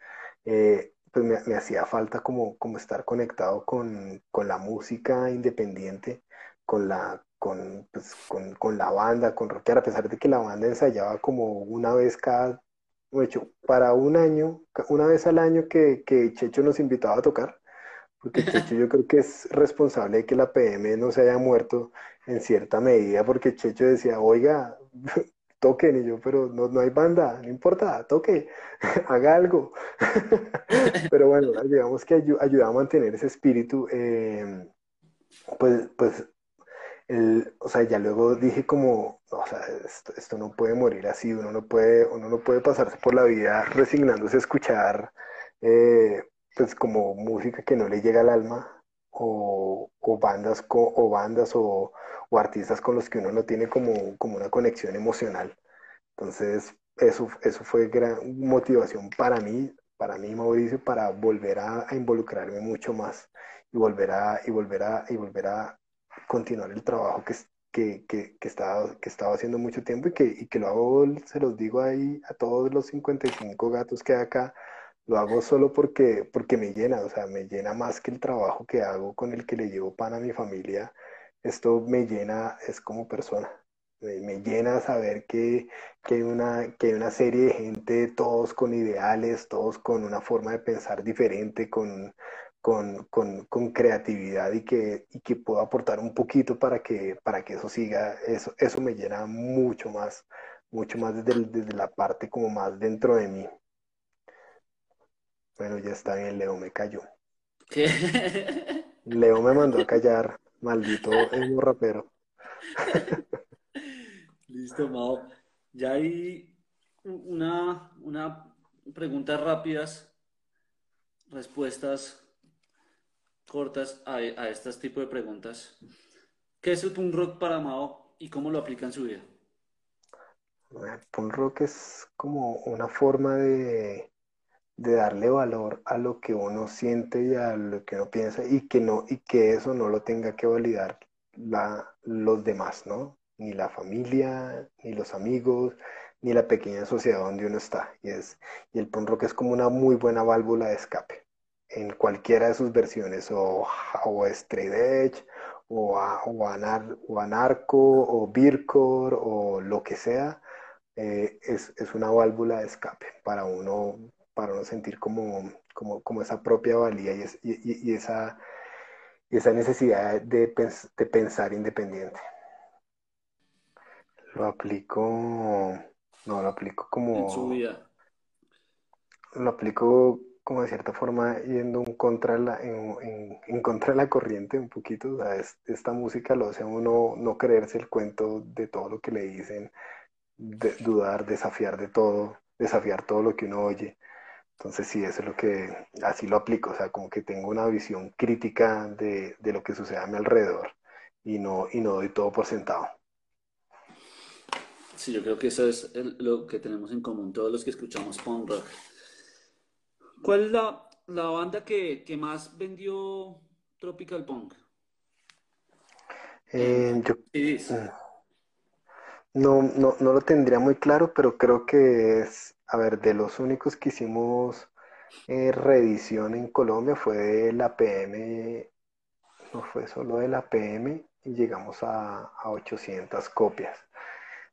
eh, pues me, hacía falta como, como estar conectado con, la música independiente, con la, con, pues, con, la banda, con rockear, a pesar de que la banda ensayaba como una vez cada, hecho, para un año, una vez al año que, que Checho nos invitaba a tocar, porque Checho yo creo que es responsable de que la PM no se haya muerto en cierta medida, porque Checho decía, oiga, toquen, y yo, pero no, no hay banda, no importa, toque, haga algo. pero bueno, digamos que ayuda a mantener ese espíritu, em, pues, pues, el, o sea, ya luego dije como, o sea, esto, no puede morir así, uno no puede, uno no puede pasarse por la vida resignándose a escuchar eh, pues como música que no le llega al alma o, bandas, o, bandas o, artistas con los que uno no tiene como, como una conexión emocional. Entonces, eso, eso fue gran motivación para mí, para mí, Mauricio, para volver a, involucrarme mucho más y volver a, y volver a, y volver a continuar el trabajo que, que, que, que, estaba, que estaba haciendo mucho tiempo y que, y que lo hago, se los digo ahí a todos los 55 gatos que hay acá, lo hago solo porque, porque me llena, o sea, me llena más que el trabajo que hago con el que le llevo pan a mi familia. Esto me llena, es como persona. Me, llena saber que, hay una, que hay una serie de gente, todos con ideales, todos con una forma de pensar diferente, con, con, creatividad y que, y que puedo aportar un poquito para que, para que eso siga. Eso, eso me llena mucho más, mucho más desde, desde la parte como más dentro de mí. Bueno, ya está bien, Leo me cayó. Leo me mandó a callar, maldito emo rapero. Listo, Mao. Ya hay una, una preguntas rápidas, respuestas cortas a, a estos tipos de preguntas. ¿Qué es el punk rock para Mao y cómo lo aplica en su vida? El punk rock es como una forma de, de darle valor a lo que uno siente y a lo que uno piensa y que no y que eso no lo tenga que validar la, los demás, ¿no? Ni la familia, ni los amigos, ni la pequeña sociedad donde uno está. Y, es, y el punk rock es como una muy buena válvula de escape en cualquiera de sus versiones, o, o straight edge, o, o, anar, o anarco, o beercore, o lo que sea, eh, es, es, una válvula de escape para uno para no sentir como, como, esa propia valía y, y, esa, esa necesidad de, pensar independiente. Lo aplico, no, lo aplico como... En su vida. Lo aplico como de cierta forma yendo en contra de la, en, contra de la corriente un poquito. esta música lo hace a uno no creerse el cuento de todo lo que le dicen, dudar, desafiar de todo, desafiar todo lo que uno oye. Entonces sí, eso es lo que, así lo aplico, o sea, como que tengo una visión crítica de, lo que sucede a mi alrededor y no, y no doy todo por sentado. Sí, yo creo que eso es lo que tenemos en común todos los que escuchamos punk rock. ¿Cuál es la, banda que, más vendió Tropical Punk? Eh, mm, no, no, no lo tendría muy claro, pero creo que es a ver, de los únicos que hicimos eh, reedición en Colombia fue de la PM, no fue solo de la PM, y llegamos a, 800 copias.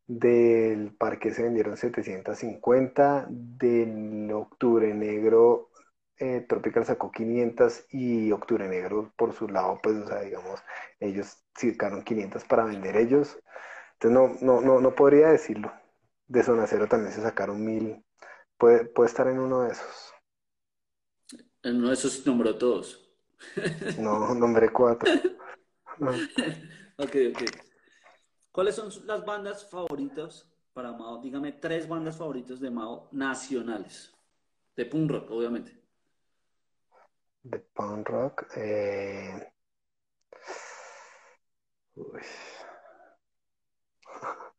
Del parque se vendieron 750, del Octubre Negro eh, Tropical sacó 500 y Octubre Negro por su lado, pues, o sea, digamos, ellos sacaron 500 para vender ellos. Entonces no, no, no, no podría decirlo. De Zona Cero también se sacaron mil. Puede, puede estar en uno de esos. En uno de esos nombró todos. No, nombré cuatro. Ok, ok. ¿Cuáles son las bandas favoritas para Mao? Dígame tres bandas favoritas de Mao nacionales. De punk rock, obviamente. De punk rock. Eh... Uy.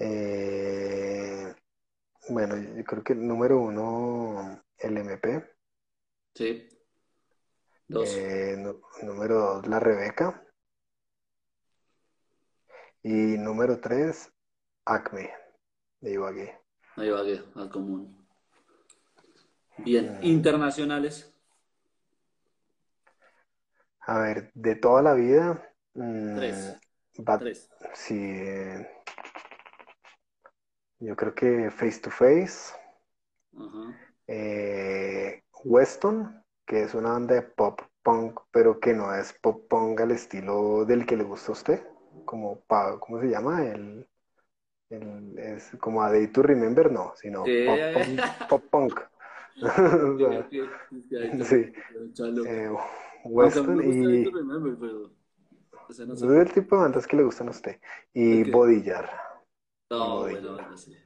Eh, bueno, yo creo que número uno, el MP. Sí. Dos. Eh, número dos, la Rebeca. Y número tres, Acme, de Ibagué. Va, que- al común. Bien, Mm. internacionales. A ver, de toda la vida, mm, Tres. Tres. sí, eh, yo creo que Face to Face, eh, Weston, que es una banda de pop punk, pero que no es pop punk al estilo del que le gusta a usted, como, pa- ¿cómo se llama? El, el- es como A Day to Remember, no, sino Sí, pop punk, pop. Sí, eh, Weston y Remember, pero no sé es el tipo de bandas que le gustan a usted. Y qué. Bodillar, No, bueno, sí.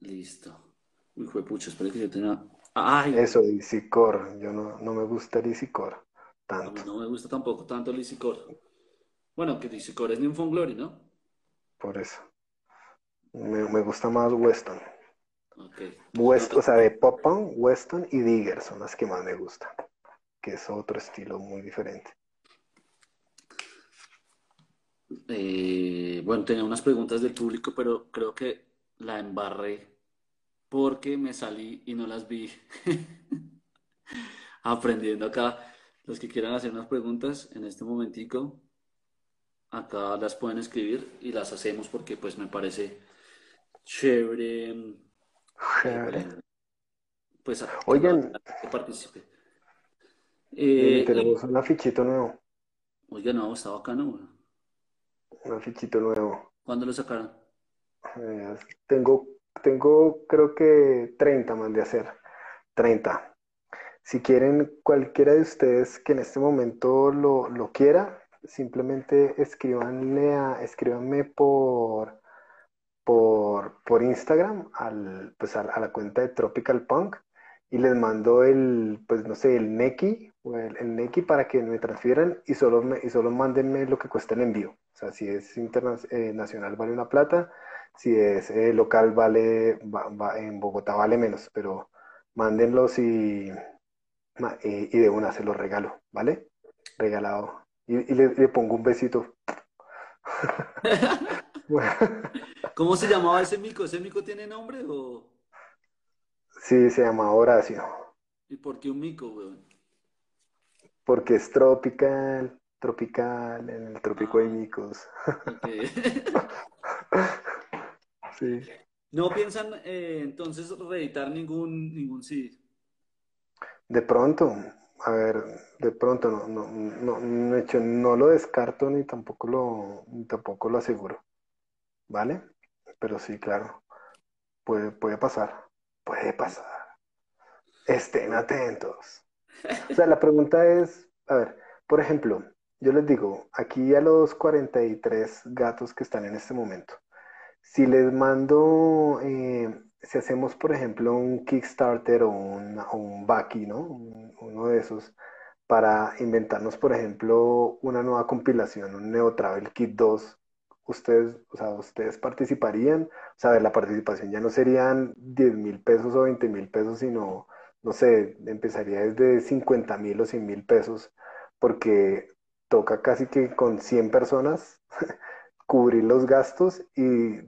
Listo. Uy, fue pucho, espero que yo tenga. Ay, Eso, DC Core, yo no, no me gusta DC Core a mí tanto, no me gusta tampoco tanto Lizzy Core. Bueno, que Core es Nymphon Glory, ¿no? por eso. Me, me gusta más Weston. Ok. West, o sea, de pop punk, Weston y Digger son las que más me gustan, que es otro estilo muy diferente. Eh, bueno, tenía unas preguntas del público, pero creo que la embarré porque me salí y no las vi. Aprendiendo acá. Los que quieran hacer unas preguntas en este momentico, acá las pueden escribir y las hacemos porque pues me parece chévere, eh, Chévere. pues que la Oigan, gente participe. Eh, tenemos un afichito nuevo, oiga, no, está bacano. Un afichito nuevo. ¿Cuándo lo sacaron? Eh, tengo, tengo creo que 30 más de hacer, 30. Si quieren, cualquiera de ustedes que en este momento lo, lo quiera, simplemente escríbanle a, escríbanme por, por, por Instagram al, pues a, a la cuenta de Tropical Punk y les mando el, pues no sé, el Neki o el, el Neki para que me transfieran y solo, me, y solo mándenme lo que cuesta el envío. O sea, si es internacional vale una plata, si es eh, local vale, va- va- en Bogotá vale menos, pero mándenlos y, ma- y, y de una se los regalo, ¿vale? Regalado. Y, y le, le pongo un besito. ¿Cómo se llamaba ese mico? ¿Ese mico tiene nombre o...? Sí, se llama Horacio, ¿Y por qué un mico, weón? Porque es tropical, tropical, en el trópico hay Ah, micos. ok. Sí. No piensan eh, entonces reeditar ningún, ningún CD. De pronto, a ver, de pronto no, no, no, no, de hecho, no lo descarto ni tampoco lo, ni tampoco lo aseguro, ¿vale? Pero sí, claro, puede, puede pasar, puede pasar. Estén atentos. O sea, la pregunta es, a ver, por ejemplo, yo les digo, aquí a los 43 gatos que están en este momento, si les mando, eh, si hacemos, por ejemplo, un Kickstarter o un, o un ¿no? Un- uno de esos, para inventarnos, por ejemplo, una nueva compilación, un Neo Travel Kit 2, ustedes, o sea, ustedes participarían, o sea, la participación ya no serían 10 mil pesos o 20 mil pesos, sino, no sé, empezaría desde 50 mil o 100 mil pesos, porque toca casi que con 100 personas cubrir los gastos y,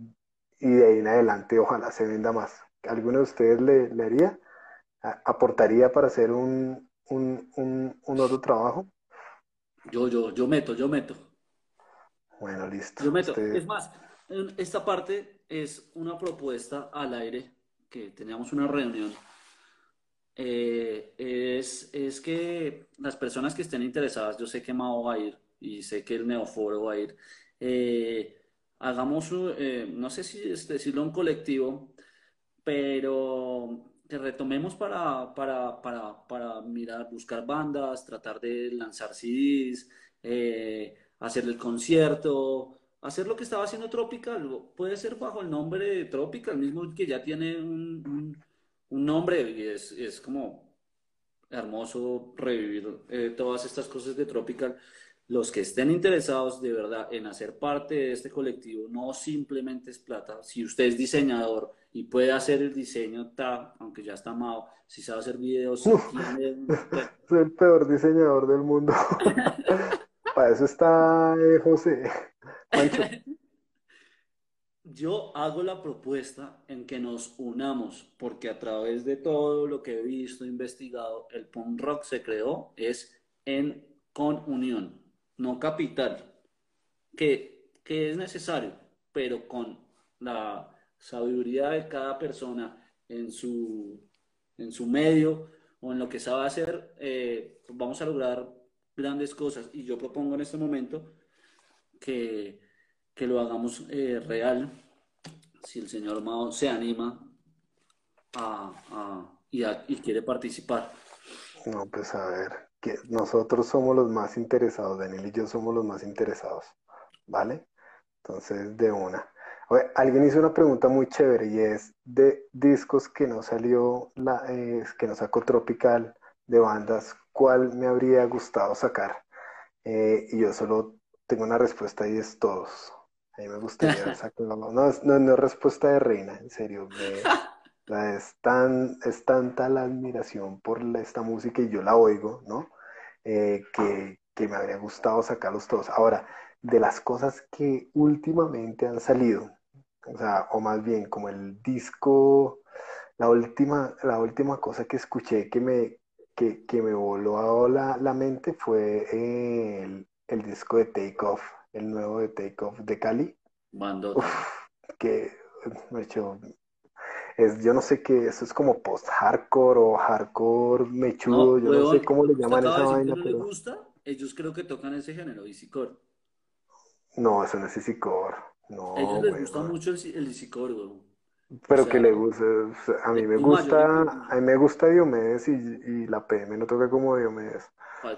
y de ahí en adelante ojalá se venda más. ¿Alguno de ustedes le, le haría? ¿A- ¿Aportaría para hacer un, un, un, un otro trabajo? Yo, yo, yo meto, yo meto. Bueno, listo. Yo meto. Usted, Es más, esta parte es una propuesta al aire que teníamos una reunión. Eh, es, es que las personas que estén interesadas, yo sé que Mao va a ir y sé que el Neoforo va a ir. Eh, hagamos, eh, no sé si decirlo un colectivo, pero que retomemos para, para, para, para mirar, buscar bandas, tratar de lanzar CDs, hacer el concierto, hacer lo que estaba haciendo Tropical. Puede ser bajo el nombre de Tropical, mismo que ya tiene un, nombre y es, es, como hermoso revivir eh, todas estas cosas de Tropical los que estén interesados de verdad en hacer parte de este colectivo, no simplemente es plata. Si usted es diseñador y puede hacer el diseño, ta, aunque ya está amado, si sabe hacer videos, Soy el peor diseñador del mundo. Para eso está eh, José. Yo hago la propuesta en que nos unamos, porque a través de todo lo que he visto, investigado, el punk rock se creó es en con unión no capital, que, es necesario, pero con la sabiduría de cada persona en su, en su medio o en lo que sabe hacer, eh, vamos a lograr grandes cosas. Y yo propongo en este momento que, lo hagamos eh, real, si el señor Mao se anima a, y, y quiere participar. No, pues a ver que nosotros somos los más interesados, Daniel y yo somos los más interesados, ¿vale? Entonces, de una. alguien hizo una pregunta muy chévere y es de discos que no salió, la, eh, que no sacó Tropical de bandas, ¿cuál me habría gustado sacar? Eh, y yo solo tengo una respuesta y es todos. A mí me gustaría sacar, no, no, no, es respuesta de reina, en serio. Me, es, tan, es tanta la admiración por esta música y yo la oigo, ¿no? Eh, que, que, me habría gustado sacarlos todos. Ahora, de las cosas que últimamente han salido, o sea, o más bien como el disco, la última, la última cosa que escuché que me, que, que me voló la, la mente fue el, el, disco de Take Off, el nuevo de Take Off de Cali. Mando. que me hecho es, yo no sé qué, eso es como post-hardcore o hardcore mechudo, yo no sé cómo le llaman esa vaina. pero... gusta? Ellos creo que tocan ese género, easycore. No, eso no es easycore. No, a ellos les gusta mucho el, el easycore, güey. Pero que le gusta, a mí me gusta, a mí me gusta Diomedes y, y la PM no toca como Diomedes.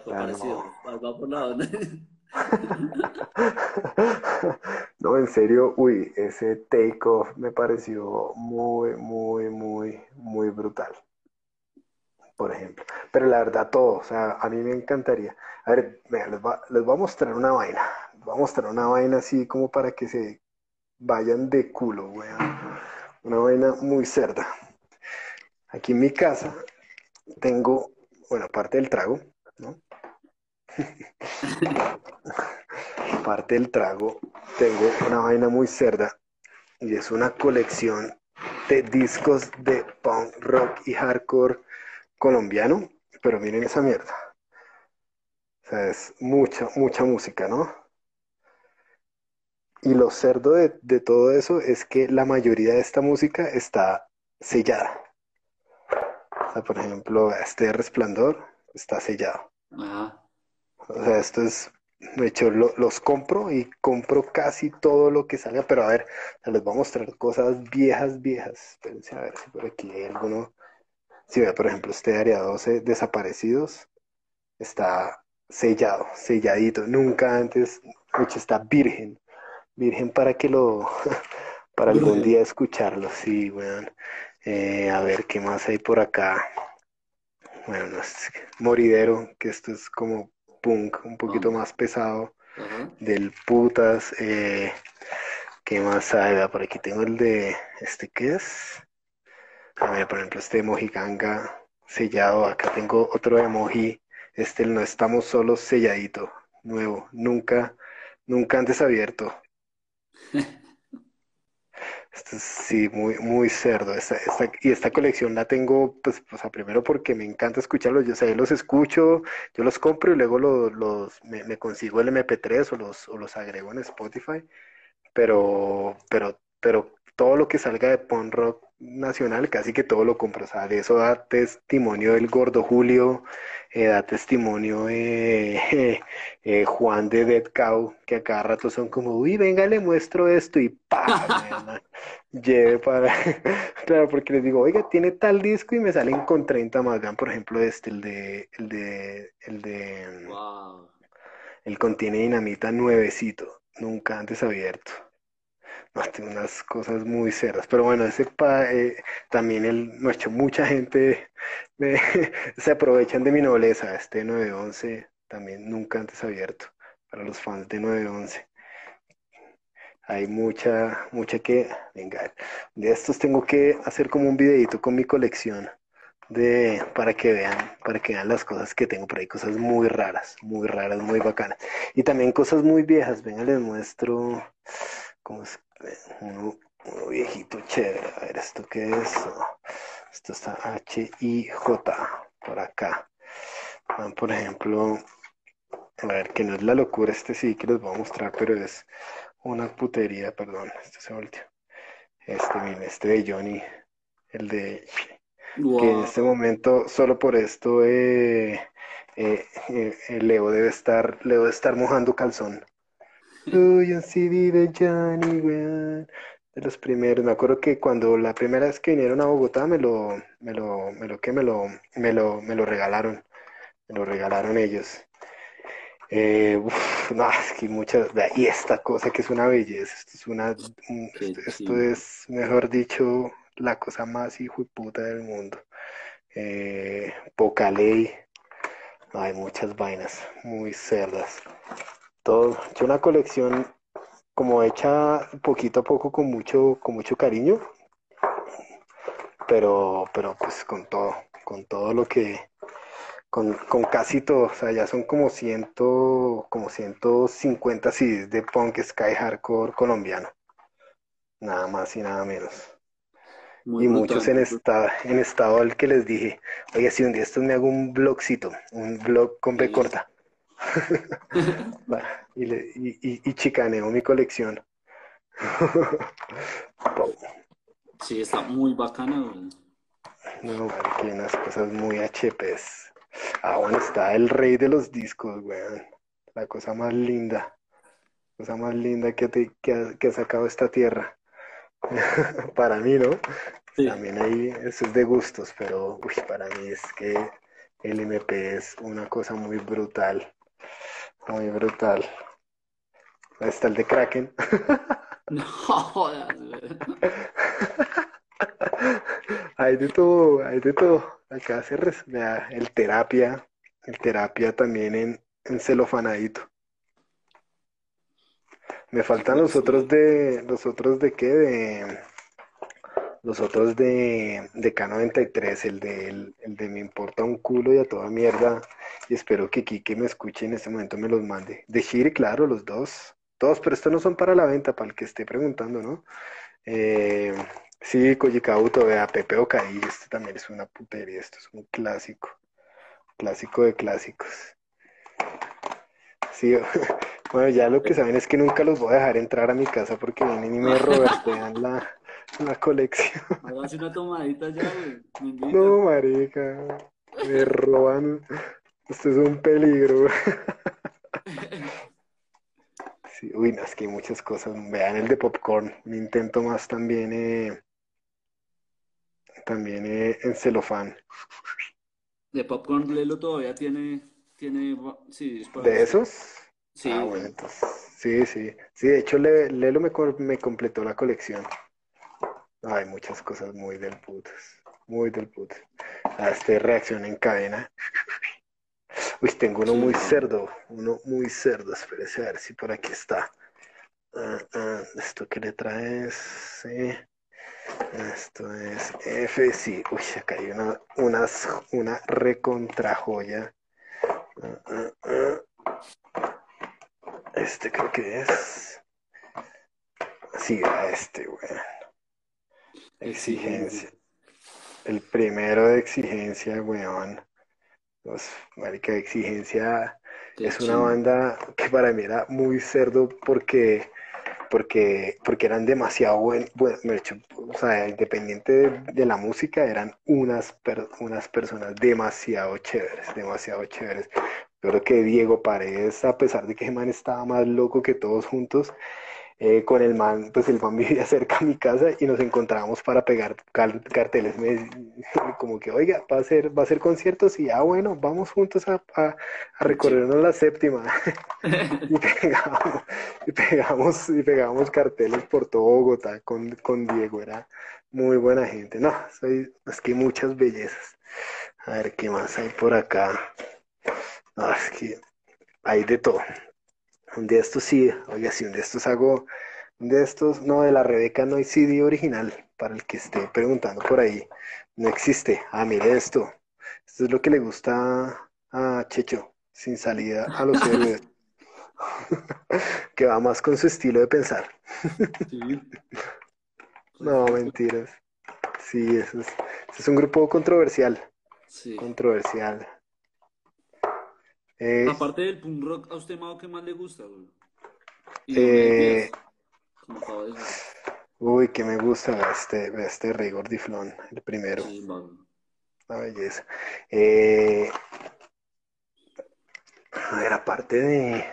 parecido, va por lado. No, en serio, uy, ese take-off me pareció muy, muy, muy, muy brutal. Por ejemplo. Pero la verdad, todo, o sea, a mí me encantaría. A ver, les, voy a mostrar una vaina. Les voy a mostrar una vaina así como para que se vayan de culo. Una vaina muy cerda. Aquí en mi casa tengo, bueno, aparte del trago. Aparte del trago, tengo una vaina muy cerda y es una colección de discos de punk rock y hardcore colombiano, pero miren esa mierda. O sea, es mucha, mucha música, ¿no? Y lo cerdo de, todo eso es que la mayoría de esta música está sellada. O sea, por ejemplo, este resplandor está sellado. O sea, esto es, de hecho, los compro y compro casi todo lo que salga, pero a ver, les voy a mostrar cosas viejas, viejas. Espérense a ver si por aquí hay alguno. Si ve, por ejemplo, este área 12, desaparecidos, está sellado, selladito. Nunca antes, de hecho, está virgen. Virgen para que lo, para algún día escucharlo, sí, weón. Eh, a ver, ¿qué más hay por acá? Bueno, no es moridero, que esto es como punk un poquito más pesado, del putas. Eh, ¿Qué más hay? Por aquí tengo el de, ¿este qué es? A ver, por ejemplo, este Mojiganga sellado. Acá tengo otro emoji. Este, el No Estamos Solos selladito, nuevo. Nunca, nunca antes abierto. Sí, muy, muy cerdo. y esta colección la tengo, pues, o sea, primero porque me encanta escucharlos. Yo, o los escucho, yo los compro y luego los, me, consigo el MP3 o los, o los agrego en Spotify. Pero, pero, pero todo lo que salga de punk rock nacional, casi que todo lo compro. O sea, de eso da testimonio el Gordo Julio, eh, da testimonio eh, eh, Juan de Dead Cow, que a cada rato son como, uy, venga, le muestro esto y pa, lleve para... claro, porque les digo, oiga, tiene tal disco y me salen con 30 más. Vean, por ejemplo, este, el de, el de, el de... El contiene dinamita nuevecito, nunca antes abierto. No, tiene unas cosas muy cerras. Pero bueno, ese pa, eh, también no hecho mucha gente se aprovechan de mi nobleza. Este 911 también nunca antes abierto para los fans de 911. Hay mucha, mucha que, venga, de estos tengo que hacer como un videito con mi colección de, para que vean, para que vean las cosas que tengo por ahí, cosas muy raras, muy raras, muy bacanas. Y también cosas muy viejas, venga, les muestro, como es? Uno, viejito chévere, a ver, ¿esto qué es? Esto está H-I-J, por acá. Por ejemplo, a ver, que no es la locura, este sí que les voy a mostrar, pero es una putería, perdón, este se volteó. Este, miren, este de Johnny, el de que en este momento, solo por esto, eh, eh, eh, Leo debe estar, Leo debe estar mojando calzón. Uy, un CD de Johnny, weón. De los primeros. Me acuerdo que cuando la primera vez que vinieron a Bogotá me lo, me lo, me lo, que me lo, me lo, me lo regalaron. Me lo regalaron ellos. Eh, no, es que muchas, y esta cosa que es una belleza, esto es una, esto, es, mejor dicho, la cosa más hijo y puta del mundo. Eh, poca ley, hay muchas vainas muy cerdas. Todo, hecho una colección como hecha poquito a poco con mucho, con mucho cariño, pero, pero pues con todo, con todo lo que, con, casi todo, o sea, ya son como ciento, como 150 CDs de punk sky hardcore colombiano, nada más y nada menos. y muchos en estado, en estado al que les dije, oye, si un día esto me hago un blogcito, un blog con B corta, y, le, y, y, chicaneo mi colección. sí, está muy bacana. No, hay unas cosas muy HPs. Ah, bueno, está el rey de los discos, weón. La cosa más linda. La cosa más linda que, te, que, ha, sacado esta tierra. para mí, ¿no? También ahí, eso es de gustos, pero uy, para mí es que el MP es una cosa muy brutal. Muy brutal. Ahí está el de Kraken. No jodas, Hay de todo, hay de todo. Acá se res... el terapia, el terapia también en, en celofanadito. Me faltan los otros de, los otros de qué, de, los otros de, de K93, el de, el, de Me importa un culo y a toda mierda. Y espero que Kike me escuche en este momento, me los mande. De Shiri, claro, los dos. Todos, pero estos no son para la venta, para el que esté preguntando, ¿no? Eh, sí, Koyikauto, vea, Pepe Okai, este también es una putería, esto es un clásico. Clásico de clásicos. Sí, bueno, ya lo que saben es que nunca los voy a dejar entrar a mi casa porque vienen y me robastean la, la colección. Hágase una tomadita ya, güey. No, marica. Me roban. Esto es un peligro. Sí, uy, no, es que hay muchas cosas. Vean el de popcorn. Me intento más también. Eh, también eh, en celofán. De popcorn, Lelo todavía tiene. tiene sí, ¿De esos? Sí. Ah, bueno, entonces. Sí, sí. Sí, de hecho, Lelo me, me completó la colección. Hay muchas cosas muy del putas, muy del putas. A este reacción en cadena. Uy, tengo uno muy cerdo, uno muy cerdo. Espérese a ver si por aquí está. Ah, ah, esto que le traes, Esto es F, sí. Uy, acá hay una, unas, una recontra joya. Ah, este creo que es. Sí, a este, güey. Exigencia. El primero de exigencia, weón. Los, marica, de exigencia es una banda que para mí era muy cerdo porque, porque, porque eran demasiado buen, buen o sea, independiente de, de la música, eran unas, per- unas personas demasiado chéveres, demasiado chéveres. Yo creo que Diego Paredes, a pesar de que ese man estaba más loco que todos juntos, eh, con el man, pues el man vivía cerca de mi casa y nos encontrábamos para pegar carteles. Me- como que, oiga, va a ser, va a ser conciertos y, ah, bueno, vamos juntos a, a, a recorrernos la séptima. Y pegamos, y pegamos, y pegamos carteles por todo Bogotá con, con Diego, era muy buena gente. No, soy, es que muchas bellezas. A ver, ¿qué más hay por acá? No, es que hay de todo. Un de estos sí, oiga, si un día de estos hago, un de estos, no, de la Rebeca no hay CD original, para el que esté preguntando por ahí, no existe. Ah, mire esto, esto es lo que le gusta a Checho, sin salida a los héroes, que va más con su estilo de pensar. Sí. No, mentiras. Sí, eso es, eso es un grupo controversial, Sí. controversial. Aparte del punk rock, ¿a usted, Mao, qué más le gusta, güey? Eh, como de uy, que me gusta este, este Rey Gordiflón, el primero. Sí. Una belleza. Eh, a ver, aparte de,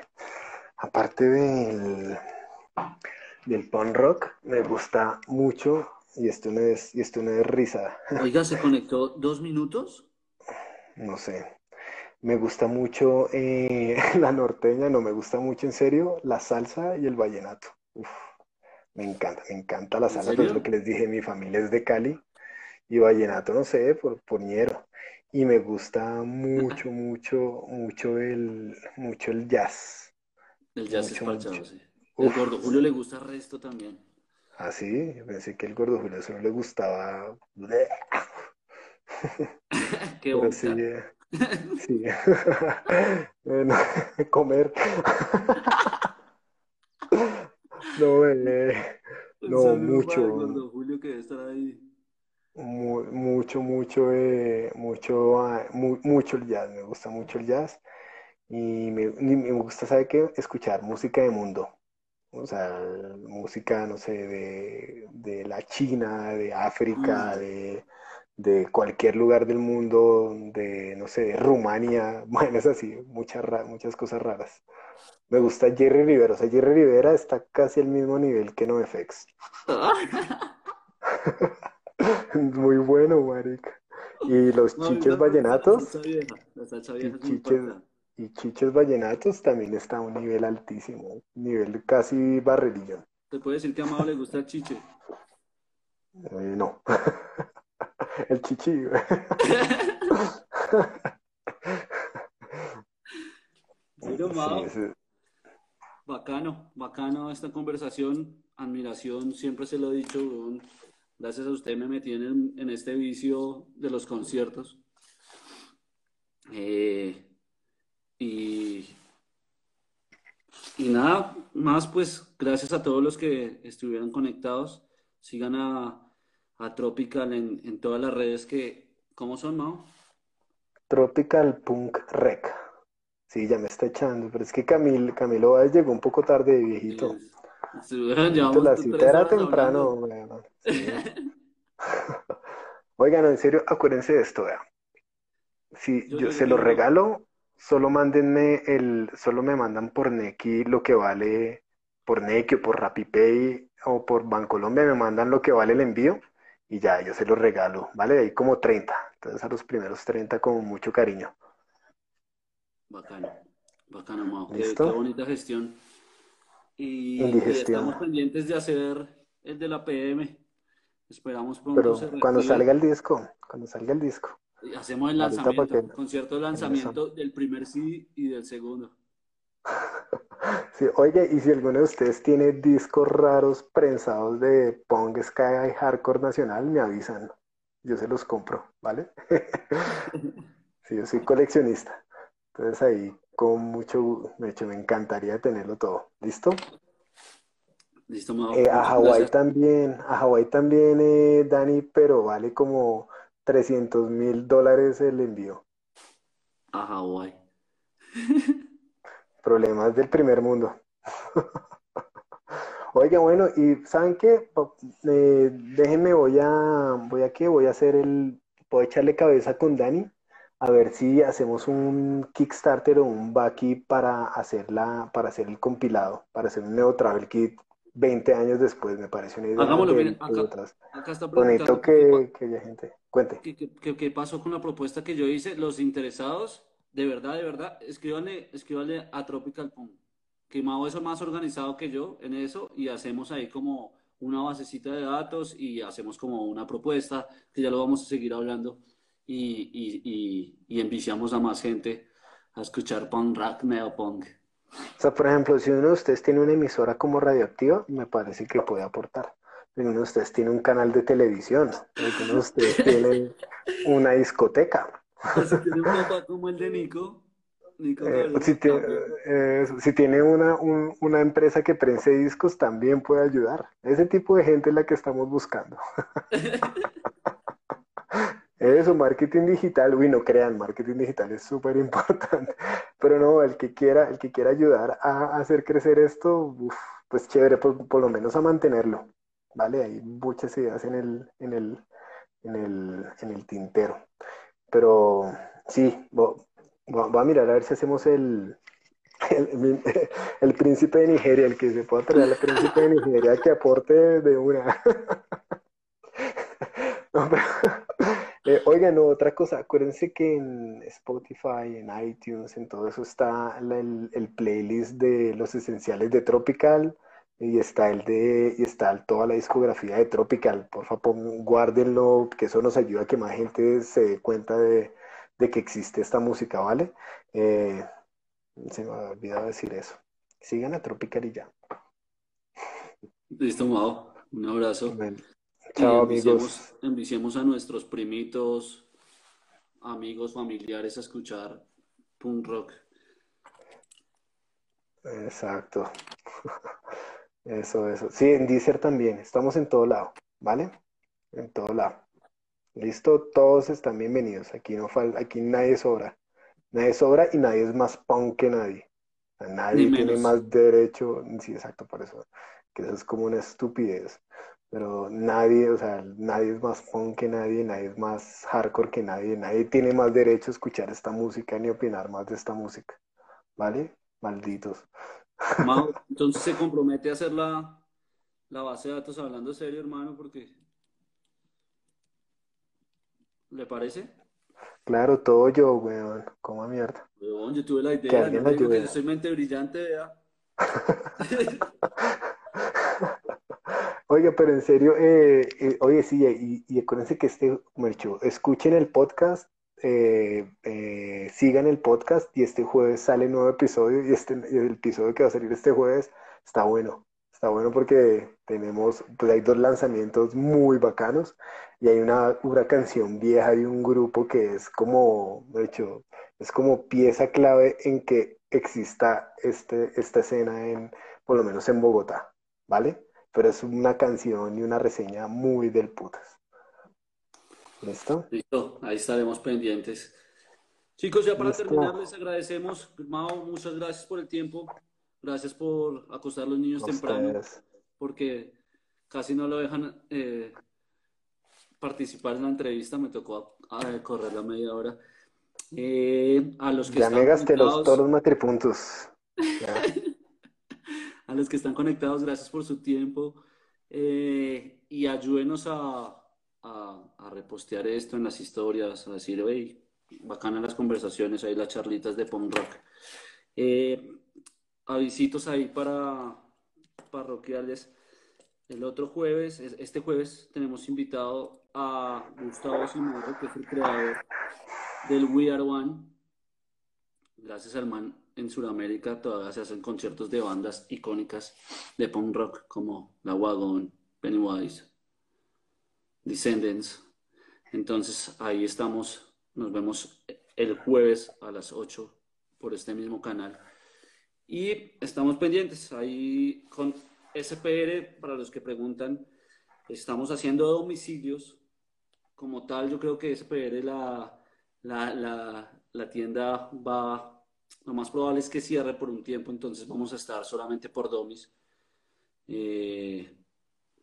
aparte del, del punk rock, me gusta mucho, y esto no es, y esto no es risa, Oiga, ¿se conectó dos minutos? no sé. Me gusta mucho eh, la norteña, no me gusta mucho en serio la salsa y el vallenato. Uf, me encanta, me encanta la ¿En salsa, es lo que les dije, mi familia es de Cali y vallenato, no sé, por, por ñero. Y me gusta mucho, mucho, mucho el, mucho el jazz, El jazz es mucho, parchado, mucho. sí. El Uf, gordo Julio le gusta el resto también. así, yo pensé que el gordo Julio solo le gustaba, Qué pero sí, sí. Bueno, comer. No, eh, no, mucho, Julio que debe estar ahí. mu- mucho, mucho, eh, mucho, ah, mu- mucho el jazz, me gusta mucho el jazz y me, y me gusta, ¿sabe qué? Escuchar música de mundo, o sea, música, no sé, de, de la China, de África, Mm, de, de cualquier lugar del mundo, de, no sé, de Rumania, bueno, es así, muchas, ra- muchas cosas raras. Me gusta Jerry Rivera, o sea, Jerry Rivera está casi al mismo nivel que NoFX. Muy bueno, marica. Y los No, chiches la vallenatos, y chiches, y chiches vallenatos también está a un nivel altísimo, nivel casi barrerillo. ¿Te puede decir que a Mao le gusta el chiche? Eh, no, el chichi. Bueno, Sí, Mao, ese- bacano, bacano esta conversación. Admiración, siempre se lo he dicho, weón. Gracias a usted me metí en, el- en este vicio de los conciertos. Eh, y, y nada, más pues gracias a todos los que estuvieron conectados. Sigan a, a Tropical en, en todas las redes que, ¿cómo son, Mao? Tropical Punk Rec. Sí, ya me está echando, pero es que Camil, Camilo Báez llegó un poco tarde, Sí, viejito. la cita era temprano, weón. Sí. Oigan, en serio, acuérdense de esto, vean. Si Yo, yo yo, se lo regalo, solo mándenme el, solo me mandan por Nequi lo que vale, por Nequi o por RappiPay o por Bancolombia, me mandan lo que vale el envío y ya, yo se lo regalo, ¿vale? Ahí como 30. Entonces a los primeros 30 con mucho cariño. bacano, bacano, Mao. Qué, bonita gestión. Y, Indigestión. estamos pendientes de hacer el de la PM. Esperamos pronto Pero se cuando salga el disco, cuando salga el disco, Y Hacemos el lanzamiento, que concierto de lanzamiento del primer CD y del segundo. Sí, oye, y si alguno de ustedes tiene discos raros prensados de punk, ska y hardcore nacional, me avisan. Yo se los compro, ¿vale? Sí, yo soy coleccionista. Entonces ahí con mucho, de hecho, me encantaría tenerlo todo. ¿Listo? Listo, Mao. Eh, a Hawái también, a Hawái también, eh, Dani, pero vale como 300 mil dólares el envío. A Hawái. Problemas del primer mundo. Oiga, bueno, y ¿saben qué? Eh, déjenme, voy a, voy a qué, voy a hacer el, puedo echarle cabeza con Dani, a ver si hacemos un Kickstarter o un Baki para hacer para hacer el compilado, para hacer un Neo Travel Kit 20 años después, me parece una idea. Hagámoslo, miren, acá, acá, está Bonito que, que haya gente. Cuente. ¿Qué, qué, pasó con la propuesta que yo hice? Los interesados, de verdad, de verdad, escríbanle, escríbanle a Tropical Punk. Que Mao es más organizado que yo en eso y hacemos ahí como una basecita de datos y hacemos como una propuesta que ya lo vamos a seguir hablando y, y, y, y enviciamos a más gente a escuchar punk rock, neopunk. O sea, por ejemplo, si uno de ustedes tiene una emisora como radioactiva, me parece que puede aportar. Si uno de ustedes tiene un canal de televisión, si uno de ustedes tiene una discoteca. Si tiene un papá como el de Nico. Eh, si, tiene, eh, si, tiene, una, una empresa que prense discos, también puede ayudar. Ese tipo de gente es la que estamos buscando. Eso, marketing digital, uy, no crean, marketing digital es súper importante, pero no, el que quiera, el que quiera ayudar a hacer crecer esto, pues chévere, por, lo menos a mantenerlo, ¿vale? Hay muchas ideas en el, en el, en el, en el tintero, pero sí, voy, a mirar a ver si hacemos el, el, príncipe de Nigeria, el que se pueda traer al príncipe de Nigeria que aporte de una. no, eh, oigan, otra cosa, acuérdense que en Spotify, en iTunes, en todo eso está el, playlist de los esenciales de Tropical y está el de y está toda la discografía de Tropical. Por favor, guárdenlo, que eso nos ayuda a que más gente se dé cuenta de, que existe esta música, ¿vale? Eh, se me ha olvidado decir eso. Sigan a Tropical y ya. Listo, Mao. Un abrazo. Chao, amigos. Enviciemos a nuestros primitos, amigos, familiares a escuchar punk rock. Exacto. Eso, eso. Sí, en Deezer también. Estamos en todo lado, ¿vale? En todo lado. Listo, todos están bienvenidos. Aquí no falta, aquí nadie sobra. Nadie sobra y nadie es más punk que nadie. Nadie tiene más derecho. Sí, exacto, por eso. Que eso es como una estupidez pero nadie, o sea, nadie es más punk que nadie, nadie es más hardcore que nadie, nadie tiene más derecho a escuchar esta música ni opinar más de esta música, ¿vale? Malditos. Entonces se compromete a hacer la, base de datos hablando serio, hermano, porque... ¿Le parece? Claro, todo yo, weón, como mierda. Weón, yo tuve la idea, yo que soy mente brillante, vea. Oiga, pero en serio, eh, eh, oye, sí, y, y, acuérdense que este, Mercho, escuchen el podcast, eh, sigan el podcast y este jueves sale nuevo episodio y este el episodio que va a salir este jueves está bueno, está bueno porque tenemos, pues hay dos lanzamientos muy bacanos y hay una, una canción vieja de un grupo que es como, de hecho, es como pieza clave en que exista este, esta escena en, por lo menos en Bogotá, ¿vale? pero es una canción y una reseña muy del putas. ¿Listo? Listo, ahí estaremos pendientes. Chicos, ya para terminar, les agradecemos. Mao, muchas gracias por el tiempo. Gracias por acostar a los niños temprano, porque casi no lo dejan eh, participar en la entrevista. Me tocó correr la media hora. Eh, a los que ya me gasté los, matripuntos. a los que están conectados, gracias por su tiempo eh, y ayúdenos a, a, repostear esto en las historias, a decir, hey, bacanas las conversaciones, ahí las charlitas de punk rock. Eh, avisitos ahí para parroquiales. El otro jueves, este jueves, tenemos invitado a Gustavo Simón, que es el creador del We Are One. Gracias al man en Sudamérica todavía se hacen conciertos de bandas icónicas de punk rock como La Wagon, Pennywise, Descendants. Entonces ahí estamos, nos vemos el jueves a las 8 por este mismo canal. Y estamos pendientes ahí con SPR, para los que preguntan, estamos haciendo domicilios. Como tal, yo creo que SPR, la, la, la, tienda va lo más probable es que cierre por un tiempo, entonces vamos a estar solamente por domis. eh,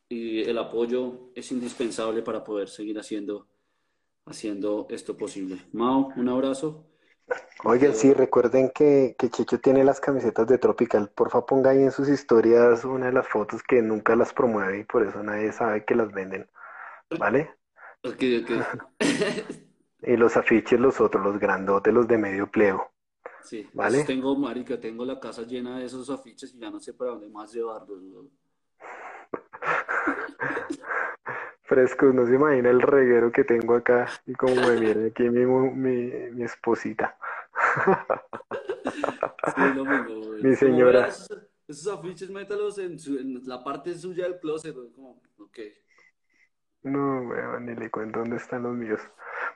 y el apoyo es indispensable para poder seguir haciendo, haciendo esto posible. Mao, un abrazo. Oigan, sí, recuerden que, que Checho tiene las camisetas de Tropical. Porfa, ponga ahí en sus historias una de las fotos que nunca las promueve y por eso nadie sabe que las venden. ¿Vale? Ok, ok. Y los afiches, los otros, los grandotes, los de medio pleo. Sí, ¿Vale? esos tengo, marica, tengo la casa llena de esos afiches y ya no sé para dónde más llevarlos. Frescos, no se imagina el reguero que tengo acá y como me viene aquí mi, mi, mi esposita. Sí. Mi señora. Esos, esos afiches, métalos en, su- en la parte suya del closet, como, ok. No, weón, ni le cuento dónde están los míos.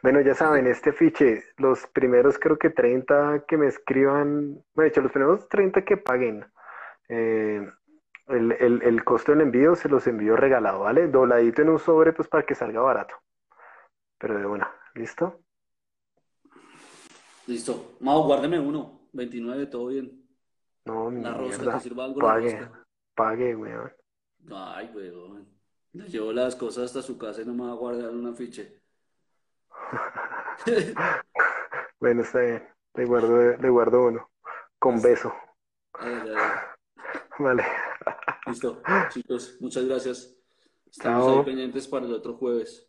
Bueno, ya saben, este afiche, los primeros creo que 30 que me escriban, bueno, de hecho, los primeros 30 que paguen eh, el, el, el costo del envío se los envío regalado, ¿vale? Dobladito en un sobre, pues para que salga barato. Pero de una, ¿listo? Listo. Mao, guárdeme uno. 29, todo bien. No, ni La rosca, mierda. que sirva algo la Pague, rosca. pague, weón. Ay, weón. Le llevo las cosas hasta su casa y no me va a guardar un afiche. Bueno, está bien. Le guardo, le guardo uno. Con beso. Ay, ay, ay. Vale. Listo, chicos, muchas gracias. Estamos Chao. ahí pendientes para el otro jueves.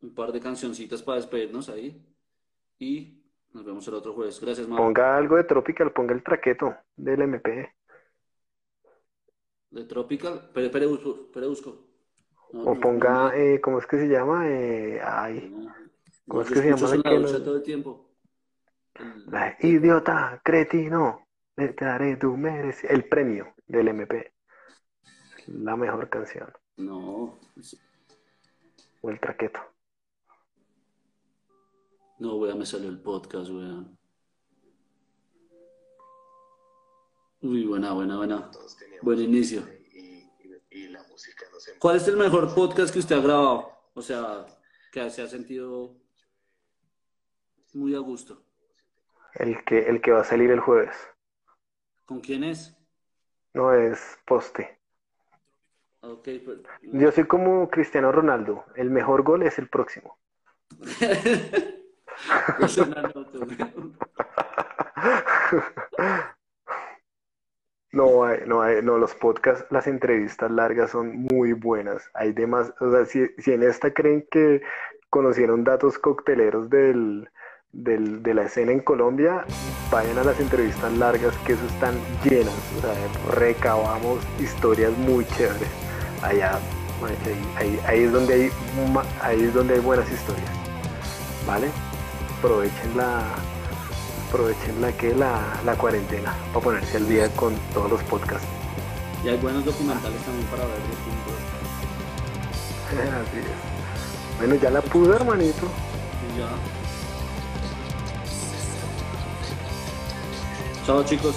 Un par de cancioncitas para despedirnos ahí. Y nos vemos el otro jueves. Gracias, Mau. Ponga algo de Tropical, ponga el traqueto del MP. De Tropical. Espere, espere, busco. espere, busco. No, O ponga, no, eh, ¿cómo es que se llama? Eh, ay. ¿cómo No, es que se llama la ducha todo el tiempo. La idiota, cretino, le daré tu merece el premio del MP. La mejor canción. No, O el traqueto. no, weón, me salió el podcast, weón. Uy, buena, buena, buena. Buen inicio. y, y- y la música no se ¿Cuál es el mejor podcast que usted ha grabado? O sea, que se ha sentido muy a gusto. El que, el que va a salir el jueves. ¿Con quién es? No es poste. Pero... Yo soy como Cristiano Ronaldo. El mejor gol es el próximo. No, hay- no, hay- no, los podcasts, las entrevistas largas son muy buenas. Hay demás, o sea, si, si en esta creen que conocieron datos cocteleros del, del- de la escena en Colombia, vayan a las entrevistas largas que eso están llenas. O sea, recabamos historias muy chéveres. Allá, marica, ahí, ahí- es donde hay, ahí es donde hay buenas historias. ¿Vale? Aprovechen la, aprovechen la que la, la cuarentena para ponerse al día con todos los podcasts. Y hay buenos documentales también para ver. Así es. Bueno, ya la pude, hermanito. Ya. Chao, chicos.